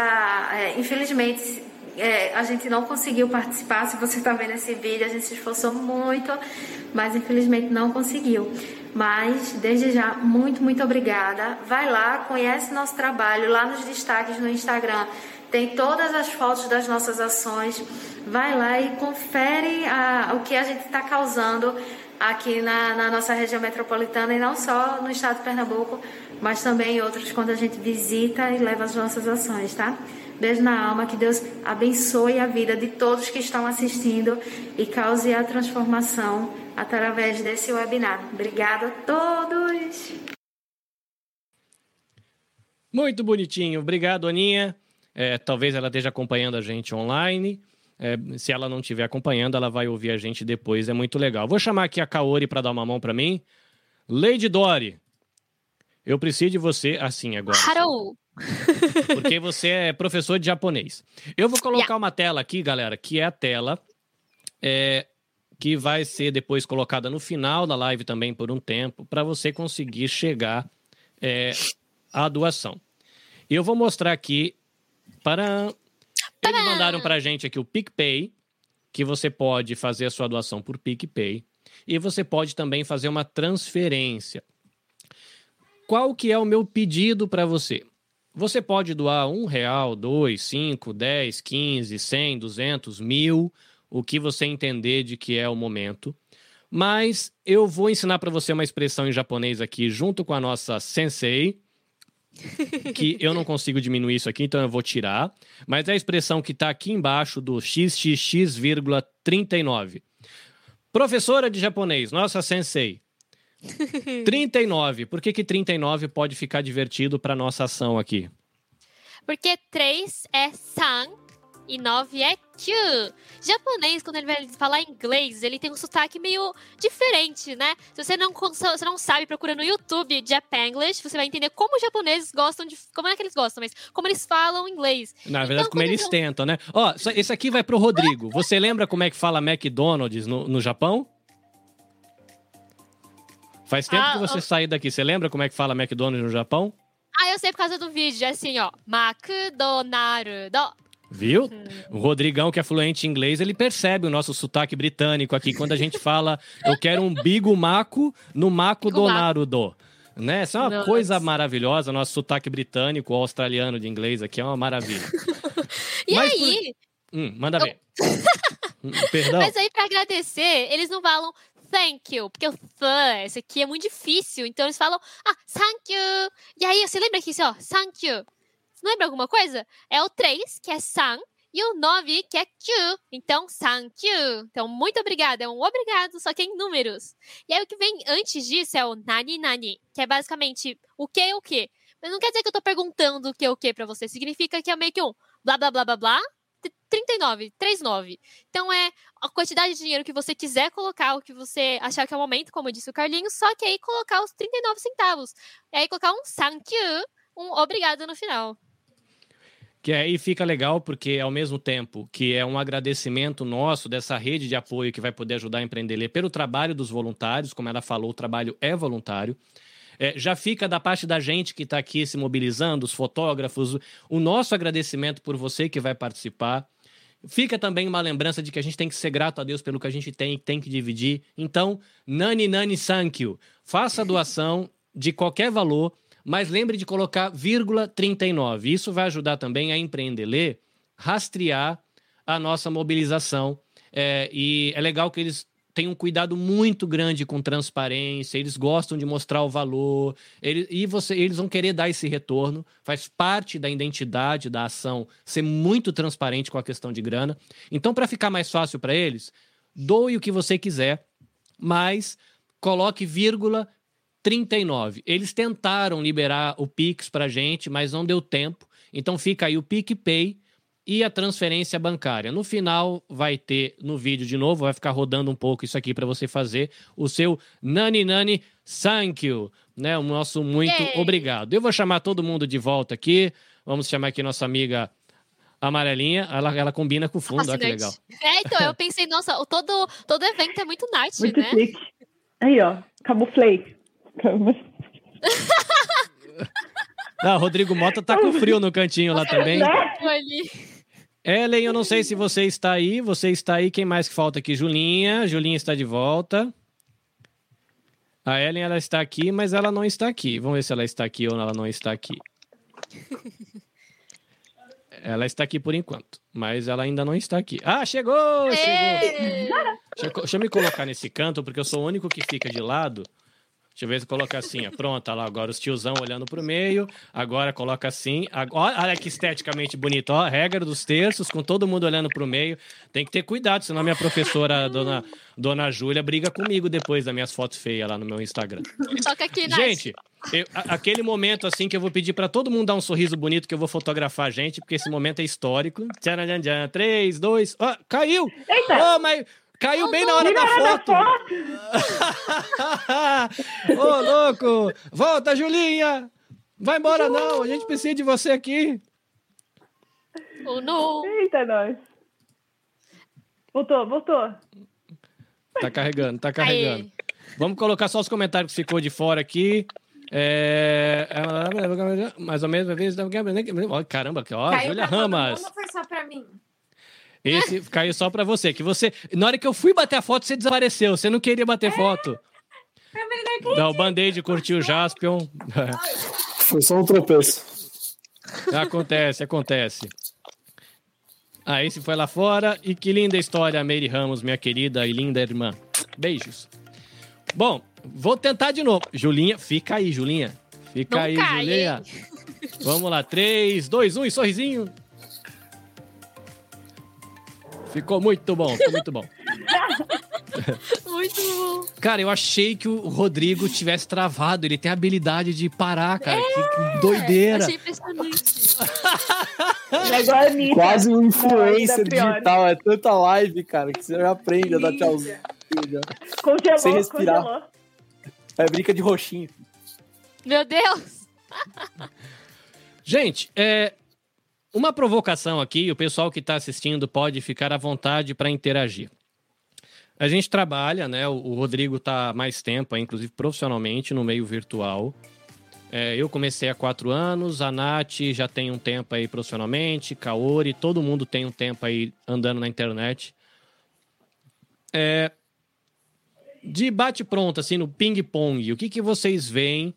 é, infelizmente, é, a gente não conseguiu participar. Se você está vendo esse vídeo, a gente se esforçou muito, mas infelizmente não conseguiu. Mas, desde já, muito, muito obrigada. Vai lá, conhece nosso trabalho lá nos destaques no Instagram. Tem todas as fotos das nossas ações. Vai lá e confere a, o que a gente está causando aqui na, na, nossa região metropolitana e não só no estado de Pernambuco, mas também em outros quando a gente visita e leva as nossas ações, tá? Beijo na alma, que Deus abençoe a vida de todos que estão assistindo e cause a transformação através desse webinar. Obrigada a todos! Muito bonitinho. Obrigado, Aninha. É, talvez ela esteja acompanhando a gente online. É, se ela não estiver acompanhando, ela vai ouvir a gente depois. É muito legal. Vou chamar aqui a Kaori para dar uma mão para mim. Lady Dory, eu preciso de você assim agora. Hello. Porque você é professor de japonês. Eu vou colocar yeah. uma tela aqui, galera, que é a tela é, que vai ser depois colocada no final da live também por um tempo, para você conseguir chegar é, à doação. E eu vou mostrar aqui para. Eles mandaram para a gente aqui o PicPay, que você pode fazer a sua doação por PicPay. E você pode também fazer uma transferência. Qual que é o meu pedido para você? Você pode doar um real, dois, cinco, dez, quinze, cem, duzentos, mil, o que você entender de que é o momento. Mas eu vou ensinar para você uma expressão em japonês aqui, junto com a nossa sensei, que eu não consigo diminuir isso aqui, então eu vou tirar. Mas é a expressão que está aqui embaixo do xxx,39. Professora de japonês, nossa sensei. 39. Por que, que 39 pode ficar divertido para nossa ação aqui? Porque 3 é san e 9 é Japonês, quando ele vai falar inglês, ele tem um sotaque meio diferente, né? Se você não, você não sabe, procura no YouTube Japanglish, você vai entender como os japoneses gostam de. Como é que eles gostam, mas como eles falam inglês. Na verdade, então, como eles tentam, né? Ó, esse aqui vai pro Rodrigo. Você lembra como é que fala McDonald's no, no Japão? Faz tempo ah, que você saiu daqui. Você lembra como é que fala McDonald's no Japão? Ah, eu sei por causa do vídeo. É assim, ó. McDonald's. Viu? Hum. O Rodrigão, que é fluente em inglês, ele percebe o nosso sotaque britânico aqui quando a gente fala eu quero um bigo maco no maco do. Né? Isso é uma Nossa. coisa maravilhosa. Nosso sotaque britânico, australiano de inglês aqui é uma maravilha. e Mas aí? Por... Hum, manda eu... ver. Hum, perdão. Mas aí, para agradecer, eles não falam thank you, porque o th, esse aqui é muito difícil, então eles falam, ah, thank you. E aí, você lembra aqui, assim, ó, thank you. Lembra alguma coisa? É o 3, que é san, e o 9, que é kyu. Então, thank you. Então, muito obrigada. É um obrigado, só que em números. E aí, o que vem antes disso é o nani nani, que é basicamente o que é o que. Mas não quer dizer que eu tô perguntando o que é o que pra você. Significa que é meio que um blá blá blá blá blá 39, 39. Então é a quantidade de dinheiro que você quiser colocar, o que você achar que é o momento, como disse o Carlinhos, só que aí colocar os 39 centavos. E aí colocar um thank you, um obrigado no final. Que aí fica legal porque, ao mesmo tempo que é um agradecimento nosso dessa rede de apoio que vai poder ajudar a empreender pelo trabalho dos voluntários, como ela falou, o trabalho é voluntário. É, já fica da parte da gente que está aqui se mobilizando, os fotógrafos, o nosso agradecimento por você que vai participar. Fica também uma lembrança de que a gente tem que ser grato a Deus pelo que a gente tem e tem que dividir. Então, nani nani thank you. Faça a doação de qualquer valor, mas lembre de colocar vírgula 39. Isso vai ajudar também a empreender, rastrear a nossa mobilização. É, e é legal que eles têm um cuidado muito grande com transparência, eles gostam de mostrar o valor, ele, e você, eles vão querer dar esse retorno. Faz parte da identidade da ação ser muito transparente com a questão de grana. Então, para ficar mais fácil para eles, doe o que você quiser, mas coloque vírgula 39. Eles tentaram liberar o Pix para gente, mas não deu tempo. Então fica aí o PicPay e a transferência bancária. No final vai ter no vídeo de novo, vai ficar rodando um pouco isso aqui para você fazer o seu Nani Nani Thank you, né? O nosso muito Yay. obrigado. Eu vou chamar todo mundo de volta aqui. Vamos chamar aqui nossa amiga amarelinha. Ela, ela combina com o fundo, olha que legal. É, então, eu pensei, nossa, o todo, todo evento é muito Nath, Muito né? chique. Aí, ó. Camuflei. Camu- Ah, Rodrigo Mota tá com frio no cantinho lá também. Ali. Ellen, eu não sei se você está aí. Você está aí. Quem mais que falta aqui? Julinha. Julinha está de volta. A Ellen, ela está aqui, mas ela não está aqui. Vamos ver se ela está aqui ou ela não está aqui. Ela está aqui por enquanto, mas ela ainda não está aqui. Ah, chegou! Chegou! Deixa eu, deixa eu me colocar nesse canto, porque eu sou o único que fica de lado. Deixa eu ver se coloca assim, ó. Pronto, olha lá, agora os tiozão olhando pro meio. Agora coloca assim. Agora, olha que esteticamente bonito, ó. Regra dos terços, com todo mundo olhando pro meio. Tem que ter cuidado, senão minha professora, dona, dona Júlia, briga comigo depois das minhas fotos feias lá no meu Instagram. Toca aqui, Nath. Gente, eu- a- aquele momento assim que eu vou pedir pra todo mundo dar um sorriso bonito que eu vou fotografar a gente, porque esse momento é histórico. Tcharam, tchan, três, dois, ó, caiu! Eita! Ô, mas caiu bem na hora da foto! Ô, louco! Volta, Julinha! Vai embora não, a gente precisa de você aqui. Oh, não. Eita, nós. Voltou, voltou. Tá carregando, tá carregando. Aí. Vamos colocar só os comentários que ficou de fora aqui. É... Mais ou menos, uma vez. Ó, Caramba, ó, Caiu Júlia Ramas. foi só pra mim? Esse caiu só pra você. Que você. Na hora que eu fui bater a foto, você desapareceu. Você não queria bater foto. Eu me liguei. Não, o Band-Aid curtiu o Jaspion. Foi só um tropeço. acontece, acontece. Ah, esse foi lá fora. E que linda história, Meire Ramos, minha querida e linda irmã. Beijos. Bom, vou tentar de novo. Julinha, fica aí, Julinha. Fica Não aí, cai, Julinha. Vamos lá, 3, 2, 1 e sorrisinho. Ficou muito bom, ficou muito bom. Muito bom. Cara, eu achei que o Rodrigo tivesse travado. Ele tem a habilidade de parar, cara. Que, que doideira. Achei impressionante. Anitta. Quase um influencer digital. É tanta live, cara, que você já aprende a dar tchauzinho. já. Congelou, Sem respirar. congelou. É brinca de roxinho. Meu Deus. Gente, é, uma provocação aqui, o pessoal que está assistindo pode ficar à vontade para interagir. A gente trabalha, né? O, Rodrigo está mais tempo, inclusive profissionalmente, no meio virtual. É, eu comecei há quatro anos, a Nath já tem um tempo aí profissionalmente, Kaori, todo mundo tem um tempo aí andando na internet. É, de bate-pronto, assim, no ping-pong, o que, que vocês veem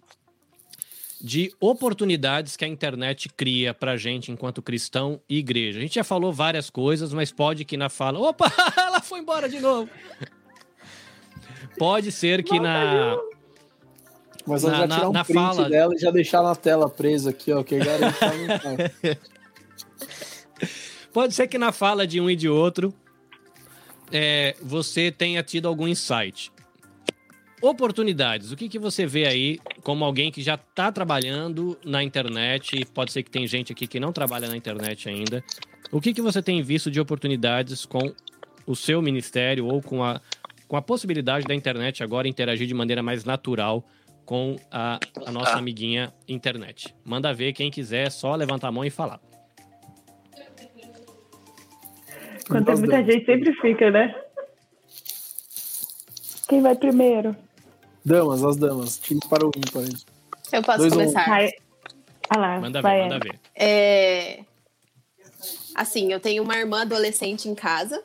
de oportunidades que a internet cria pra gente enquanto cristão e igreja. A gente já falou várias coisas, mas pode que na fala. Opa, ela foi embora de novo. Pode ser que na. Mas ela Na- já na- tirar um na print fala- dela e já deixar na tela presa aqui, ó, que garante tá. Pode ser que na fala de um e de outro é, você tenha tido algum insight. Oportunidades. O que, que você vê aí como alguém que já está trabalhando na internet? Pode ser que tem gente aqui que não trabalha na internet ainda. O que, que você tem visto de oportunidades com o seu ministério ou com a, com a possibilidade da internet agora interagir de maneira mais natural com a, a nossa amiguinha internet? Manda ver, quem quiser, é só levantar a mão e falar. Quando tem muita gente, sempre fica, né? Quem vai primeiro? Damas, as damas. Time para o ímpar. Eu posso Dois, um. começar. Vai. Ah lá, Manda vai. ver, manda ver. É... Assim, eu tenho uma irmã adolescente em casa.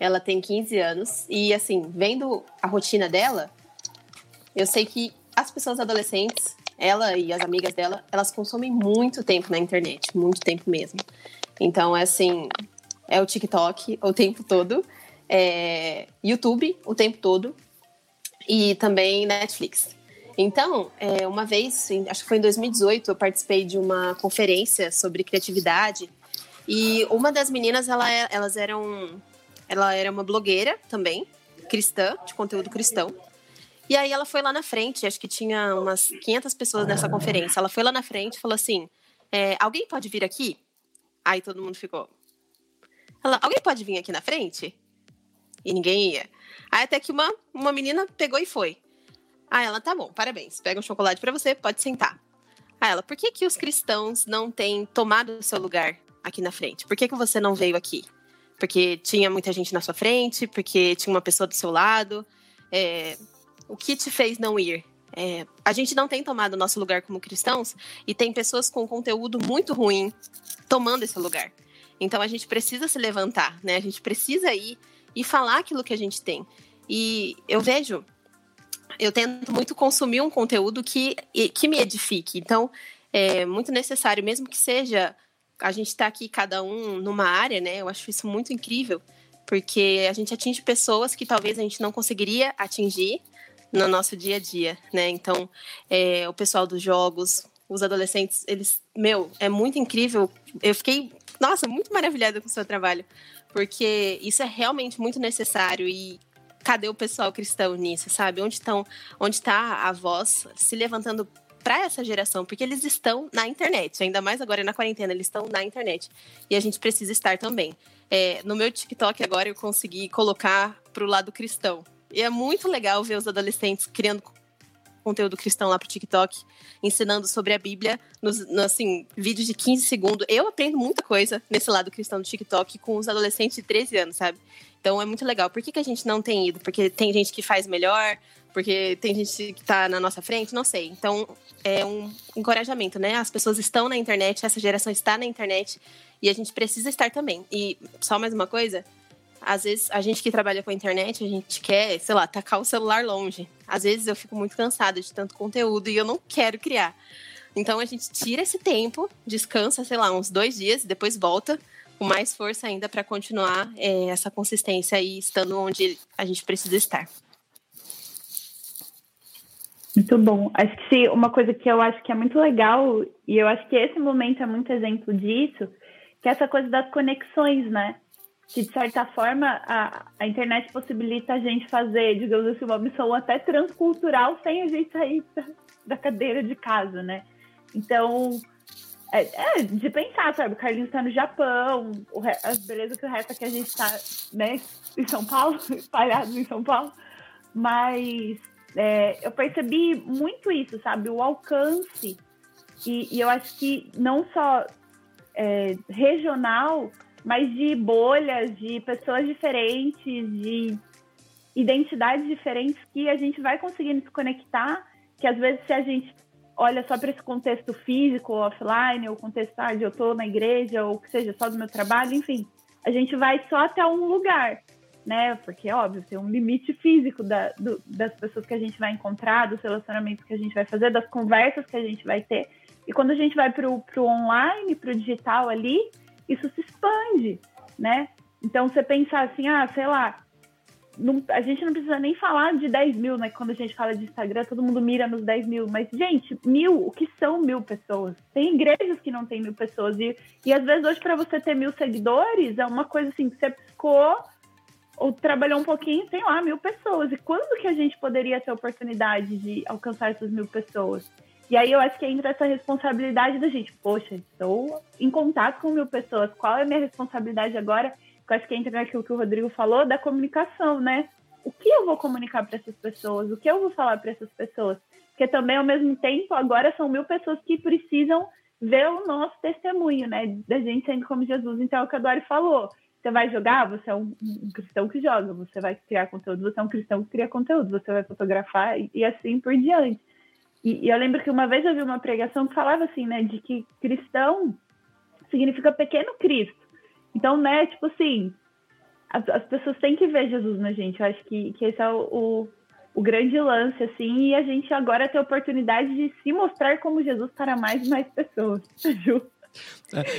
Ela tem 15 anos. E, assim, vendo a rotina dela, eu sei que as pessoas adolescentes, ela e as amigas dela, elas consomem muito tempo na internet. Muito tempo mesmo. Então, é assim, é o TikTok o tempo todo. é, YouTube o tempo todo e também Netflix. Então, é, uma vez, acho que foi em 2018, eu participei de uma conferência sobre criatividade e uma das meninas, ela, é, elas eram, ela era uma blogueira também, cristã, de conteúdo cristão. E aí ela foi lá na frente, acho que tinha umas 500 pessoas nessa conferência. Ela foi lá na frente e falou assim: é, alguém pode vir aqui? Aí todo mundo ficou. Ela, alguém pode vir aqui na frente? E ninguém ia. Aí até que uma, uma menina pegou e foi. Aí ela, tá bom, parabéns. Pega um chocolate para você, pode sentar. Aí ela, por que que os cristãos não têm tomado o seu lugar aqui na frente? Por que que você não veio aqui? Porque tinha muita gente na sua frente? Porque tinha uma pessoa do seu lado? É, o que te fez não ir? É, a gente não tem tomado nosso lugar como cristãos e tem pessoas com conteúdo muito ruim tomando esse lugar. Então a gente precisa se levantar, né? A gente precisa ir e falar aquilo que a gente tem. E eu vejo, eu tento muito consumir um conteúdo que, que me edifique. Então é muito necessário, mesmo que seja a gente está aqui cada um numa área, né? Eu acho isso muito incrível, porque a gente atinge pessoas que talvez a gente não conseguiria atingir no nosso dia a dia, né? Então, é, o pessoal dos jogos, os adolescentes, eles, meu, é muito incrível. Eu fiquei, nossa, muito maravilhada com o seu trabalho, porque isso é realmente muito necessário e cadê o pessoal cristão nisso, sabe? Onde estão, onde está a voz se levantando para essa geração, porque eles estão na internet, ainda mais agora na quarentena, eles estão na internet. E a gente precisa estar também. É, no meu TikTok agora eu consegui colocar para o lado cristão. E é muito legal ver os adolescentes criando conteúdo cristão lá pro TikTok, ensinando sobre a Bíblia, nos, no, assim, vídeos de 15 segundos. Eu aprendo muita coisa nesse lado cristão do TikTok com os adolescentes de 13 anos, sabe? Então é muito legal. Por que, que a gente não tem ido? Porque tem gente que faz melhor, porque tem gente que tá na nossa frente, não sei. Então é um encorajamento, né? As pessoas estão na internet, essa geração está na internet e a gente precisa estar também. E só mais uma coisa, às vezes, a gente que trabalha com a internet, a gente quer, sei lá, tacar o celular longe. Às vezes eu fico muito cansada de tanto conteúdo e eu não quero criar. Então a gente tira esse tempo, descansa, sei lá, uns dois dias, e depois volta com mais força ainda para continuar é, essa consistência aí, estando onde a gente precisa estar. Muito bom. Acho que uma coisa que eu acho que é muito legal, e eu acho que esse momento é muito exemplo disso, que é essa coisa das conexões, né? Que de certa forma a, a internet possibilita a gente fazer, digamos assim, uma missão até transcultural sem a gente sair da, da cadeira de casa, né? Então, é, é, de pensar, sabe? O Carlinhos está no Japão, o re... beleza que o resto aqui a gente está né, em São Paulo, espalhado em São Paulo, mas é, eu percebi muito isso, sabe? O alcance, e, e eu acho que não só é, regional, mas de bolhas, de pessoas diferentes, de identidades diferentes que a gente vai conseguindo se conectar, que às vezes se a gente olha só para esse contexto físico, offline, ou contexto ah, de eu estou na igreja, ou que seja só do meu trabalho, enfim, a gente vai só até um lugar, né? Porque, óbvio, tem um limite físico da, do, das pessoas que a gente vai encontrar, dos relacionamentos que a gente vai fazer, das conversas que a gente vai ter. E quando a gente vai para o online, para o digital ali, isso se expande, né? Então, você pensar assim, ah, sei lá, não, a gente não precisa nem falar de 10 mil, né? Quando a gente fala de Instagram, todo mundo mira nos 10 mil. Mas, gente, mil, o que são mil pessoas? Tem igrejas que não tem mil pessoas. E, e às vezes, hoje, para você ter mil seguidores, é uma coisa assim, que você piscou ou trabalhou um pouquinho, tem lá mil pessoas. E quando que a gente poderia ter a oportunidade de alcançar essas mil pessoas? E aí eu acho que entra essa responsabilidade da gente, poxa, estou em contato com mil pessoas, qual é a minha responsabilidade agora? Eu acho que entra naquilo que o Rodrigo falou da comunicação, né? O que eu vou comunicar para essas pessoas? O que eu vou falar para essas pessoas? Porque também, ao mesmo tempo, agora são mil pessoas que precisam ver o nosso testemunho, né? Da gente sendo como Jesus. Então, é o que a Dori falou. Você vai jogar, você é um, um, cristão que joga. Você vai criar conteúdo, você é um cristão que cria conteúdo. Você vai fotografar e, e assim por diante. E, e, eu lembro que uma vez eu vi uma pregação que falava assim, né, de que cristão significa pequeno Cristo. Então, né, tipo assim, as, as pessoas têm que ver Jesus na gente. Eu acho que, que esse é o, o, o grande lance, assim, e a gente agora tem a oportunidade de se mostrar como Jesus para mais e mais pessoas, Ju.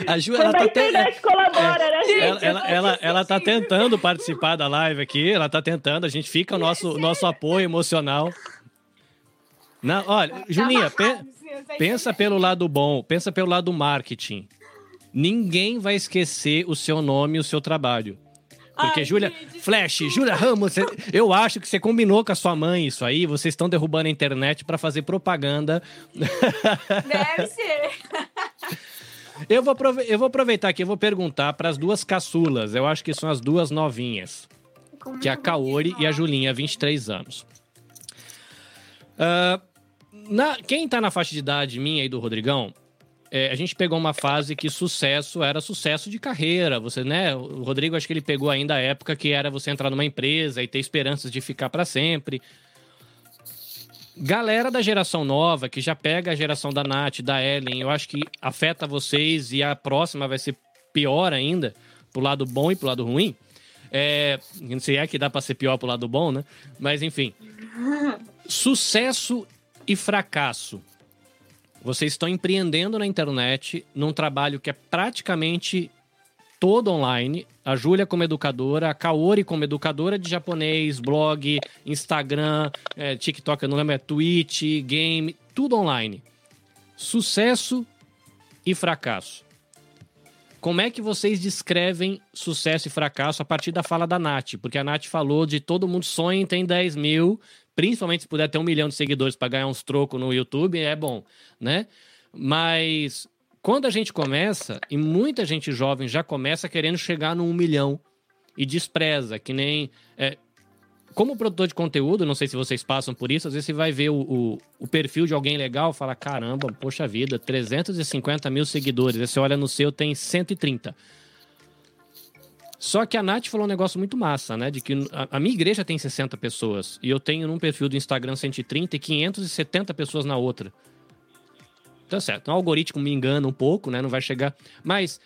A Ju, ela a tá, te... internet colabora, né, gente? ela, ela, ela, ela tá tentando participar da live aqui, ela tá tentando, a gente fica o nosso, nosso apoio emocional. Não, olha, Julinha, pe- amarrado, assim, pensa pelo lado bom, pensa pelo lado do marketing. Ninguém vai esquecer o seu nome e o seu trabalho. Porque, Júlia, Flash, Júlia Ramos, você- eu acho que você combinou com a sua mãe isso aí, vocês estão derrubando a internet para fazer propaganda. Deve ser. Eu vou, eu vou aproveitar aqui, eu vou perguntar para as duas caçulas, eu acho que são as duas novinhas. que é a Kaori e a Julinha, 23 anos. Ah, na, quem tá na faixa de idade minha e do Rodrigão, é, a gente pegou uma fase que sucesso era sucesso de carreira. Você, né? O Rodrigo, acho que ele pegou ainda a época que era você entrar numa empresa e ter esperanças de ficar para sempre. Galera da geração nova, que já pega a geração da Nath, da Ellen, eu acho que afeta vocês e a próxima vai ser pior ainda, pro lado bom e pro lado ruim. É, não sei é que dá pra ser pior pro lado bom, né? Mas enfim. Sucesso e fracasso. Vocês estão empreendendo na internet num trabalho que é praticamente todo online. A Júlia como educadora, a Kaori como educadora de japonês, blog, Instagram, é, TikTok, eu não lembro, é Twitch, game, tudo online. Sucesso e fracasso. Como é que vocês descrevem sucesso e fracasso a partir da fala da Nath? Porque a Nath falou de todo mundo sonha em ter 10 mil, principalmente se puder ter um milhão de seguidores para ganhar uns trocos no YouTube, é bom, né? Mas quando a gente começa, e muita gente jovem já começa querendo chegar no um milhão e despreza, que nem. é, como produtor de conteúdo, não sei se vocês passam por isso, às vezes você vai ver o, o, o perfil de alguém legal fala: caramba, poxa vida, 350 mil seguidores. Aí você olha no seu, tem 130. Só que a Nath falou um negócio muito massa, né? De que a, minha igreja tem 60 pessoas e eu tenho num perfil do Instagram 130 e 570 pessoas na outra. Tá certo. O algoritmo me engana um pouco, né? Não vai chegar. Mas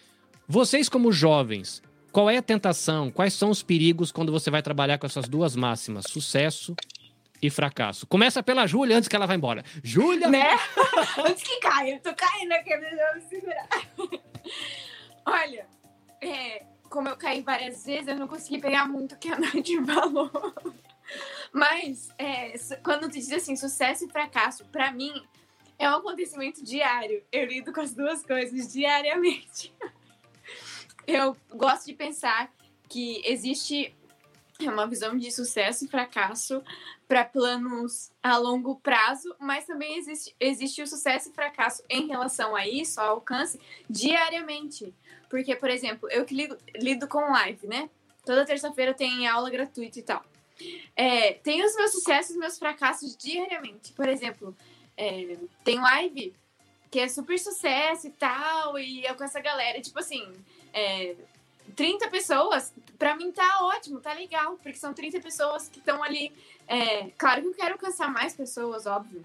vocês, como jovens, qual é a tentação? Quais são os perigos quando você vai trabalhar com essas duas máximas? Sucesso e fracasso. Começa pela Júlia antes que ela vá embora. Júlia! Né? Antes que caia, tô caindo aqui, segurar. Olha, é, como eu caí várias vezes, eu não consegui pegar muito o que a Nath falou. Mas, é, quando tu diz assim, sucesso e fracasso, pra mim, é um acontecimento diário. Eu lido com as duas coisas diariamente. Eu gosto de pensar que existe uma visão de sucesso e fracasso para planos a longo prazo, mas também existe, existe o sucesso e fracasso em relação a isso, ao alcance, diariamente. Porque, por exemplo, eu que lido, lido com live, né? Toda terça-feira tem aula gratuita e tal. É, tem os meus sucessos e meus fracassos diariamente. Por exemplo, é, tem live que é super sucesso e tal, e eu com essa galera, tipo assim, é, 30 pessoas, pra mim tá ótimo, tá legal, porque são 30 pessoas que estão ali. é, claro que eu quero alcançar mais pessoas, óbvio,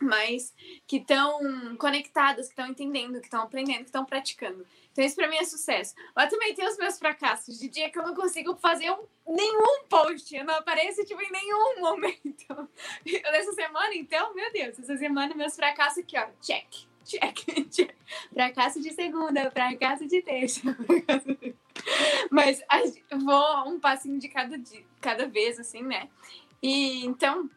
mas que estão conectadas, que estão entendendo, que estão aprendendo, que estão praticando. Então, isso pra mim é sucesso. Mas também tem os meus fracassos, de dia que eu não consigo fazer um- nenhum post, eu não apareço, tipo, em nenhum momento. Nessa semana, então, meu Deus, essa semana meus fracassos aqui, ó, check, check, check. Fracasso de segunda, fracasso de terça. Mas vou um passinho de cada, dia, cada vez, assim, né? E então,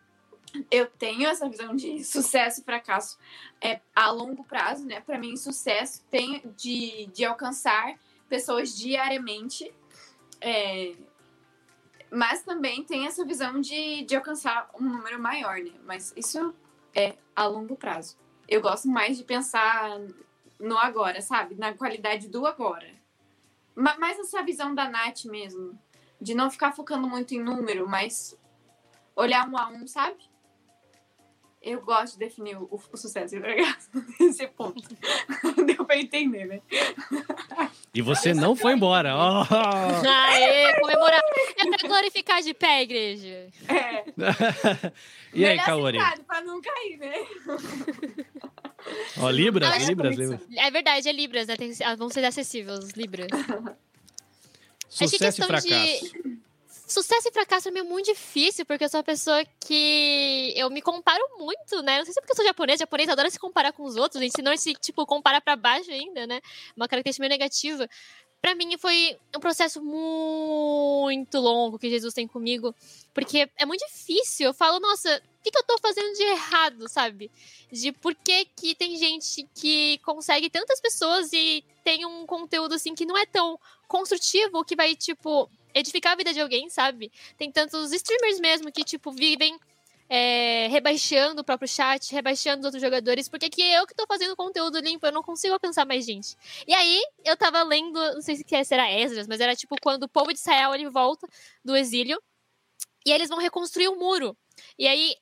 eu tenho essa visão de sucesso e fracasso é, a longo prazo, né? Para mim, sucesso tem de, de alcançar pessoas diariamente, é, mas também tem essa visão de, de alcançar um número maior, né? Mas isso é a longo prazo. Eu gosto mais de pensar no agora, sabe? Na qualidade do agora. Ma- Mais essa visão da Nath mesmo, de não ficar focando muito em número, mas olhar um a um, sabe? Eu gosto de definir o, o sucesso e o fracasso nesse ponto. Deu pra entender, né? E você não foi embora. Oh! Aê, comemorar. É pra glorificar de pé, igreja. É. e aí, Melhor Kaori? pra não cair, né? Ó, Libras, Mas- Libras, Libras. É verdade, é Libras, né? Tem ah, vão ser acessíveis, Libras. Acho que Sucesso e questão fracasso. de. Sucesso e fracasso é muito difícil, porque eu sou uma pessoa que eu me comparo muito, né? Não sei se é porque eu sou japonesa, japonês adora se comparar com os outros, senão se, tipo, compara para baixo ainda, né? Uma característica meio negativa. Para mim foi um processo muito longo que Jesus tem comigo, porque é muito difícil. Eu falo, nossa, o que, que eu tô fazendo de errado, sabe? De por que, que tem gente que consegue tantas pessoas e tem um conteúdo assim que não é tão construtivo, que vai, tipo, edificar a vida de alguém, sabe? Tem tantos streamers mesmo que, tipo, vivem é, rebaixando o próprio chat, rebaixando os outros jogadores, porque que eu que tô fazendo conteúdo limpo, eu não consigo alcançar mais gente. E aí, eu tava lendo, não sei se era Esdras, mas era tipo quando o povo de Israel ele volta do exílio e eles vão reconstruir o um muro. E aí,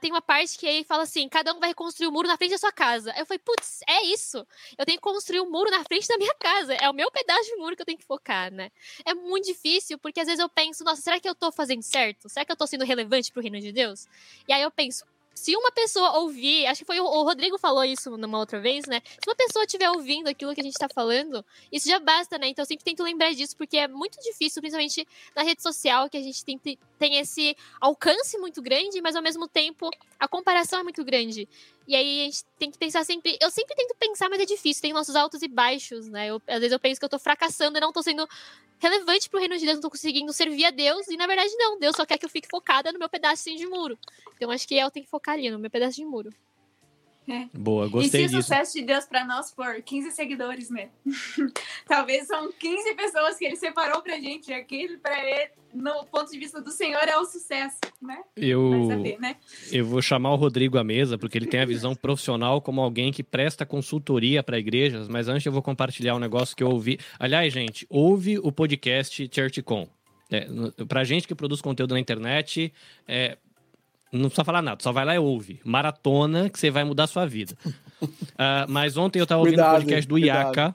tem uma parte que aí fala assim: cada um vai reconstruir o um muro na frente da sua casa. Aí eu falei, putz, é isso. Eu tenho que construir um muro na frente da minha casa. É o meu pedaço de muro que eu tenho que focar, né? É muito difícil, porque às vezes eu penso, nossa, será que eu tô fazendo certo? Será que eu tô sendo relevante pro reino de Deus? E aí eu penso, se uma pessoa ouvir, acho que foi o Rodrigo falou isso numa outra vez, né? Se uma pessoa estiver ouvindo aquilo que a gente tá falando, isso já basta, né? Então eu sempre tento lembrar disso, porque é muito difícil, principalmente na rede social, que a gente tem, tem esse alcance muito grande, mas ao mesmo tempo a comparação é muito grande. E aí a gente tem que pensar sempre. Eu sempre tento pensar, mas é difícil, tem nossos altos e baixos, né? Eu, às vezes eu penso que eu tô fracassando e não tô sendo relevante pro reino de Deus, não tô conseguindo servir a Deus, e na verdade não, Deus só quer que eu fique focada no meu pedacinho de muro. Então acho que eu tenho que focar ali, no meu pedaço de muro. É. Boa, gostei disso. E se o sucesso de Deus para nós for 15 seguidores, né? Talvez são 15 pessoas que ele separou pra gente. Aquele, para ele, no ponto de vista do Senhor, é o sucesso, né? Eu, saber, né? eu vou chamar o Rodrigo à mesa, porque ele tem a visão profissional como alguém que presta consultoria para igrejas, mas antes eu vou compartilhar um negócio que eu ouvi. Aliás, gente, ouve o podcast ChurchCon. É, pra gente que produz conteúdo na internet, é, não precisa falar nada, só vai lá e ouve. Maratona, que você vai mudar a sua vida. uh, mas ontem eu estava ouvindo o podcast do Iaka.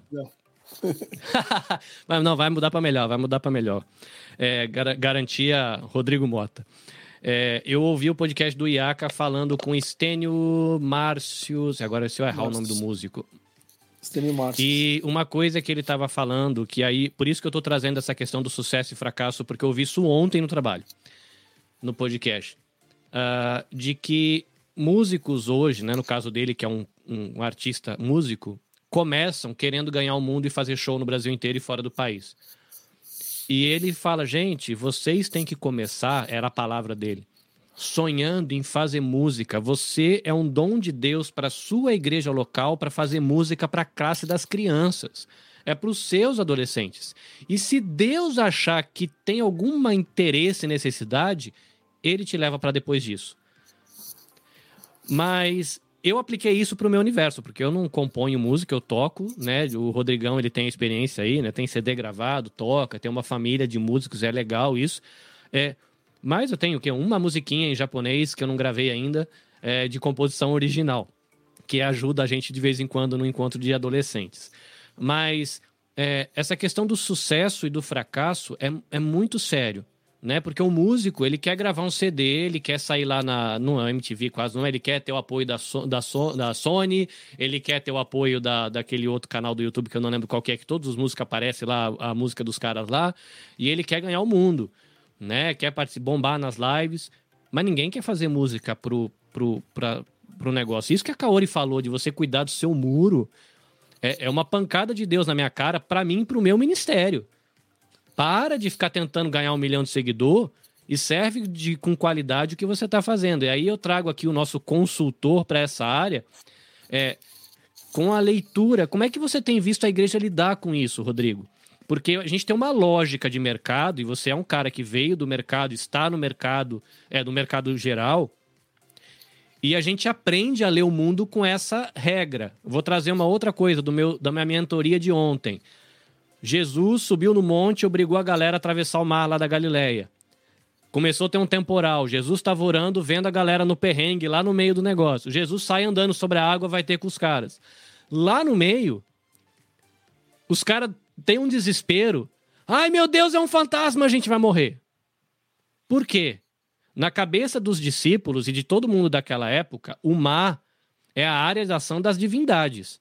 mas não, vai mudar para melhor, vai mudar para melhor. É, gar garantia Rodrigo Mota. É, eu ouvi o podcast do Iaka falando com Estênio Márcio. Agora, se eu errar o nome do músico. Estênio Márcio. E uma coisa que ele estava falando, que aí. Por isso que eu estou trazendo essa questão do sucesso e fracasso, porque eu ouvi isso ontem no trabalho, no podcast uh, de que músicos hoje, né, no caso dele, que é um, um artista músico, começam querendo ganhar o mundo e fazer show no Brasil inteiro e fora do país. E ele fala, gente, vocês têm que começar, era a palavra dele, sonhando em fazer música. Você é um dom de Deus para sua igreja local para fazer música para a classe das crianças. É para os seus adolescentes. E se Deus achar que tem algum interesse e necessidade, ele te leva para depois disso. Mas eu apliquei isso para o meu universo, porque eu não componho música, eu toco, né? O Rodrigão, ele tem experiência aí, né? Tem CD gravado, toca, tem uma família de músicos, é legal isso. É, mas eu tenho o quê? Uma musiquinha em japonês que eu não gravei ainda, é, de composição original, que ajuda a gente de vez em quando no encontro de adolescentes. Mas é, essa questão do sucesso e do fracasso é, é muito sério né? Porque o músico, ele quer gravar um CD, ele quer sair lá na, no MTV quase não, ele quer ter o apoio da, so, da, so, da Sony, ele quer ter o apoio da, daquele outro canal do YouTube que eu não lembro qual que é, que todos os músicos aparecem lá, a música dos caras lá, e ele quer ganhar o mundo, né? Quer participar, bombar nas lives, mas ninguém quer fazer música pro, pro, pra, pro negócio. Isso que a Kaori falou, de você cuidar do seu muro, é, é uma pancada de Deus na minha cara, para mim e pro meu ministério. Para de ficar tentando ganhar um milhão de seguidor e serve de, com qualidade o que você está fazendo. E aí eu trago aqui o nosso consultor para essa área. É, com a leitura, como é que você tem visto a igreja lidar com isso, Rodrigo? Porque a gente tem uma lógica de mercado, e você é um cara que veio do mercado, está no mercado, é do mercado geral, e a gente aprende a ler o mundo com essa regra. Vou trazer uma outra coisa do meu, da minha mentoria de ontem. Jesus subiu no monte e obrigou a galera a atravessar o mar lá da Galileia. Começou a ter um temporal. Jesus estava orando, vendo a galera no perrengue, lá no meio do negócio. Jesus sai andando sobre a água, vai ter com os caras. Lá no meio, os caras têm um desespero. Ai, meu Deus, é um fantasma, a gente vai morrer. Por quê? Na cabeça dos discípulos e de todo mundo daquela época, o mar é a área de ação das divindades.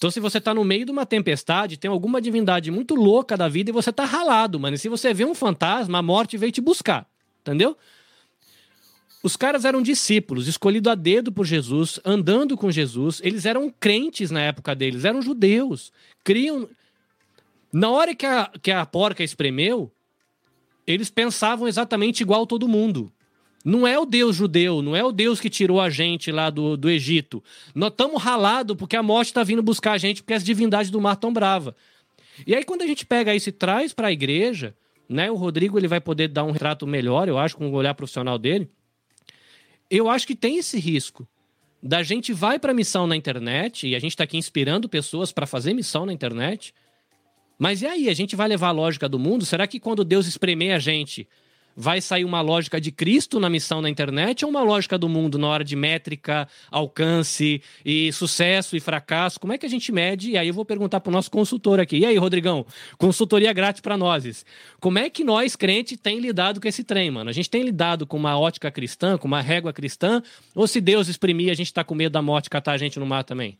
Então, se você está no meio de uma tempestade, tem alguma divindade muito louca da vida e você está ralado, mano. E se você vê um fantasma, a morte veio te buscar. Entendeu? Os caras eram discípulos, escolhidos a dedo por Jesus, andando com Jesus. Eles eram crentes na época deles, eram judeus. Criam. Na hora que a, que a porca espremeu, eles pensavam exatamente igual todo mundo. Não é o Deus judeu, não é o Deus que tirou a gente lá do, do Egito. Nós estamos ralados porque a morte está vindo buscar a gente porque as divindades do mar estão brava. E aí, quando a gente pega isso e traz para a igreja, né? O Rodrigo ele vai poder dar um retrato melhor, eu acho, com o olhar profissional dele. Eu acho que tem esse risco da gente vai para missão na internet e a gente está aqui inspirando pessoas para fazer missão na internet. Mas e aí, a gente vai levar a lógica do mundo? Será que quando Deus espremer a gente, vai sair uma lógica de Cristo na missão na internet ou uma lógica do mundo na hora de métrica, alcance e sucesso e fracasso? Como é que a gente mede? E aí eu vou perguntar para o nosso consultor aqui. E aí, Rodrigão, consultoria grátis para nós. Como é que nós, crentes, tem lidado com esse trem, mano? A gente tem lidado com uma ótica cristã, com uma régua cristã? Ou se Deus exprimir, a gente está com medo da morte catar a gente no mar também?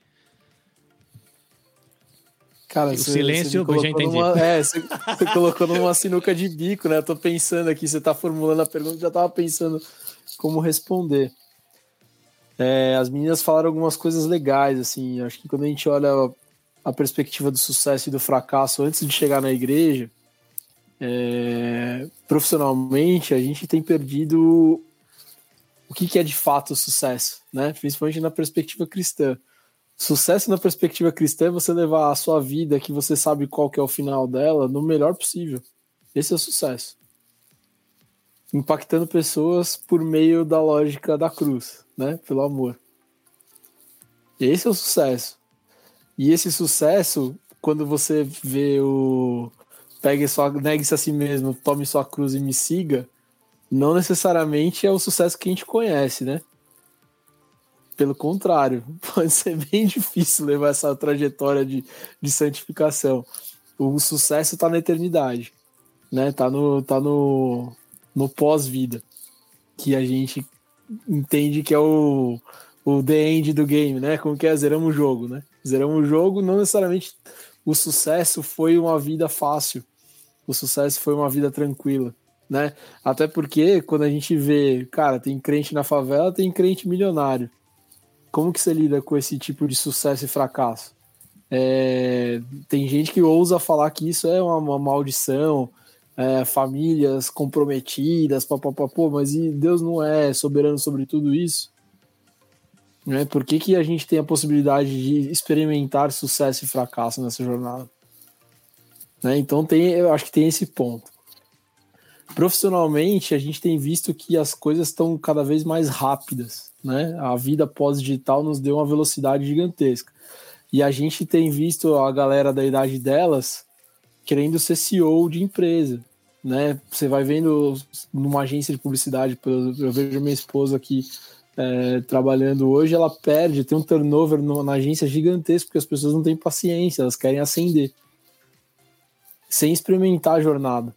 Cara, o você, silêncio, você já entendi. Numa, é, você, você, colocou numa sinuca de bico, né? Eu tô pensando aqui, você tá formulando a pergunta, já tava pensando como responder. É, as meninas falaram algumas coisas legais, assim. Acho que quando a gente olha a perspectiva do sucesso e do fracasso antes de chegar na igreja, é, profissionalmente, a gente tem perdido o que, que é de fato o sucesso, né? Principalmente na perspectiva cristã. Sucesso na perspectiva cristã é você levar a sua vida, que você sabe qual que é o final dela, no melhor possível. Esse é o sucesso. Impactando pessoas por meio da lógica da cruz, né? Pelo amor. Esse é o sucesso. E esse sucesso, quando você vê o pegue sua, negue-se a si mesmo, tome sua cruz e me siga, não necessariamente é o sucesso que a gente conhece, né? Pelo contrário, pode ser bem difícil levar essa trajetória de, de santificação. O sucesso está na eternidade, né? Tá no, tá no, no pós-vida, que a gente entende que é o, o the end do game, né? Como que é? Zeramos o jogo, né? Zeramos o jogo, não necessariamente o sucesso foi uma vida fácil, o sucesso foi uma vida tranquila, né? Até porque quando a gente vê, cara, tem crente na favela, tem crente milionário. Como que você lida com esse tipo de sucesso e fracasso? É, tem gente que ousa falar que isso é uma, uma maldição, é, famílias comprometidas, papapá, pô, mas e Deus não é soberano sobre tudo isso? Né? Por que, que a gente tem a possibilidade de experimentar sucesso e fracasso nessa jornada? Né? Então tem, eu acho que tem esse ponto. Profissionalmente, a gente tem visto que as coisas estão cada vez mais rápidas né? A vida pós-digital nos deu uma velocidade gigantesca. E a gente tem visto a galera da idade delas querendo ser CEO de empresa, né? Você vai vendo numa agência de publicidade, eu vejo minha esposa aqui é, trabalhando hoje, ela perde, tem um turnover na agência gigantesco, porque as pessoas não têm paciência, elas querem ascender, sem experimentar a jornada.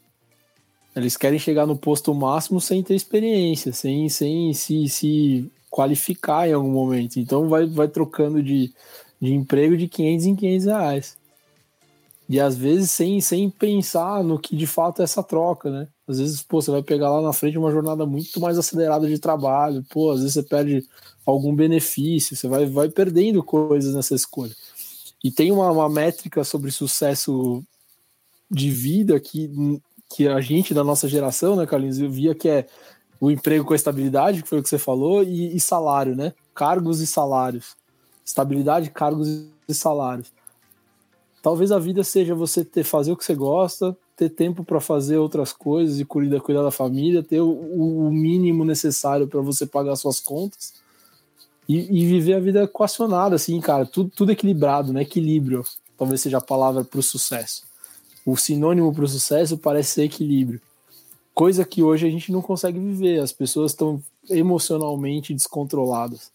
Eles querem chegar no posto máximo sem ter experiência, sem, sem se, se qualificar em algum momento. Então vai, vai trocando de, de emprego de 500 em 500 reais. E às vezes sem, sem pensar no que de fato é essa troca, né? Às vezes, pô, você vai pegar lá na frente uma jornada muito mais acelerada de trabalho, pô, às vezes você perde algum benefício, você vai, vai perdendo coisas nessa escolha. E tem uma, uma métrica sobre sucesso de vida que, que a gente da nossa geração, né, Carlinhos, eu via que é o emprego com estabilidade, que foi o que você falou, e, e salário, né? Cargos e salários. Estabilidade, cargos e salários. Talvez a vida seja você ter fazer o que você gosta, ter tempo para fazer outras coisas e cuidar, cuidar da família, ter o, o mínimo necessário para você pagar suas contas e, e, viver a vida equacionada, assim, cara, tudo, tudo equilibrado, né? Equilíbrio, talvez seja a palavra para o sucesso. O sinônimo para o sucesso parece ser equilíbrio coisa que hoje a gente não consegue viver. As pessoas estão emocionalmente descontroladas.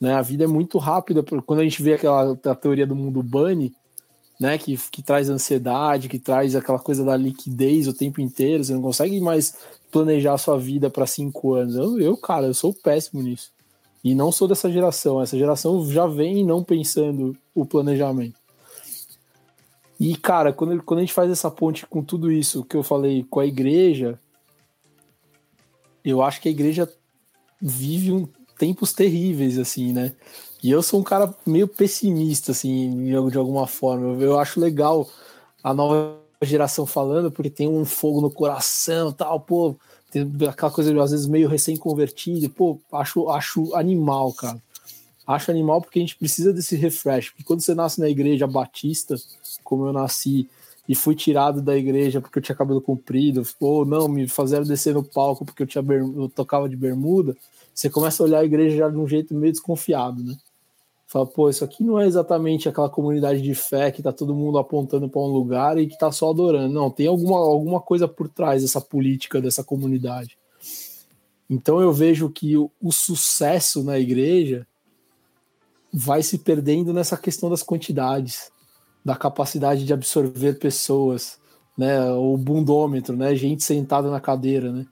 Né? A vida é muito rápida. Quando a gente vê aquela teoria do mundo bunny, né, que, que traz ansiedade, que traz aquela coisa da liquidez o tempo inteiro, você não consegue mais planejar a sua vida para cinco anos. Eu, eu, cara, eu sou péssimo nisso. E não sou dessa geração. Essa geração já vem não pensando o planejamento. E, cara, quando, quando a gente faz essa ponte com tudo isso que eu falei com a igreja, eu acho que a igreja vive um, tempos terríveis, assim, né? E eu sou um cara meio pessimista, assim, de alguma forma. Eu, eu acho legal a nova geração falando, porque tem um fogo no coração tal, pô, tem aquela coisa às vezes meio recém-convertido, pô, acho, acho animal, cara. Acho animal porque a gente precisa desse refresh. Porque quando você nasce na igreja batista, como eu nasci, e fui tirado da igreja porque eu tinha cabelo comprido, ou não, me fizeram descer no palco porque eu, tinha eu tocava de bermuda, você começa a olhar a igreja já de um jeito meio desconfiado, né? Fala, pô, isso aqui não é exatamente aquela comunidade de fé que tá todo mundo apontando para um lugar e que tá só adorando. Não, tem alguma, alguma coisa por trás dessa política dessa comunidade. Então eu vejo que o, o sucesso na igreja vai se perdendo nessa questão das quantidades, da capacidade de absorver pessoas, né? O bundômetro, né? Gente sentada na cadeira, né?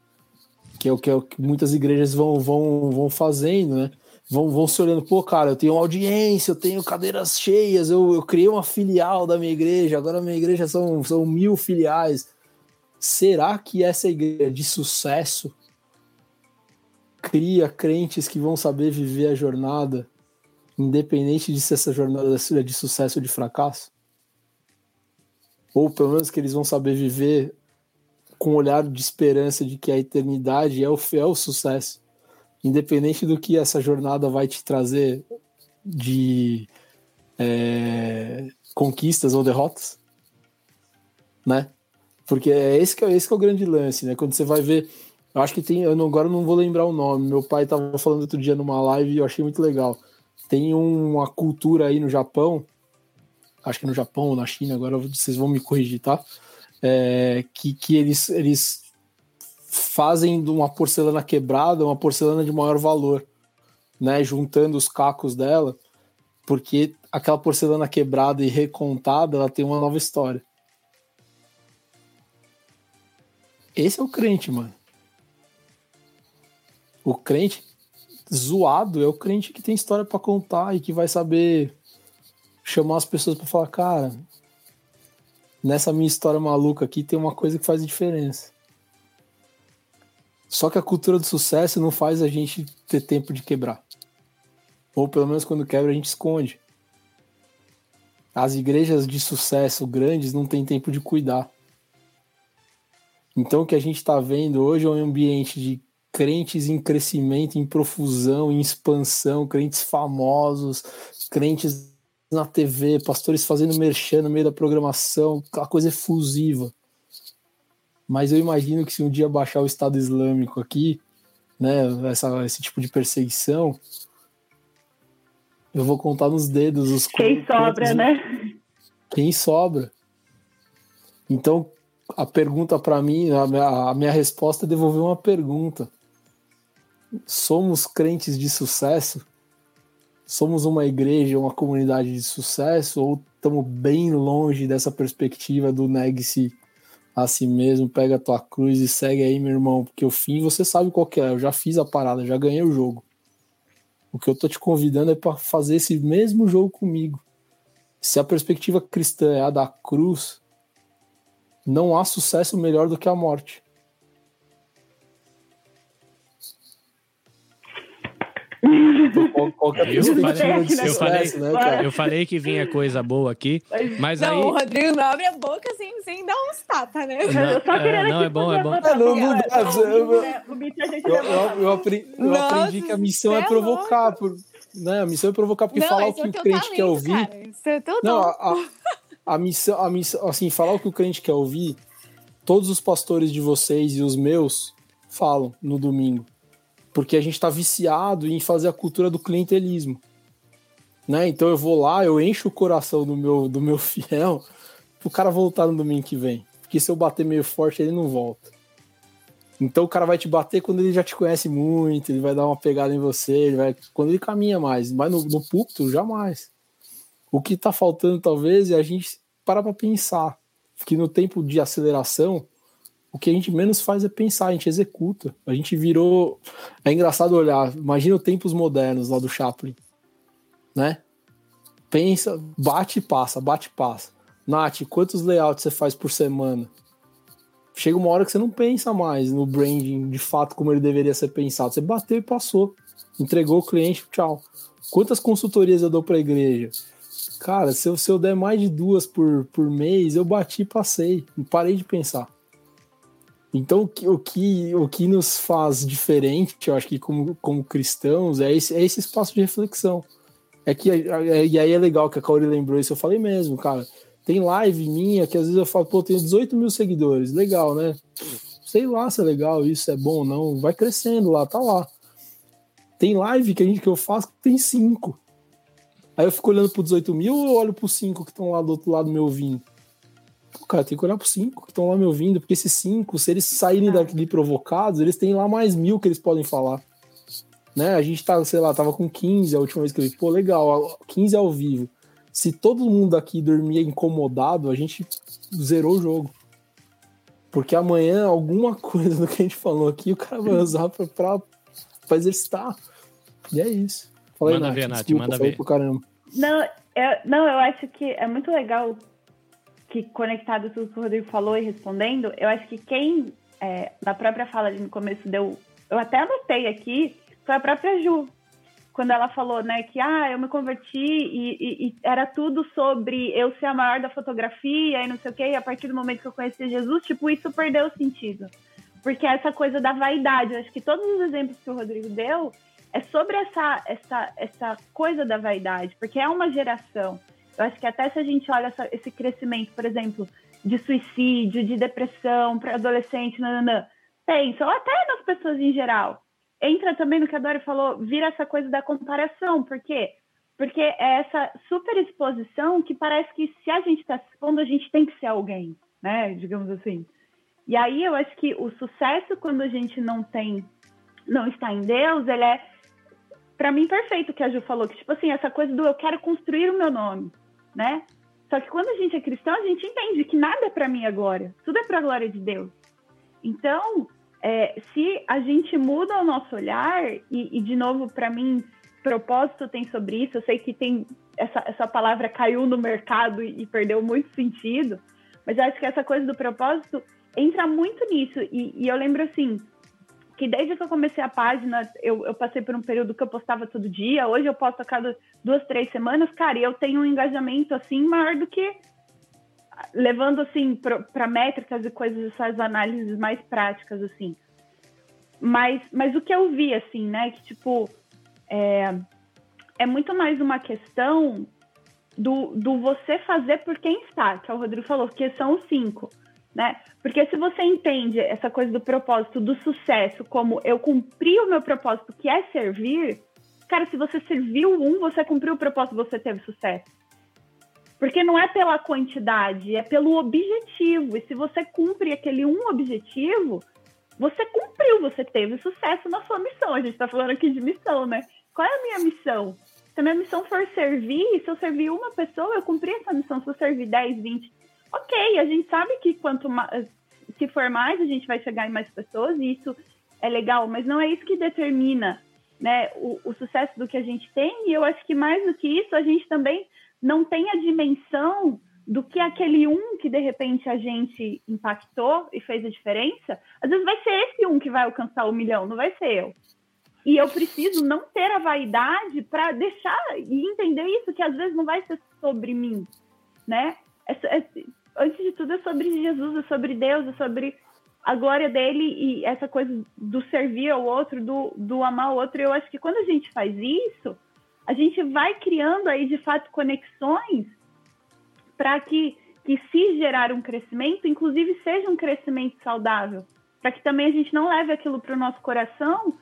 Que é o que, é o que muitas igrejas vão, vão, vão fazendo, né? Vão, vão se olhando, pô, cara, eu tenho audiência, eu tenho cadeiras cheias, eu, eu criei uma filial da minha igreja, agora minha igreja são, são mil filiais. Será que essa igreja de sucesso cria crentes que vão saber viver a jornada independente de se essa jornada é de sucesso ou de fracasso? Ou pelo menos que eles vão saber viver com um olhar de esperança de que a eternidade é o, é o sucesso, independente do que essa jornada vai te trazer de é, conquistas ou derrotas, né? Porque é esse que é, esse que é o grande lance, né? Quando você vai ver, eu acho que tem, eu não, agora não vou lembrar o nome. Meu pai estava falando outro dia numa live e eu achei muito legal tem uma cultura aí no Japão, acho que no Japão ou na China, agora vocês vão me corrigir, tá? É, que, que eles, eles fazem de uma porcelana quebrada uma porcelana de maior valor, né? Juntando os cacos dela, porque aquela porcelana quebrada e recontada, ela tem uma nova história. Esse é o crente, mano. O crente zoado é o crente que tem história para contar e que vai saber chamar as pessoas para falar, cara, nessa minha história maluca aqui tem uma coisa que faz diferença. Só que a cultura do sucesso não faz a gente ter tempo de quebrar. Ou pelo menos quando quebra a gente esconde. As igrejas de sucesso grandes não têm tempo de cuidar. Então o que a gente está vendo hoje é um ambiente de crentes em crescimento, em profusão, em expansão, crentes famosos, crentes na TV, pastores fazendo merchan no meio da programação, aquela coisa efusiva. Mas eu imagino que se um dia baixar o Estado Islâmico aqui, né, essa, esse tipo de perseguição, eu vou contar nos dedos os Quem sobra, né? Quem sobra. Então, a pergunta para mim, a minha, a minha resposta é devolver uma pergunta somos crentes de sucesso? Somos uma igreja, uma comunidade de sucesso? Ou estamos bem longe dessa perspectiva do negue-se a si mesmo, pega a tua cruz e segue aí, meu irmão? Porque o fim você sabe qual é. Eu já fiz a parada, já ganhei o jogo. O que eu tô te convidando é para fazer esse mesmo jogo comigo. Se a perspectiva cristã é a da cruz, não há sucesso melhor do que a morte. Eu, falei, né, eu falei que vinha coisa boa aqui, mas não, aí... o Rodrigo não abre a boca sem, sem dar uns tapas, né? Não, eu só é, não é bom, é bom. Não, não, não dá. Eu, aprendi, eu aprendi que a missão é, é provocar. Por, né, a missão é provocar, porque não, falar o que o crente quer ouvir... É não, a, missão, a missão, assim, falar o que o crente quer ouvir, todos os pastores de vocês e os meus falam no domingo porque a gente está viciado em fazer a cultura do clientelismo. Né? Então eu vou lá, eu encho o coração do meu, do meu fiel pro cara voltar no domingo que vem. Porque se eu bater meio forte, ele não volta. Então o cara vai te bater quando ele já te conhece muito, ele vai dar uma pegada em você, ele vai, quando ele caminha mais, mas no, no púlpito, jamais. O que tá faltando, talvez, é a gente parar para pensar que no tempo de aceleração, o que a gente menos faz é pensar, a gente executa. A gente virou. É engraçado olhar, imagina os tempos modernos lá do Chaplin, né? Pensa, bate e passa, bate e passa. Nath, quantos layouts você faz por semana? Chega uma hora que você não pensa mais no branding de fato como ele deveria ser pensado. Você bateu e passou. Entregou o cliente, tchau. Quantas consultorias eu dou para a igreja? Cara, se eu, se eu der mais de duas por, por mês, eu bati e passei. Parei de pensar. Então, o que, o que, o que nos faz diferente, eu acho que como, como cristãos, é esse, é esse espaço de reflexão. É que, é, e aí é legal que a Kaori lembrou isso, eu falei mesmo, cara. Tem live minha que às vezes eu falo, pô, tenho 18 mil seguidores, legal, né? Sei lá se é legal, isso é bom ou não, vai crescendo lá, tá lá. Tem live que, a gente, que eu faço que tem 5. Aí eu fico olhando pro 18 mil ou eu olho pro 5 que estão lá do outro lado me ouvindo? Cara, tem que olhar pro 5 que estão lá me ouvindo, porque esses 5, se eles saírem daqui provocados, eles têm lá mais mil que eles podem falar. Né? A gente tá, sei lá, tava com 15 a última vez que eu vi. Pô, legal, 15 ao vivo. Se todo mundo aqui dormia incomodado, a gente zerou o jogo. Porque amanhã alguma coisa do que a gente falou aqui o cara vai usar pra, pra, pra exercitar. E é isso. Fala manda aí, ver, Nath, Desculpa, manda ver. Pro caramba. Não, eu, não, eu acho que é muito legal que conectado tudo que o Rodrigo falou e respondendo, eu acho que quem é, na própria fala ali no começo deu. Eu até anotei aqui, foi a própria Ju. Quando ela falou, né, que ah, eu me converti e, e, e era tudo sobre eu ser a maior da fotografia e não sei o quê, e a partir do momento que eu conheci Jesus, tipo, isso perdeu o sentido. Porque essa coisa da vaidade, eu acho que todos os exemplos que o Rodrigo deu, é sobre essa, essa, essa coisa da vaidade, porque é uma geração. Eu acho que até se a gente olha essa, esse crescimento, por exemplo, de suicídio, de depressão para adolescente, nananã, pensa, ou até nas pessoas em geral, entra também no que a Dori falou, vira essa coisa da comparação, por quê? Porque é essa super exposição que parece que se a gente está se expondo, a gente tem que ser alguém, né? Digamos assim. E aí eu acho que o sucesso quando a gente não tem, não está em Deus, ele é para mim, perfeito o que a Ju falou, que, tipo assim, essa coisa do eu quero construir o meu nome, né? Só que quando a gente é cristão, a gente entende que nada é para mim agora, tudo é para a glória de Deus. Então, é, se a gente muda o nosso olhar, e, e de novo, para mim, propósito tem sobre isso, eu sei que tem essa, essa palavra caiu no mercado e, e perdeu muito sentido, mas acho que essa coisa do propósito entra muito nisso. E, e eu lembro assim, que desde que eu comecei a página, eu, eu, passei por um período que eu postava todo dia, hoje eu posto a cada duas, três semanas, cara, e eu tenho um engajamento, assim, maior do que levando, assim, para métricas e coisas, essas análises mais práticas, assim. Mas, mas o que eu vi, assim, né, que, tipo, é, é muito mais uma questão do, do você fazer por quem está, que é o Rodrigo falou, que são os cinco né? Porque se você entende essa coisa do propósito, do sucesso, como eu cumpri o meu propósito, que é servir, cara, se você serviu um, você cumpriu o propósito, você teve sucesso. Porque não é pela quantidade, é pelo objetivo. E se você cumpre aquele um objetivo, você cumpriu, você teve sucesso na sua missão. A gente está falando aqui de missão, né? Qual é a minha missão? Se a minha missão for servir, se eu servir uma pessoa, eu cumpri essa missão. Se eu servir 10, 20, ok, a gente sabe que quanto mais, se for mais, a gente vai chegar em mais pessoas e isso é legal, mas não é isso que determina né, o, o sucesso do que a gente tem. E eu acho que mais do que isso, a gente também não tem a dimensão do que aquele um que de repente a gente impactou e fez a diferença, às vezes vai ser esse um que vai alcançar o milhão, não vai ser eu. E eu preciso não ter a vaidade para deixar e entender isso, que às vezes não vai ser sobre mim, né? É, é, antes de tudo, é sobre Jesus, é sobre Deus, é sobre a glória dele e essa coisa do servir ao outro, do, do amar o outro. Eu acho que quando a gente faz isso, a gente vai criando aí, de fato, conexões para que, que, se gerar um crescimento, inclusive seja um crescimento saudável. Para que também a gente não leve aquilo para o nosso coração,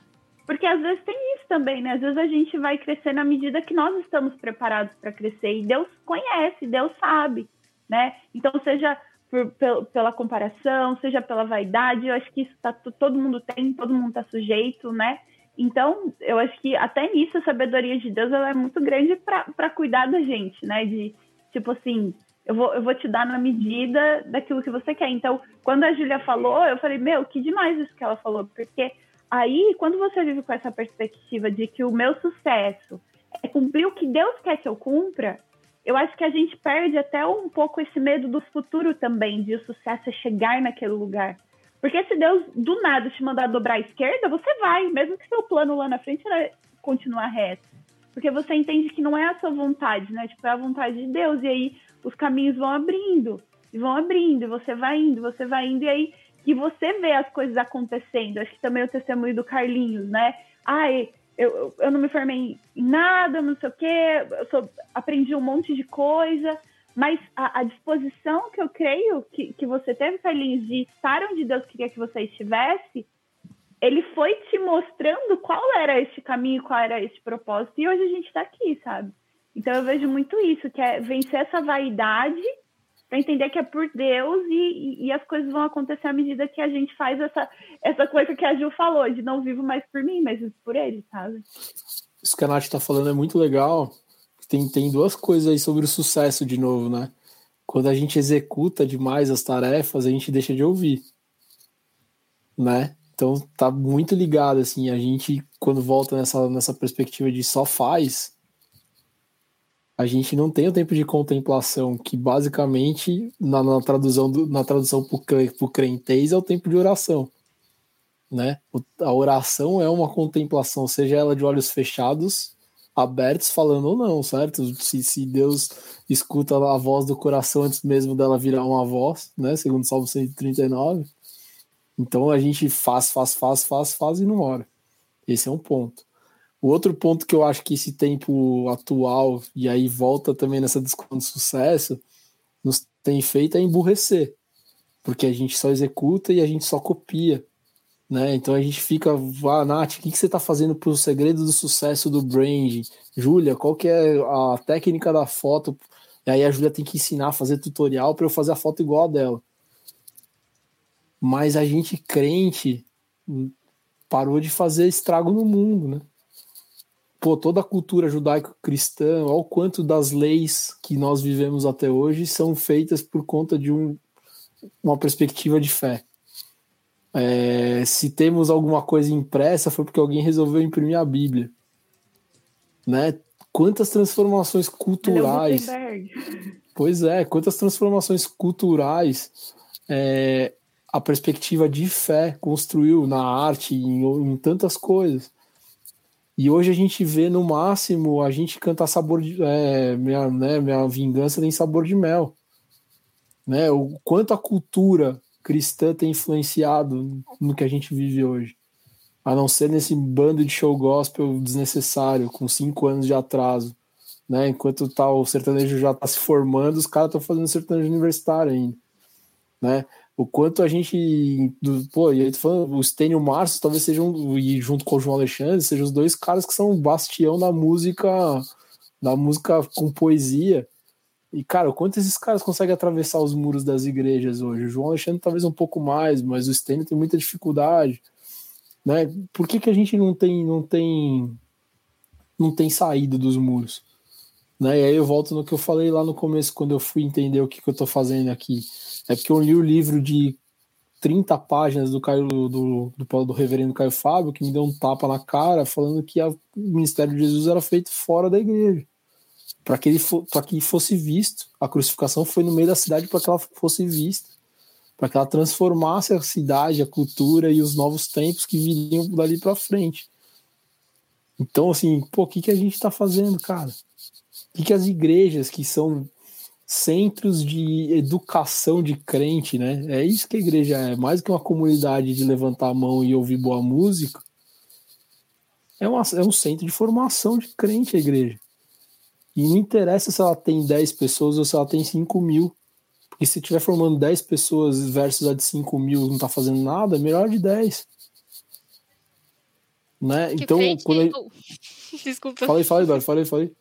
porque às vezes tem isso também, né? Às vezes a gente vai crescer na medida que nós estamos preparados para crescer. E Deus conhece, Deus sabe né? Então, seja por, pela comparação, seja pela vaidade, eu acho que isso tá, todo mundo tem, todo mundo está sujeito, né? Então, eu acho que até nisso a sabedoria de Deus ela é muito grande para cuidar da gente, né? De, tipo assim, eu vou, eu vou te dar na medida daquilo que você quer. Então, quando a Júlia falou, eu falei, meu, que demais isso que ela falou, porque aí, quando você vive com essa perspectiva de que o meu sucesso é cumprir o que Deus quer que eu cumpra, eu acho que a gente perde até um pouco esse medo do futuro também, de o sucesso é chegar naquele lugar. Porque se Deus do nada te mandar dobrar à esquerda, você vai, mesmo que seu plano lá na frente era continuar reto. Porque você entende que não é a sua vontade, né? Tipo, é a vontade de Deus. E aí os caminhos vão abrindo, e vão abrindo, e você vai indo, você vai indo, e aí que você vê as coisas acontecendo. Acho que também o testemunho do Carlinhos, né? Ai, eu, eu não me formei em nada, não sei o quê, eu sou, aprendi um monte de coisa, mas a, a, disposição que eu creio que, que você teve, Carlinhos, de estar onde Deus queria que você estivesse, ele foi te mostrando qual era este caminho, qual era este propósito, e hoje a gente está aqui, sabe? Então eu vejo muito isso, que é vencer essa vaidade para entender que é por Deus e, e, as coisas vão acontecer à medida que a gente faz essa, essa coisa que a Gil falou, de não vivo mais por mim, mas por ele, sabe? Isso que a Nath está falando é muito legal. Tem, tem duas coisas aí sobre o sucesso de novo, né? Quando a gente executa demais as tarefas, a gente deixa de ouvir, né? Então tá muito ligado, assim, a gente, quando volta nessa, nessa perspectiva de só faz, a gente não tem o tempo de contemplação, que basicamente, na, na tradução, na tradução para o crentez, é o tempo de oração. Né? A oração é uma contemplação, seja ela de olhos fechados, abertos, falando ou não, certo? Se, se Deus escuta a voz do coração antes mesmo dela virar uma voz, né? Segundo Salmo 139. Então a gente faz, faz, faz, faz, faz e não ora. Esse é um ponto. O outro ponto que eu acho que esse tempo atual, e aí volta também nessa discussão de sucesso, nos tem feito é emburrecer. Porque a gente só executa e a gente só copia. Né? Então a gente fica, ah, Nath, o que, que você está fazendo para o segredo do sucesso do branding? Júlia, qual que é a técnica da foto? E aí a Júlia tem que ensinar a fazer tutorial para eu fazer a foto igual a dela. Mas a gente crente parou de fazer estrago no mundo, né? Pô, toda a cultura judaico-cristã, o quanto das leis que nós vivemos até hoje são feitas por conta de um, uma perspectiva de fé. É, se temos alguma coisa impressa, foi porque alguém resolveu imprimir a Bíblia. Né? Quantas transformações culturais. Pois é, quantas transformações culturais é, a perspectiva de fé construiu na arte, em, em tantas coisas. E hoje a gente vê no máximo a gente cantar sabor de. É, minha, né, minha vingança tem sabor de mel. Né? O quanto a cultura cristã tem influenciado no que a gente vive hoje. A não ser nesse bando de show gospel desnecessário, com cinco anos de atraso. Né? Enquanto tá, o sertanejo já está se formando, os caras estão fazendo sertanejo universitário ainda. Né? O quanto a gente. Pô, e aí tu falando, o Stênio o Márcio talvez sejam, e junto com o João Alexandre, sejam os dois caras que são um bastião da música, da música com poesia. E, cara, o quanto esses caras conseguem atravessar os muros das igrejas hoje? O João Alexandre talvez um pouco mais, mas o Stênio tem muita dificuldade. Né? Por que, que a gente não tem, não tem, não tem saído dos muros? Né? E aí eu volto no que eu falei lá no começo, quando eu fui entender o que, que eu estou fazendo aqui é porque eu li o livro de 30 páginas do Caio do, do, do, do reverendo Caio Fábio, que me deu um tapa na cara, falando que a, o ministério de Jesus era feito fora da igreja. Para que ele que fosse visto. A crucificação foi no meio da cidade para que ela fosse vista. Para que ela transformasse a cidade, a cultura e os novos tempos que viriam dali para frente. Então, assim, pô, o que, que a gente está fazendo, cara? O que, que as igrejas que são centros de educação de crente, né? É isso que a igreja é, mais que uma comunidade de levantar a mão e ouvir boa música. É, uma, é um centro de formação de crente a igreja. E não interessa se ela tem 10 pessoas ou se ela tem 5 mil. Porque se estiver formando 10 pessoas versus a de 5 mil não tá fazendo nada, é melhor de 10. Né? Que então, frente, quando. Oh. Desculpa. Falei, falei, falei.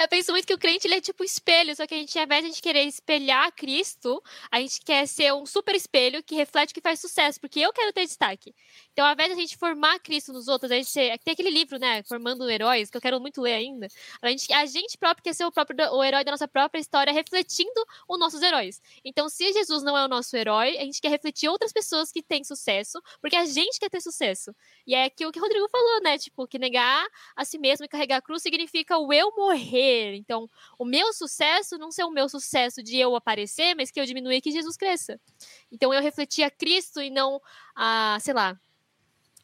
Eu penso muito que o crente ele é tipo espelho, só que a gente, ao invés de a gente querer espelhar Cristo, a gente quer ser um super espelho que reflete que faz sucesso, porque eu quero ter destaque. Então, ao invés de a gente formar Cristo nos outros, a gente tem aquele livro, né, Formando Heróis, que eu quero muito ler ainda. A gente, a gente próprio quer ser o próprio o herói da nossa própria história, refletindo os nossos heróis. Então, se Jesus não é o nosso herói, a gente quer refletir outras pessoas que têm sucesso, porque a gente quer ter sucesso. E é aquilo que o Rodrigo falou, né? Tipo, que negar a si mesmo e carregar a cruz significa o eu morrer. Então, o meu sucesso não ser o meu sucesso de eu aparecer, mas que eu diminua e que Jesus cresça. Então, eu refletir a Cristo e não a, sei lá,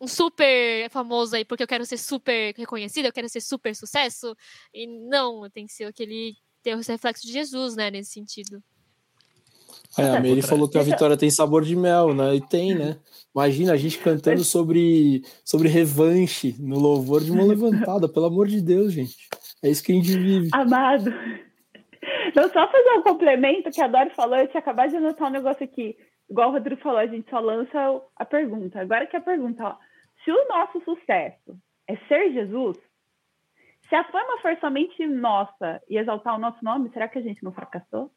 um super famoso aí porque eu quero ser super reconhecido, eu quero ser super sucesso. E não, tem que ser aquele ter o reflexo de Jesus, né, nesse sentido. É, a Mary falou que a vitória tem sabor de mel, né? E tem, né? Imagina a gente cantando sobre, sobre revanche no louvor de uma levantada, pelo amor de Deus, gente. É isso que a gente vive. Amado. Não, só fazer um complemento que a Dori falou, eu tinha acabado de anotar um negócio aqui. Igual o Rodrigo falou, a gente só lança a pergunta. Agora que a pergunta, ó. Se o nosso sucesso é ser Jesus, se a fama for somente nossa e exaltar o nosso nome, será que a gente não fracassou?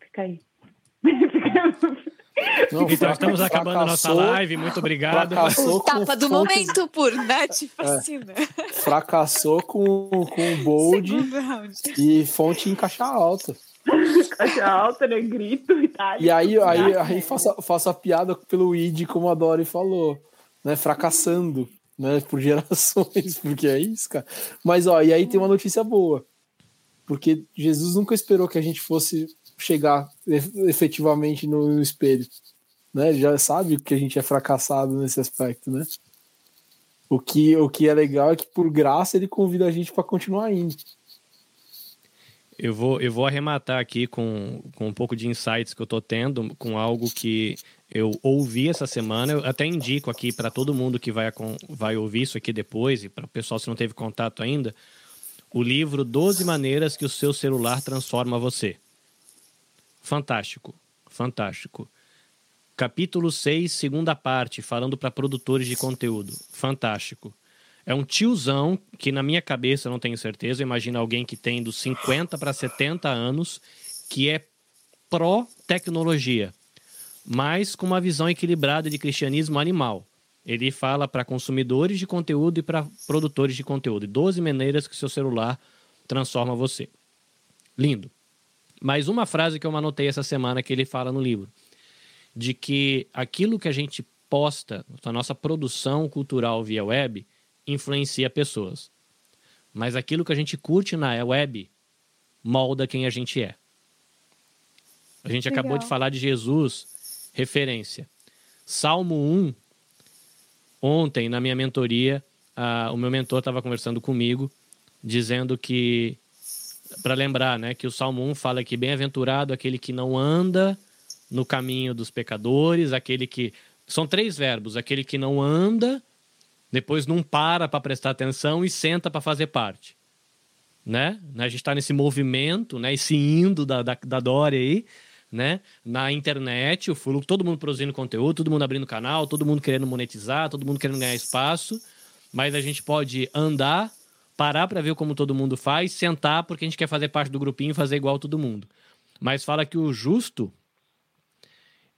Fica aí. Não, então estamos acabando a nossa live. Muito obrigado. O tapa do momento por Nath Fascina. É, fracassou com, com bold e fonte em caixa alta. Caixa alta, né? Grito e tal. E aí, aí, aí faço, faço a piada pelo id, como a Dori falou, né? Fracassando, né? Por gerações, porque é isso, cara. Mas, ó, e aí tem uma notícia boa. Porque Jesus nunca esperou que a gente fosse chegar efetivamente no espelho. Né? Já sabe que a gente é fracassado nesse aspecto, né? O que, o que é legal é que, por graça, ele convida a gente para continuar indo. Eu vou, eu vou arrematar aqui com, com um pouco de insights que eu estou tendo, com algo que eu ouvi essa semana. Eu até indico aqui para todo mundo que vai, vai ouvir isso aqui depois, e para o pessoal se não teve contato ainda, o livro 12 Maneiras que o Seu Celular Transforma Você. Fantástico, fantástico. Capítulo 6, segunda parte, falando para produtores de conteúdo. Fantástico. É um tiozão que, na minha cabeça, não tenho certeza, imagina alguém que tem dos 50 para 70 anos, que é pró-tecnologia, mas com uma visão equilibrada de cristianismo animal. Ele fala para consumidores de conteúdo e para produtores de conteúdo. 12 maneiras que seu celular transforma você. Lindo. Mas uma frase que eu anotei essa semana que ele fala no livro, de que aquilo que a gente posta, a nossa produção cultural via web, influencia pessoas. Mas aquilo que a gente curte na web molda quem a gente é. A gente Legal. acabou de falar de Jesus, referência. Salmo 1, ontem, na minha mentoria, uh, o meu mentor estava conversando comigo, dizendo que para lembrar, né, que o Salmo 1 fala que bem-aventurado aquele que não anda no caminho dos pecadores, aquele que são três verbos, aquele que não anda, depois não para para prestar atenção e senta para fazer parte. Né? A gente está nesse movimento, né? Esse indo da, da, da Dória aí, né? Na internet, o fluxo, todo mundo produzindo conteúdo, todo mundo abrindo canal, todo mundo querendo monetizar, todo mundo querendo ganhar espaço, mas a gente pode andar parar para ver como todo mundo faz, sentar porque a gente quer fazer parte do grupinho e fazer igual todo mundo. Mas fala que o justo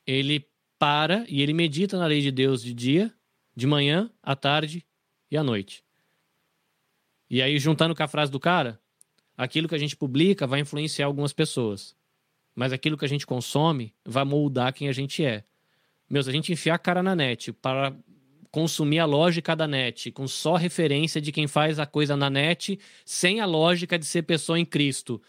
ele para e ele medita na lei de Deus de dia, de manhã, à tarde e à noite. E aí juntando com a frase do cara, aquilo que a gente publica vai influenciar algumas pessoas. Mas aquilo que a gente consome vai moldar quem a gente é. Meu, se a gente enfiar a cara na net para consumir a lógica da net, com só referência de quem faz a coisa na net, sem a lógica de ser pessoa em Cristo,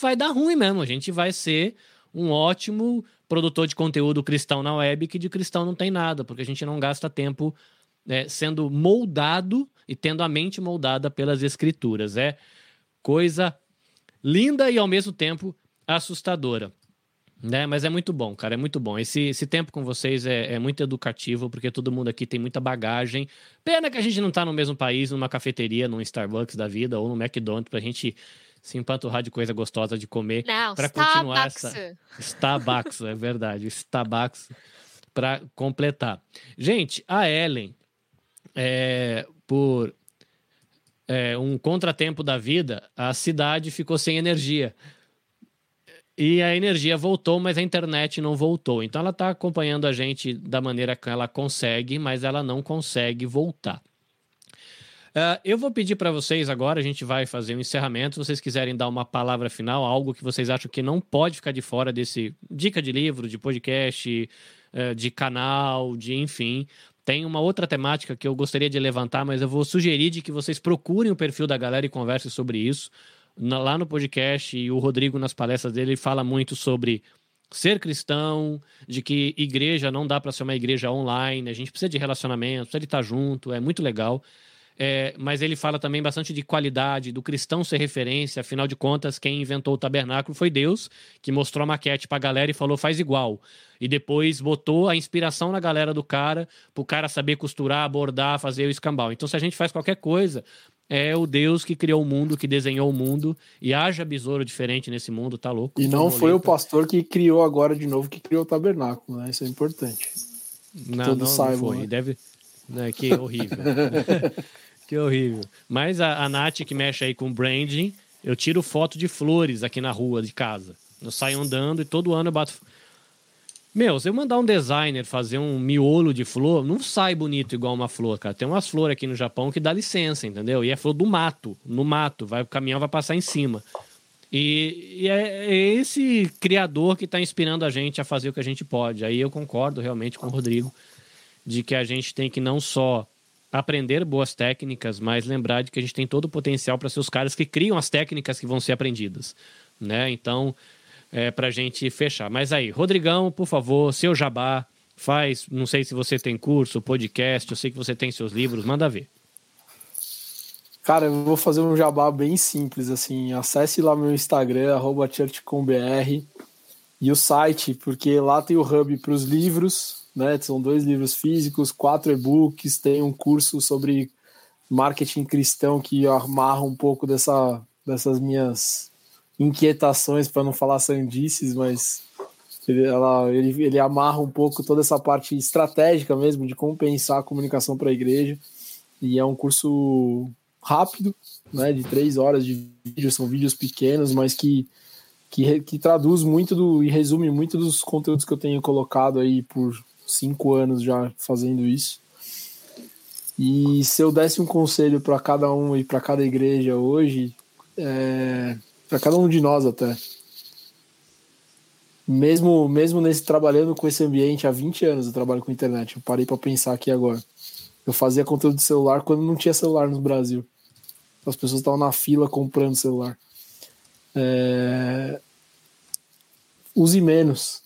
vai dar ruim mesmo. A gente vai ser um ótimo produtor de conteúdo cristão na web que de cristão não tem nada, porque a gente não gasta tempo é, sendo moldado e tendo a mente moldada pelas escrituras. É coisa linda e ao mesmo tempo assustadora. Né? Mas é muito bom, cara, é muito bom. Esse, esse tempo com vocês é, é, muito educativo, porque todo mundo aqui tem muita bagagem. Pena que a gente não tá no mesmo país, numa cafeteria, num Starbucks da vida ou no McDonald's, pra gente se empanturrar de coisa gostosa de comer. Não, pra continuar essa. Starbucks, é verdade. Starbucks para completar. Gente, a Ellen, é, por é, um contratempo da vida, a cidade ficou sem energia. E a energia voltou, mas a internet não voltou. Então ela está acompanhando a gente da maneira que ela consegue, mas ela não consegue voltar. Uh, eu vou pedir para vocês agora, a gente vai fazer um encerramento. Se vocês quiserem dar uma palavra final, algo que vocês acham que não pode ficar de fora desse dica de livro, de podcast, uh, de canal, de enfim. Tem uma outra temática que eu gostaria de levantar, mas eu vou sugerir de que vocês procurem o perfil da galera e conversem sobre isso. Na, lá no podcast, e o Rodrigo, nas palestras dele, fala muito sobre ser cristão, de que igreja não dá para ser uma igreja online, a gente precisa de relacionamento, precisa de estar junto, é muito legal. É, mas ele fala também bastante de qualidade, do cristão ser referência. Afinal de contas, quem inventou o tabernáculo foi Deus, que mostrou a maquete para a galera e falou faz igual. E depois botou a inspiração na galera do cara, para o cara saber costurar, bordar, fazer o escambau. Então, se a gente faz qualquer coisa, é o Deus que criou o mundo, que desenhou o mundo, e haja besouro diferente nesse mundo, tá louco? E não foi o pastor que criou agora de novo, que criou o tabernáculo, né? Isso é importante. Não, Todos não, saibam, não foi. Né? Deve... Né, que horrível. Que horrível. Mas a, a Nath, que mexe aí com branding, eu tiro foto de flores aqui na rua de casa. Eu saio andando e todo ano eu bato. Meu, se eu mandar um designer fazer um miolo de flor, não sai bonito igual uma flor, cara. Tem umas flores aqui no Japão que dá licença, entendeu? E é flor do mato, no mato. Vai, o caminhão vai passar em cima. E, e é, é, esse criador que está inspirando a gente a fazer o que a gente pode. Aí eu concordo realmente com o Rodrigo de que a gente tem que não só aprender boas técnicas, mas lembrar de que a gente tem todo o potencial para ser os caras que criam as técnicas que vão ser aprendidas, né? Então, é para a gente fechar. Mas aí, Rodrigão, por favor, seu jabá, faz, não sei se você tem curso, podcast, eu sei que você tem seus livros, manda ver. Cara, eu vou fazer um jabá bem simples, assim, acesse lá meu Instagram, arroba churchcombr, e o site, porque lá tem o hub para os livros, né? São dois livros físicos, quatro e-books, tem um curso sobre marketing cristão que amarra um pouco dessa, dessas minhas inquietações, para não falar sandices, mas ele, ela, ele, ele amarra um pouco toda essa parte estratégica mesmo de como pensar a comunicação para a igreja. E é um curso rápido, né, de três horas de vídeo, são vídeos pequenos, mas que, que, que traduz muito do, e resume muito dos conteúdos que eu tenho colocado aí por cinco anos já fazendo isso. E se eu desse um conselho para cada um e para cada igreja hoje, é, para cada um de nós até, mesmo mesmo nesse trabalhando com esse ambiente há 20 anos, eu trabalho com internet. Eu parei para pensar aqui agora. Eu fazia conteúdo de celular quando não tinha celular no Brasil. As pessoas estavam na fila comprando celular. É... Use menos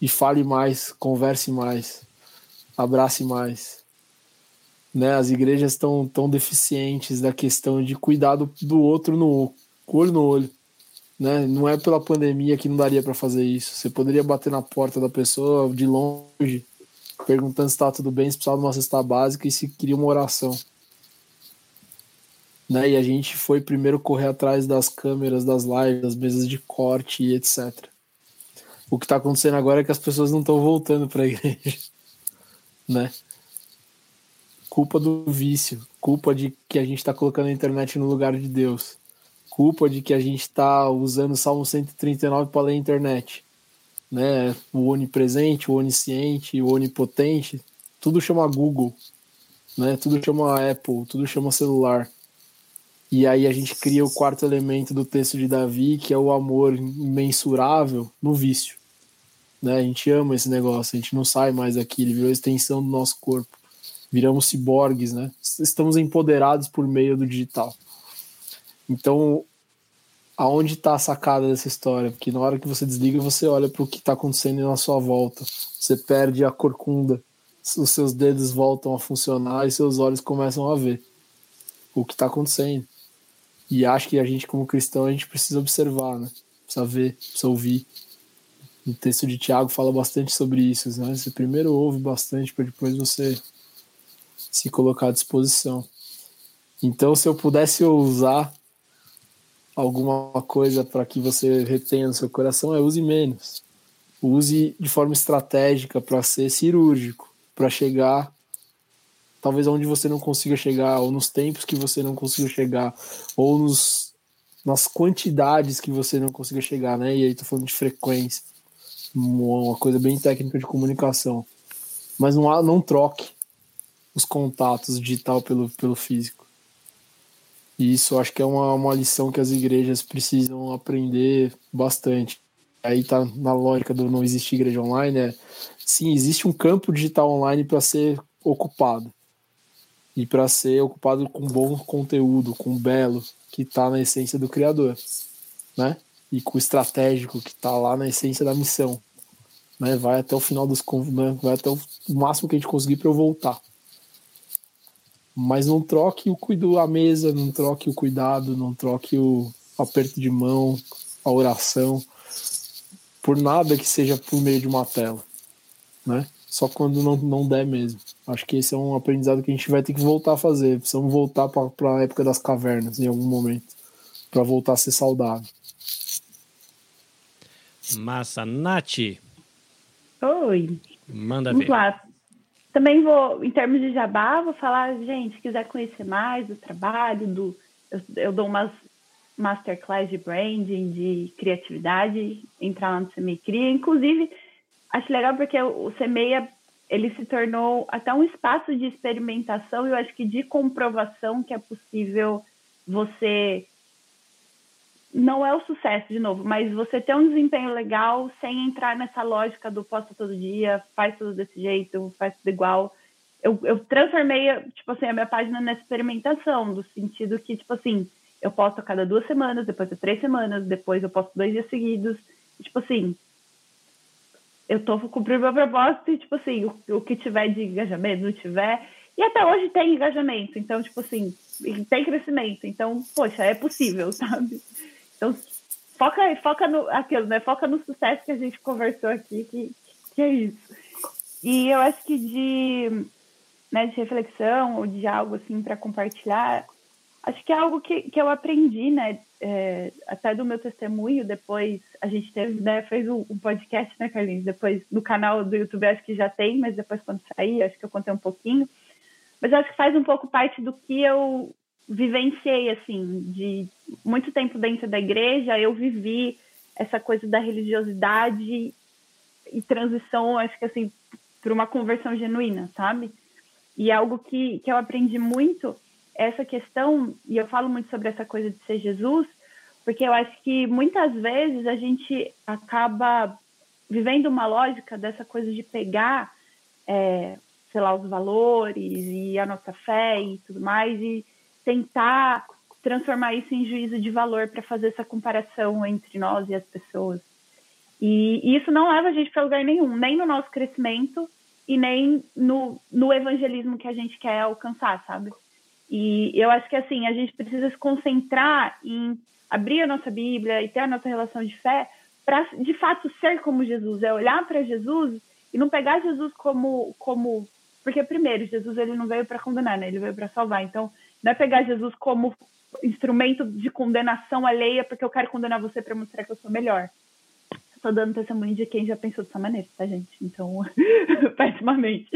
e fale mais, converse mais, abrace mais. Né? As igrejas estão tão deficientes da questão de cuidar do, do outro no olho no olho. Né? Não é pela pandemia que não daria para fazer isso. Você poderia bater na porta da pessoa de longe, perguntando se está tudo bem, se precisava de uma cesta básica e se queria uma oração. Né? E a gente foi primeiro correr atrás das câmeras, das lives, das mesas de corte e etc. O que está acontecendo agora é que as pessoas não estão voltando para a igreja, né? Culpa do vício, culpa de que a gente está colocando a internet no lugar de Deus, culpa de que a gente está usando o Salmo 139 para ler a internet, né? O onipresente, o onisciente, o onipotente, tudo chama Google, né? Tudo chama Apple, tudo chama celular. E aí a gente cria o quarto elemento do texto de Davi, que é o amor imensurável no vício. Né? A gente ama esse negócio, a gente não sai mais daqui, ele virou extensão do nosso corpo. Viramos ciborgues, né? Estamos empoderados por meio do digital. Então, aonde está a sacada dessa história? Porque na hora que você desliga, você olha para o que está acontecendo na sua volta. Você perde a corcunda, os seus dedos voltam a funcionar e seus olhos começam a ver o que está acontecendo. E acho que a gente, como cristão, a gente precisa observar, né? Precisa ver, precisa ouvir, o texto de Tiago fala bastante sobre isso. Né? Você primeiro ouve bastante para depois você se colocar à disposição. Então, se eu pudesse usar alguma coisa para que você retenha no seu coração, é use menos. Use de forma estratégica para ser cirúrgico, para chegar talvez onde você não consiga chegar, ou nos tempos que você não consiga chegar, ou nos, nas quantidades que você não consiga chegar, né? E aí tô falando de frequência, uma coisa bem técnica de comunicação. Mas não, há, não troque os contatos digital pelo, pelo físico. E isso acho que é uma, uma lição que as igrejas precisam aprender bastante. Aí tá na lógica do não existe igreja online, é sim, existe um campo digital online para ser ocupado e para ser ocupado com bom conteúdo, com belo, que está na essência do criador, né? E com o estratégico que está lá na essência da missão, né? Vai até o final dos né? vai até o máximo que a gente conseguir para eu voltar. Mas não troque o cuidado a mesa, não troque o cuidado, não troque o aperto de mão, a oração por nada que seja por meio de uma tela, né? Só quando não, não der mesmo. Acho que esse é um aprendizado que a gente vai ter que voltar a fazer. Precisamos voltar para a época das cavernas em algum momento, para voltar a ser saudável. Massa, Nath. Oi. Manda Vamos ver. lá. Também vou, em termos de jabá, vou falar, gente, se quiser conhecer mais do trabalho, do, eu, eu dou umas masterclass de branding, de criatividade, entrar lá no CMEI Cria. Inclusive, acho legal porque o CMEI ele se tornou até um espaço de experimentação e eu acho que de comprovação que é possível você não é o sucesso de novo, mas você ter um desempenho legal sem entrar nessa lógica do posta todo dia, faz tudo desse jeito, faz tudo igual. Eu, eu transformei, tipo assim, a minha página nessa experimentação, do sentido que, tipo assim, eu posto cada duas semanas, depois de três semanas, depois eu posto dois dias seguidos. Tipo assim, eu tô cumprindo meu propósito e, tipo assim, o, o que tiver de engajamento, não tiver. E até hoje tem engajamento, então, tipo assim, tem crescimento. Então, poxa, é possível, sabe? Então, foca, foca no aquilo, né? Foca no sucesso que a gente conversou aqui, que, que é isso. E eu acho que de, né, de reflexão ou de algo assim para compartilhar, acho que é algo que, que eu aprendi, né? É, até do meu testemunho, depois a gente teve, né, fez um, um, podcast, né, Carlinhos? Depois no canal do YouTube acho que já tem, mas depois quando sair, acho que eu contei um pouquinho. Mas acho que faz um pouco parte do que eu vivenciei, assim, de muito tempo dentro da igreja, eu vivi essa coisa da religiosidade e transição, acho que assim, para uma conversão genuína, sabe? E algo que, que eu aprendi muito essa questão, e eu falo muito sobre essa coisa de ser Jesus, porque eu acho que muitas vezes a gente acaba vivendo uma lógica dessa coisa de pegar, é, sei lá, os valores e a nossa fé e tudo mais, e tentar transformar isso em juízo de valor para fazer essa comparação entre nós e as pessoas. E, e isso não leva a gente para lugar nenhum, nem no nosso crescimento e nem no, no evangelismo que a gente quer alcançar, sabe? E eu acho que assim, a gente precisa se concentrar em abrir a nossa Bíblia e ter a nossa relação de fé para de fato ser como Jesus, é olhar para Jesus e não pegar Jesus como como porque primeiro, Jesus ele não veio para condenar, né? Ele veio para salvar. Então, não é pegar Jesus como instrumento de condenação alheia porque eu quero condenar você para mostrar que eu sou melhor. Estou dando testemunho de quem já pensou dessa maneira, tá, gente? Então, pessimamente.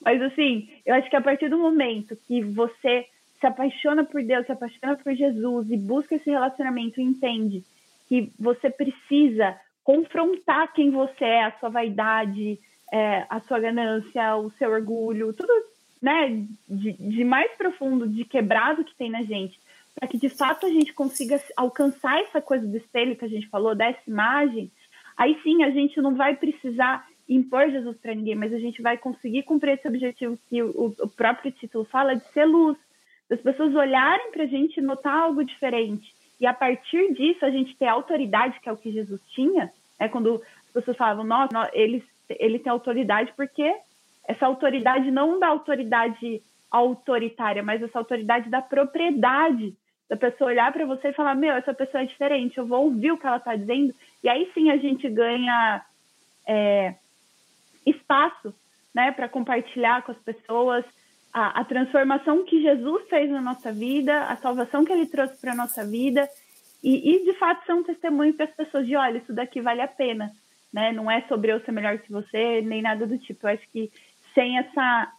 Mas, assim, eu acho que a partir do momento que você se apaixona por Deus, se apaixona por Jesus e busca esse relacionamento e entende que você precisa confrontar quem você é, a sua vaidade, é, a sua ganância, o seu orgulho, tudo né, de, de mais profundo, de quebrado que tem na gente, para que de fato a gente consiga alcançar essa coisa do espelho que a gente falou, dessa imagem, aí sim a gente não vai precisar impor Jesus para ninguém, mas a gente vai conseguir cumprir esse objetivo que o, o próprio título fala de ser luz, das pessoas olharem para a gente e notar algo diferente. E a partir disso a gente ter autoridade, que é o que Jesus tinha, é quando as pessoas falavam, nossa, ele, ele tem autoridade porque essa autoridade não da autoridade autoritária, mas essa autoridade da propriedade, da pessoa olhar para você e falar, meu, essa pessoa é diferente, eu vou ouvir o que ela está dizendo, e aí sim a gente ganha é, espaço né, para compartilhar com as pessoas a, a, transformação que Jesus fez na nossa vida, a salvação que ele trouxe para a nossa vida, e, e, de fato ser um testemunho para as pessoas de, olha, isso daqui vale a pena, né? Não é sobre eu ser melhor que você, nem nada do tipo. Eu acho que sem essa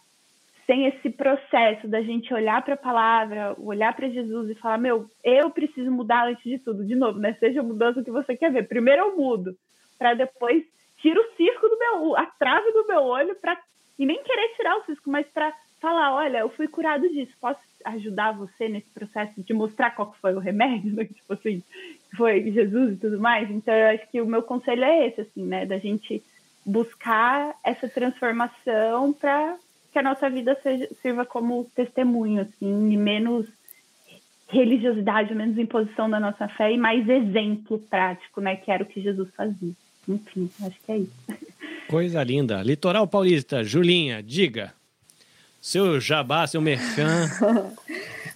sem esse processo da gente olhar para a palavra, olhar para Jesus e falar, meu, eu preciso mudar antes de tudo, de novo, né? Seja a mudança que você quer ver. Primeiro eu mudo, para depois tiro o cisco do meu, a trave do meu olho para e nem querer tirar o cisco, mas para falar, olha, eu fui curado disso, posso ajudar você nesse processo de mostrar qual foi o remédio, né? tipo assim, foi Jesus e tudo mais. Então eu acho que o meu conselho é esse, assim, né, da gente buscar essa transformação para que a nossa vida seja, sirva como testemunho, assim, e menos religiosidade, menos imposição da nossa fé e mais exemplo prático, né? Que era o que Jesus fazia. Enfim, acho que é isso. Coisa linda. Litoral Paulista, Julinha, diga. Seu jabá, seu merchan.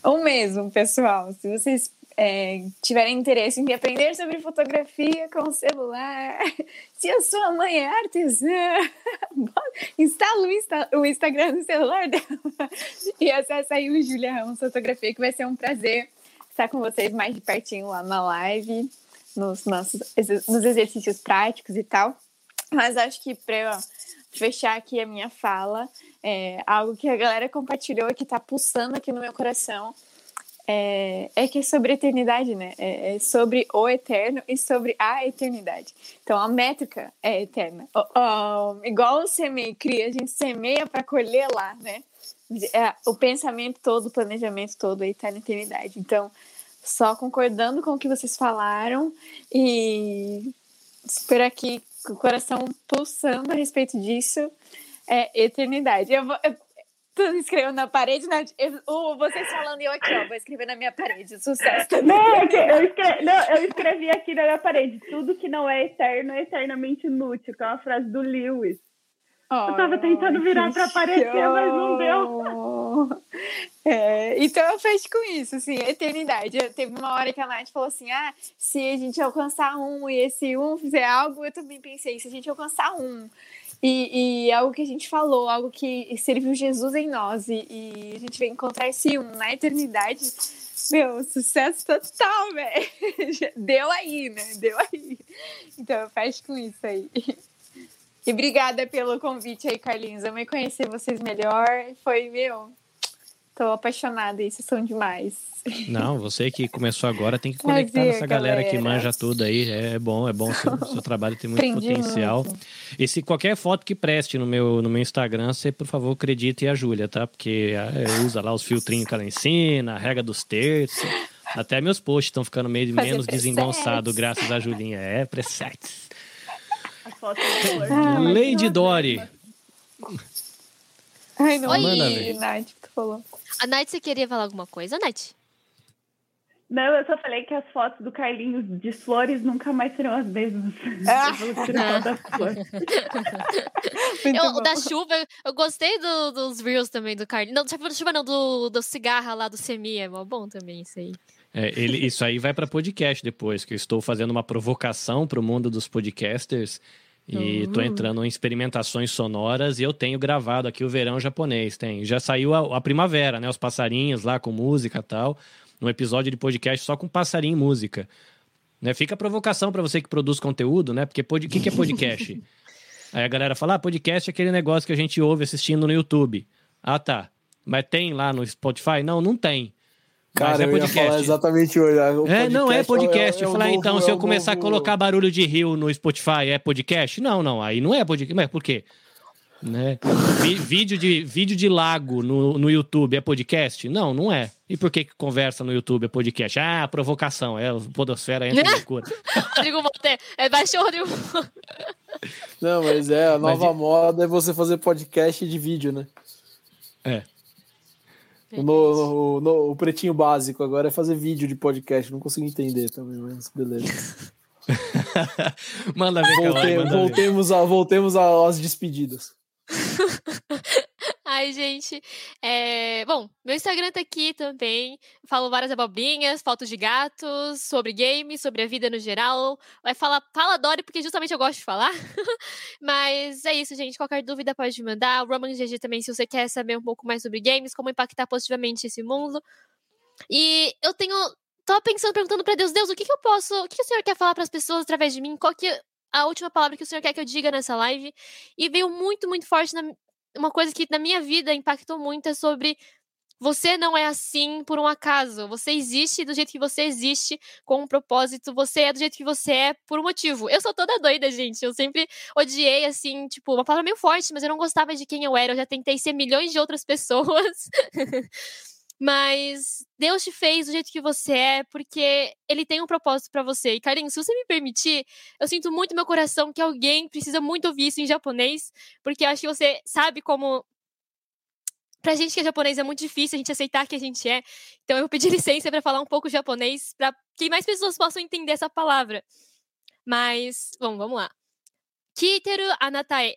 o mesmo, pessoal. Se vocês é, tiverem interesse em aprender sobre fotografia com celular, se a sua mãe é artesã, instala o, Instagram no celular dela e acessa aí o Julia Fotografia, que vai ser um prazer estar com vocês mais de pertinho lá na live, nos nossos nos exercícios práticos e tal. Mas acho que para fechar aqui a minha fala, é algo que a galera compartilhou e que está pulsando aqui no meu coração é, é que é sobre eternidade, né? É, é, sobre o eterno e sobre a eternidade. Então a métrica é eterna. igual o semeia cria, a gente semeia para colher lá, né? É, o pensamento todo, o planejamento todo aí está na eternidade. Então, só concordando com o que vocês falaram e super aqui com o coração pulsando a respeito disso é eternidade. Eu, vou, eu escreveu na parede, né? Uh, vocês falando e eu aqui, ó, vou escrever na minha parede. Sucesso também. Não, eu escrevi, não, eu escrevi aqui na minha parede. Tudo que não é eterno é eternamente inútil, que é uma frase do Lewis. Oh, eu tava tentando virar para aparecer, show. mas não deu. É, então eu fecho com isso, assim, eternidade. Teve uma hora que a Nath falou assim: ah, se a gente alcançar um e esse um fizer algo, eu também pensei, se a gente alcançar um e, e, algo que a gente falou, algo que serviu Jesus em nós, e, e a gente vai encontrar esse um na eternidade. Meu, sucesso total, velho. Deu aí, né? Deu aí. Então, eu fecho com isso aí. E obrigada pelo convite aí, Carlinhos. Me conhecer vocês melhor. Foi, meu, Tô apaixonada e vocês são demais. Não, você que começou agora tem que conectar Prazer, essa galera, galera, que manja tudo aí. É bom, é bom. Seu, seu trabalho tem muito Aprendi potencial. Muito. E se qualquer foto que preste no meu, no meu Instagram, você, por favor, acredite a Júlia, tá? Porque é, usa lá os filtrinhos que ela ensina, a regra dos terços. Até meus posts estão ficando meio, menos desengonçados graças a Julinha. É, presets. Lady Dory. Ai, não. Oi, Nath, tu falou. A Nath, você queria falar alguma coisa, Nath? Não, eu só falei que as fotos do Carlinhos de flores nunca mais serão as mesmas. Ah. eu, o da chuva, eu gostei do, dos reels também do Carlinhos. Não, da chuva não, do, do cigarra lá do Semi, é bom também isso aí. É, ele, isso aí vai para podcast depois, que eu estou fazendo uma provocação para o mundo dos podcasters e tô uhum. entrando em experimentações sonoras e eu tenho gravado aqui o verão japonês. Tem. Já saiu a, a primavera, né? Os passarinhos lá com música e tal. Um episódio de podcast só com passarinho e música. Né? Fica a provocação para você que produz conteúdo, né? Porque o que, que é podcast? Aí a galera fala: ah, podcast é aquele negócio que a gente ouve assistindo no YouTube. Ah, tá. Mas tem lá no Spotify? Não, não tem. Cara, é eu ia falar exatamente hoje. É, não, é podcast. É, é, é falar, então, se eu começar a colocar barulho de rio no Spotify, é podcast? Não, não, aí não é podcast. Mas por quê? Né? vídeo, de, vídeo de lago no, no YouTube é podcast? Não, não é. E por que, que conversa no YouTube é podcast? Ah, provocação. É, o Podosfera entra em loucura. Rodrigo Monte, é baixou Rodrigo. Não, mas é, a nova mas, moda é você fazer podcast de vídeo, né? É. No, no, no, o pretinho básico agora é fazer vídeo de podcast. Não consigo entender também, mas beleza. manda ver, Volte, manda voltemos, ver. A, voltemos às despedidas. Ai, gente. É... Bom, meu Instagram tá aqui também. Falo várias abobrinhas, fotos de gatos, sobre games, sobre a vida no geral. Vai falar, fala Dory, porque justamente eu gosto de falar. Mas é isso, gente. Qualquer dúvida pode mandar. O Roman GG também, se você quer saber um pouco mais sobre games, como impactar positivamente esse mundo. E eu tenho. Tava pensando, perguntando para Deus, Deus, o que, que eu posso. O que, que o Senhor quer falar para as pessoas através de mim? Qual que a última palavra que o Senhor quer que eu diga nessa live? E veio muito, muito forte na, uma coisa que na minha vida impactou muito é sobre você não é assim por um acaso. Você existe do jeito que você existe, com um propósito. Você é do jeito que você é por um motivo. Eu sou toda doida, gente. Eu sempre odiei, assim, tipo, uma palavra meio forte, mas eu não gostava de quem eu era. Eu já tentei ser milhões de outras pessoas. mas Deus te fez do jeito que você é, porque Ele tem um propósito para você. E, Carlinhos, se você me permitir, eu sinto muito no meu coração que alguém precisa muito ouvir isso em japonês, porque eu acho que você sabe como pra gente que é japonês é muito difícil a gente aceitar que a gente é. Então eu vou pedir licença para falar um pouco japonês para que mais pessoas possam entender essa palavra. Mas, bom, vamos lá. Kiteru anata e.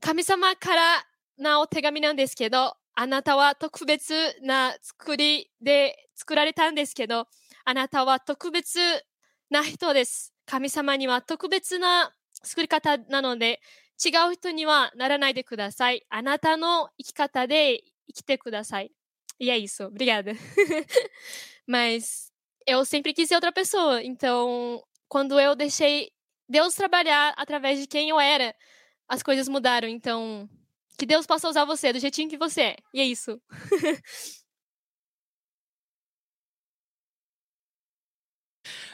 Kami-sama kara na o tegami nan desu kedo, anata wa tokubetsu na tsukuri de tsukurareta n desu kedo, anata wa tokubetsu na hito desu. 神様には特別な作り方なので、違う人にはならないでください。あなたの生き方で生きてください. E é isso, obrigada. Mas eu sempre quis ser outra pessoa, então quando eu deixei Deus trabalhar através de quem eu era, as coisas mudaram. Então, que Deus possa usar você do jeitinho que você é. E é isso.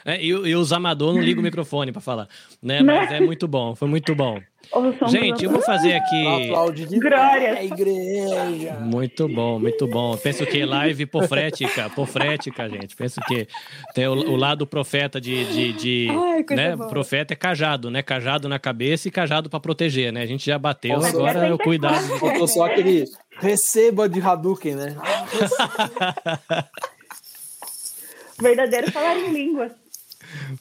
É, e, e os amadores não ligam o microfone para falar, né? Mas é muito bom, foi muito bom. Gente, eu vou fazer aqui. Glória. É igreja. Muito bom, muito bom. Penso que live profética, profética, gente. Penso que tem o, o lado profeta de, de, de Ai, né? boa. Profeta é cajado, né? Cajado na cabeça e cajado para proteger, né? A gente já bateu, Nossa, agora é o cuidado. Faltou só aquele receba de Hadouken, né? Verdadeiro falar em língua.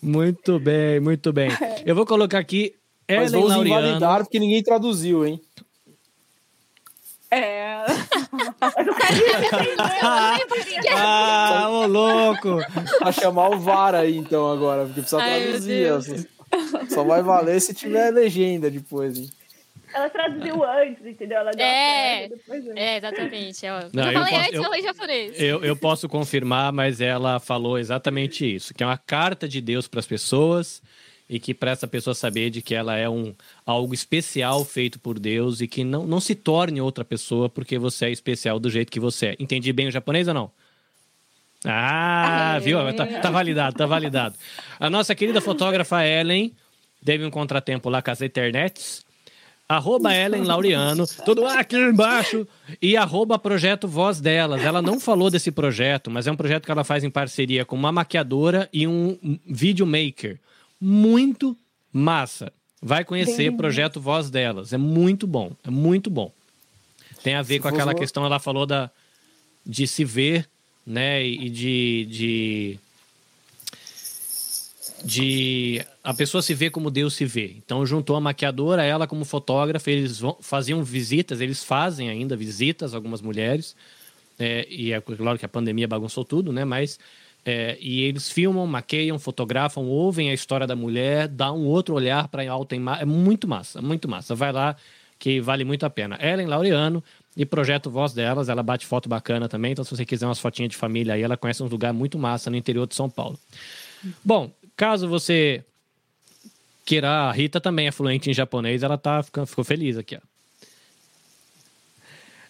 Muito bem, muito bem. Eu vou colocar aqui Mas Ellen vamos Laureano. invalidar porque ninguém traduziu, hein? É. Ah, ô louco! Pra chamar o VAR aí, então, agora, porque precisa Ai, traduzir. Só, só vai valer se tiver legenda depois, hein? Ela traduziu antes, entendeu? Ela deu É. depois eu- É, exatamente. ó. Não, eu eu falei posso- antes, eu- eu falei japonês. Eu, eu posso confirmar, mas ela falou exatamente isso: que é uma carta de Deus para as pessoas e que para essa pessoa saber de que ela é um algo especial feito por Deus e que não, não se torne outra pessoa porque você é especial do jeito que você é. Entendi bem o japonês ou não? Ah, Aê. viu? Tá, tá validado, tá validado. A nossa querida fotógrafa Ellen teve um contratempo lá com as internets. Arroba Ellen Laureano, tudo aqui embaixo. E arroba Projeto Voz Delas. Ela não falou desse projeto, mas é um projeto que ela faz em parceria com uma maquiadora e um videomaker. Muito massa. Vai conhecer o projeto Voz Delas. É muito bom, é muito bom. Tem a ver Se com aquela questão, ela falou da, de se ver, né? E de, de de a pessoa se vê como Deus se vê. Então juntou a maquiadora, ela como fotógrafa, eles vão, faziam visitas, eles fazem ainda visitas, algumas mulheres, é, e é claro que a pandemia bagunçou tudo, né? Mas é, e eles filmam, maqueiam, fotografam, ouvem a história da mulher, dá um outro olhar para alta imagem. É muito massa, muito massa. Vai lá que vale muito a pena. Ellen Laureano e projeto Voz delas, ela bate foto bacana também. Então se você quiser umas fotinhas de família aí, ela conhece um lugar muito massa no interior de São Paulo. Bom, caso você queira, a Rita também é fluente em japonês, ela tá ficando, ficou feliz aqui, ó.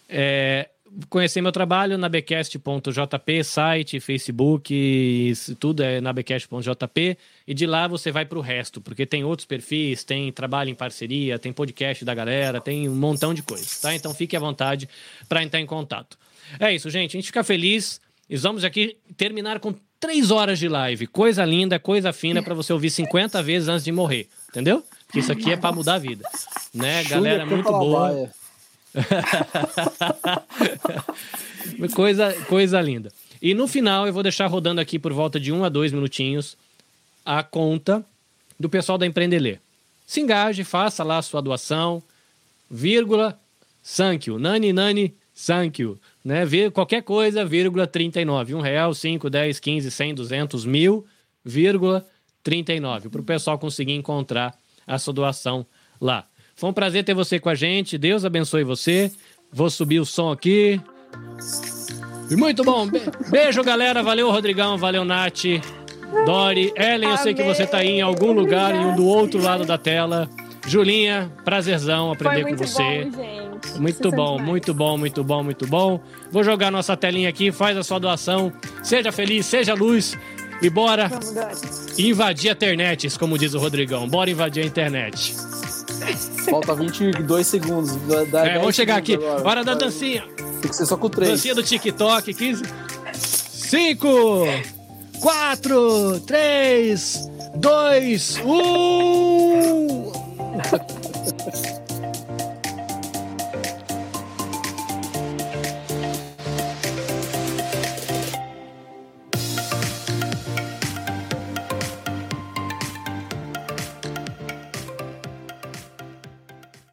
É, conhecer meu trabalho na becast.jp, site, Facebook, tudo é na becast.jp e de lá você vai para o resto, porque tem outros perfis, tem trabalho em parceria, tem podcast da galera, tem um montão de coisas, tá? Então fique à vontade para entrar em contato. É isso, gente, a gente fica feliz e vamos aqui terminar com três horas de live, coisa linda, coisa fina para você ouvir 50 vezes antes de morrer, entendeu? Porque isso aqui é para mudar a vida, né? Galera, muito boa. Coisa, coisa linda. E no final eu vou deixar rodando aqui por volta de um a dois minutinhos a conta do pessoal da Empreender. Se engaje, faça lá a sua doação, vírgula, thank you, nani, nani, thank you, né? Qualquer coisa, vírgula, 39, um real, 5, 10, 15, 100, 200, mil, vírgula, 39, para o pessoal conseguir encontrar a sua doação lá. Foi um prazer ter você com a gente, Deus abençoe você. Vou subir o som aqui. Muito bom. Be- Beijo, galera. Valeu, Rodrigão. Valeu, Nath. Dori. Ellen, eu sei que você tá aí em algum lugar, em um do outro lado da tela. Julinha, prazerzão aprender com você. bom, gente. Muito bom, demais. muito bom, muito bom, muito bom. Vou jogar nossa telinha aqui, faz a sua doação. Seja feliz, seja luz. E bora Vamos, invadir a internet, como diz o Rodrigão. Bora invadir a internet. Falta 22 segundos. Dá- É, 10 vamos chegar aqui. agora. Hora da dancinha. Tem que ser só com 3. Dancinha do TikTok, 15. 5, 4, 3, 2, 1.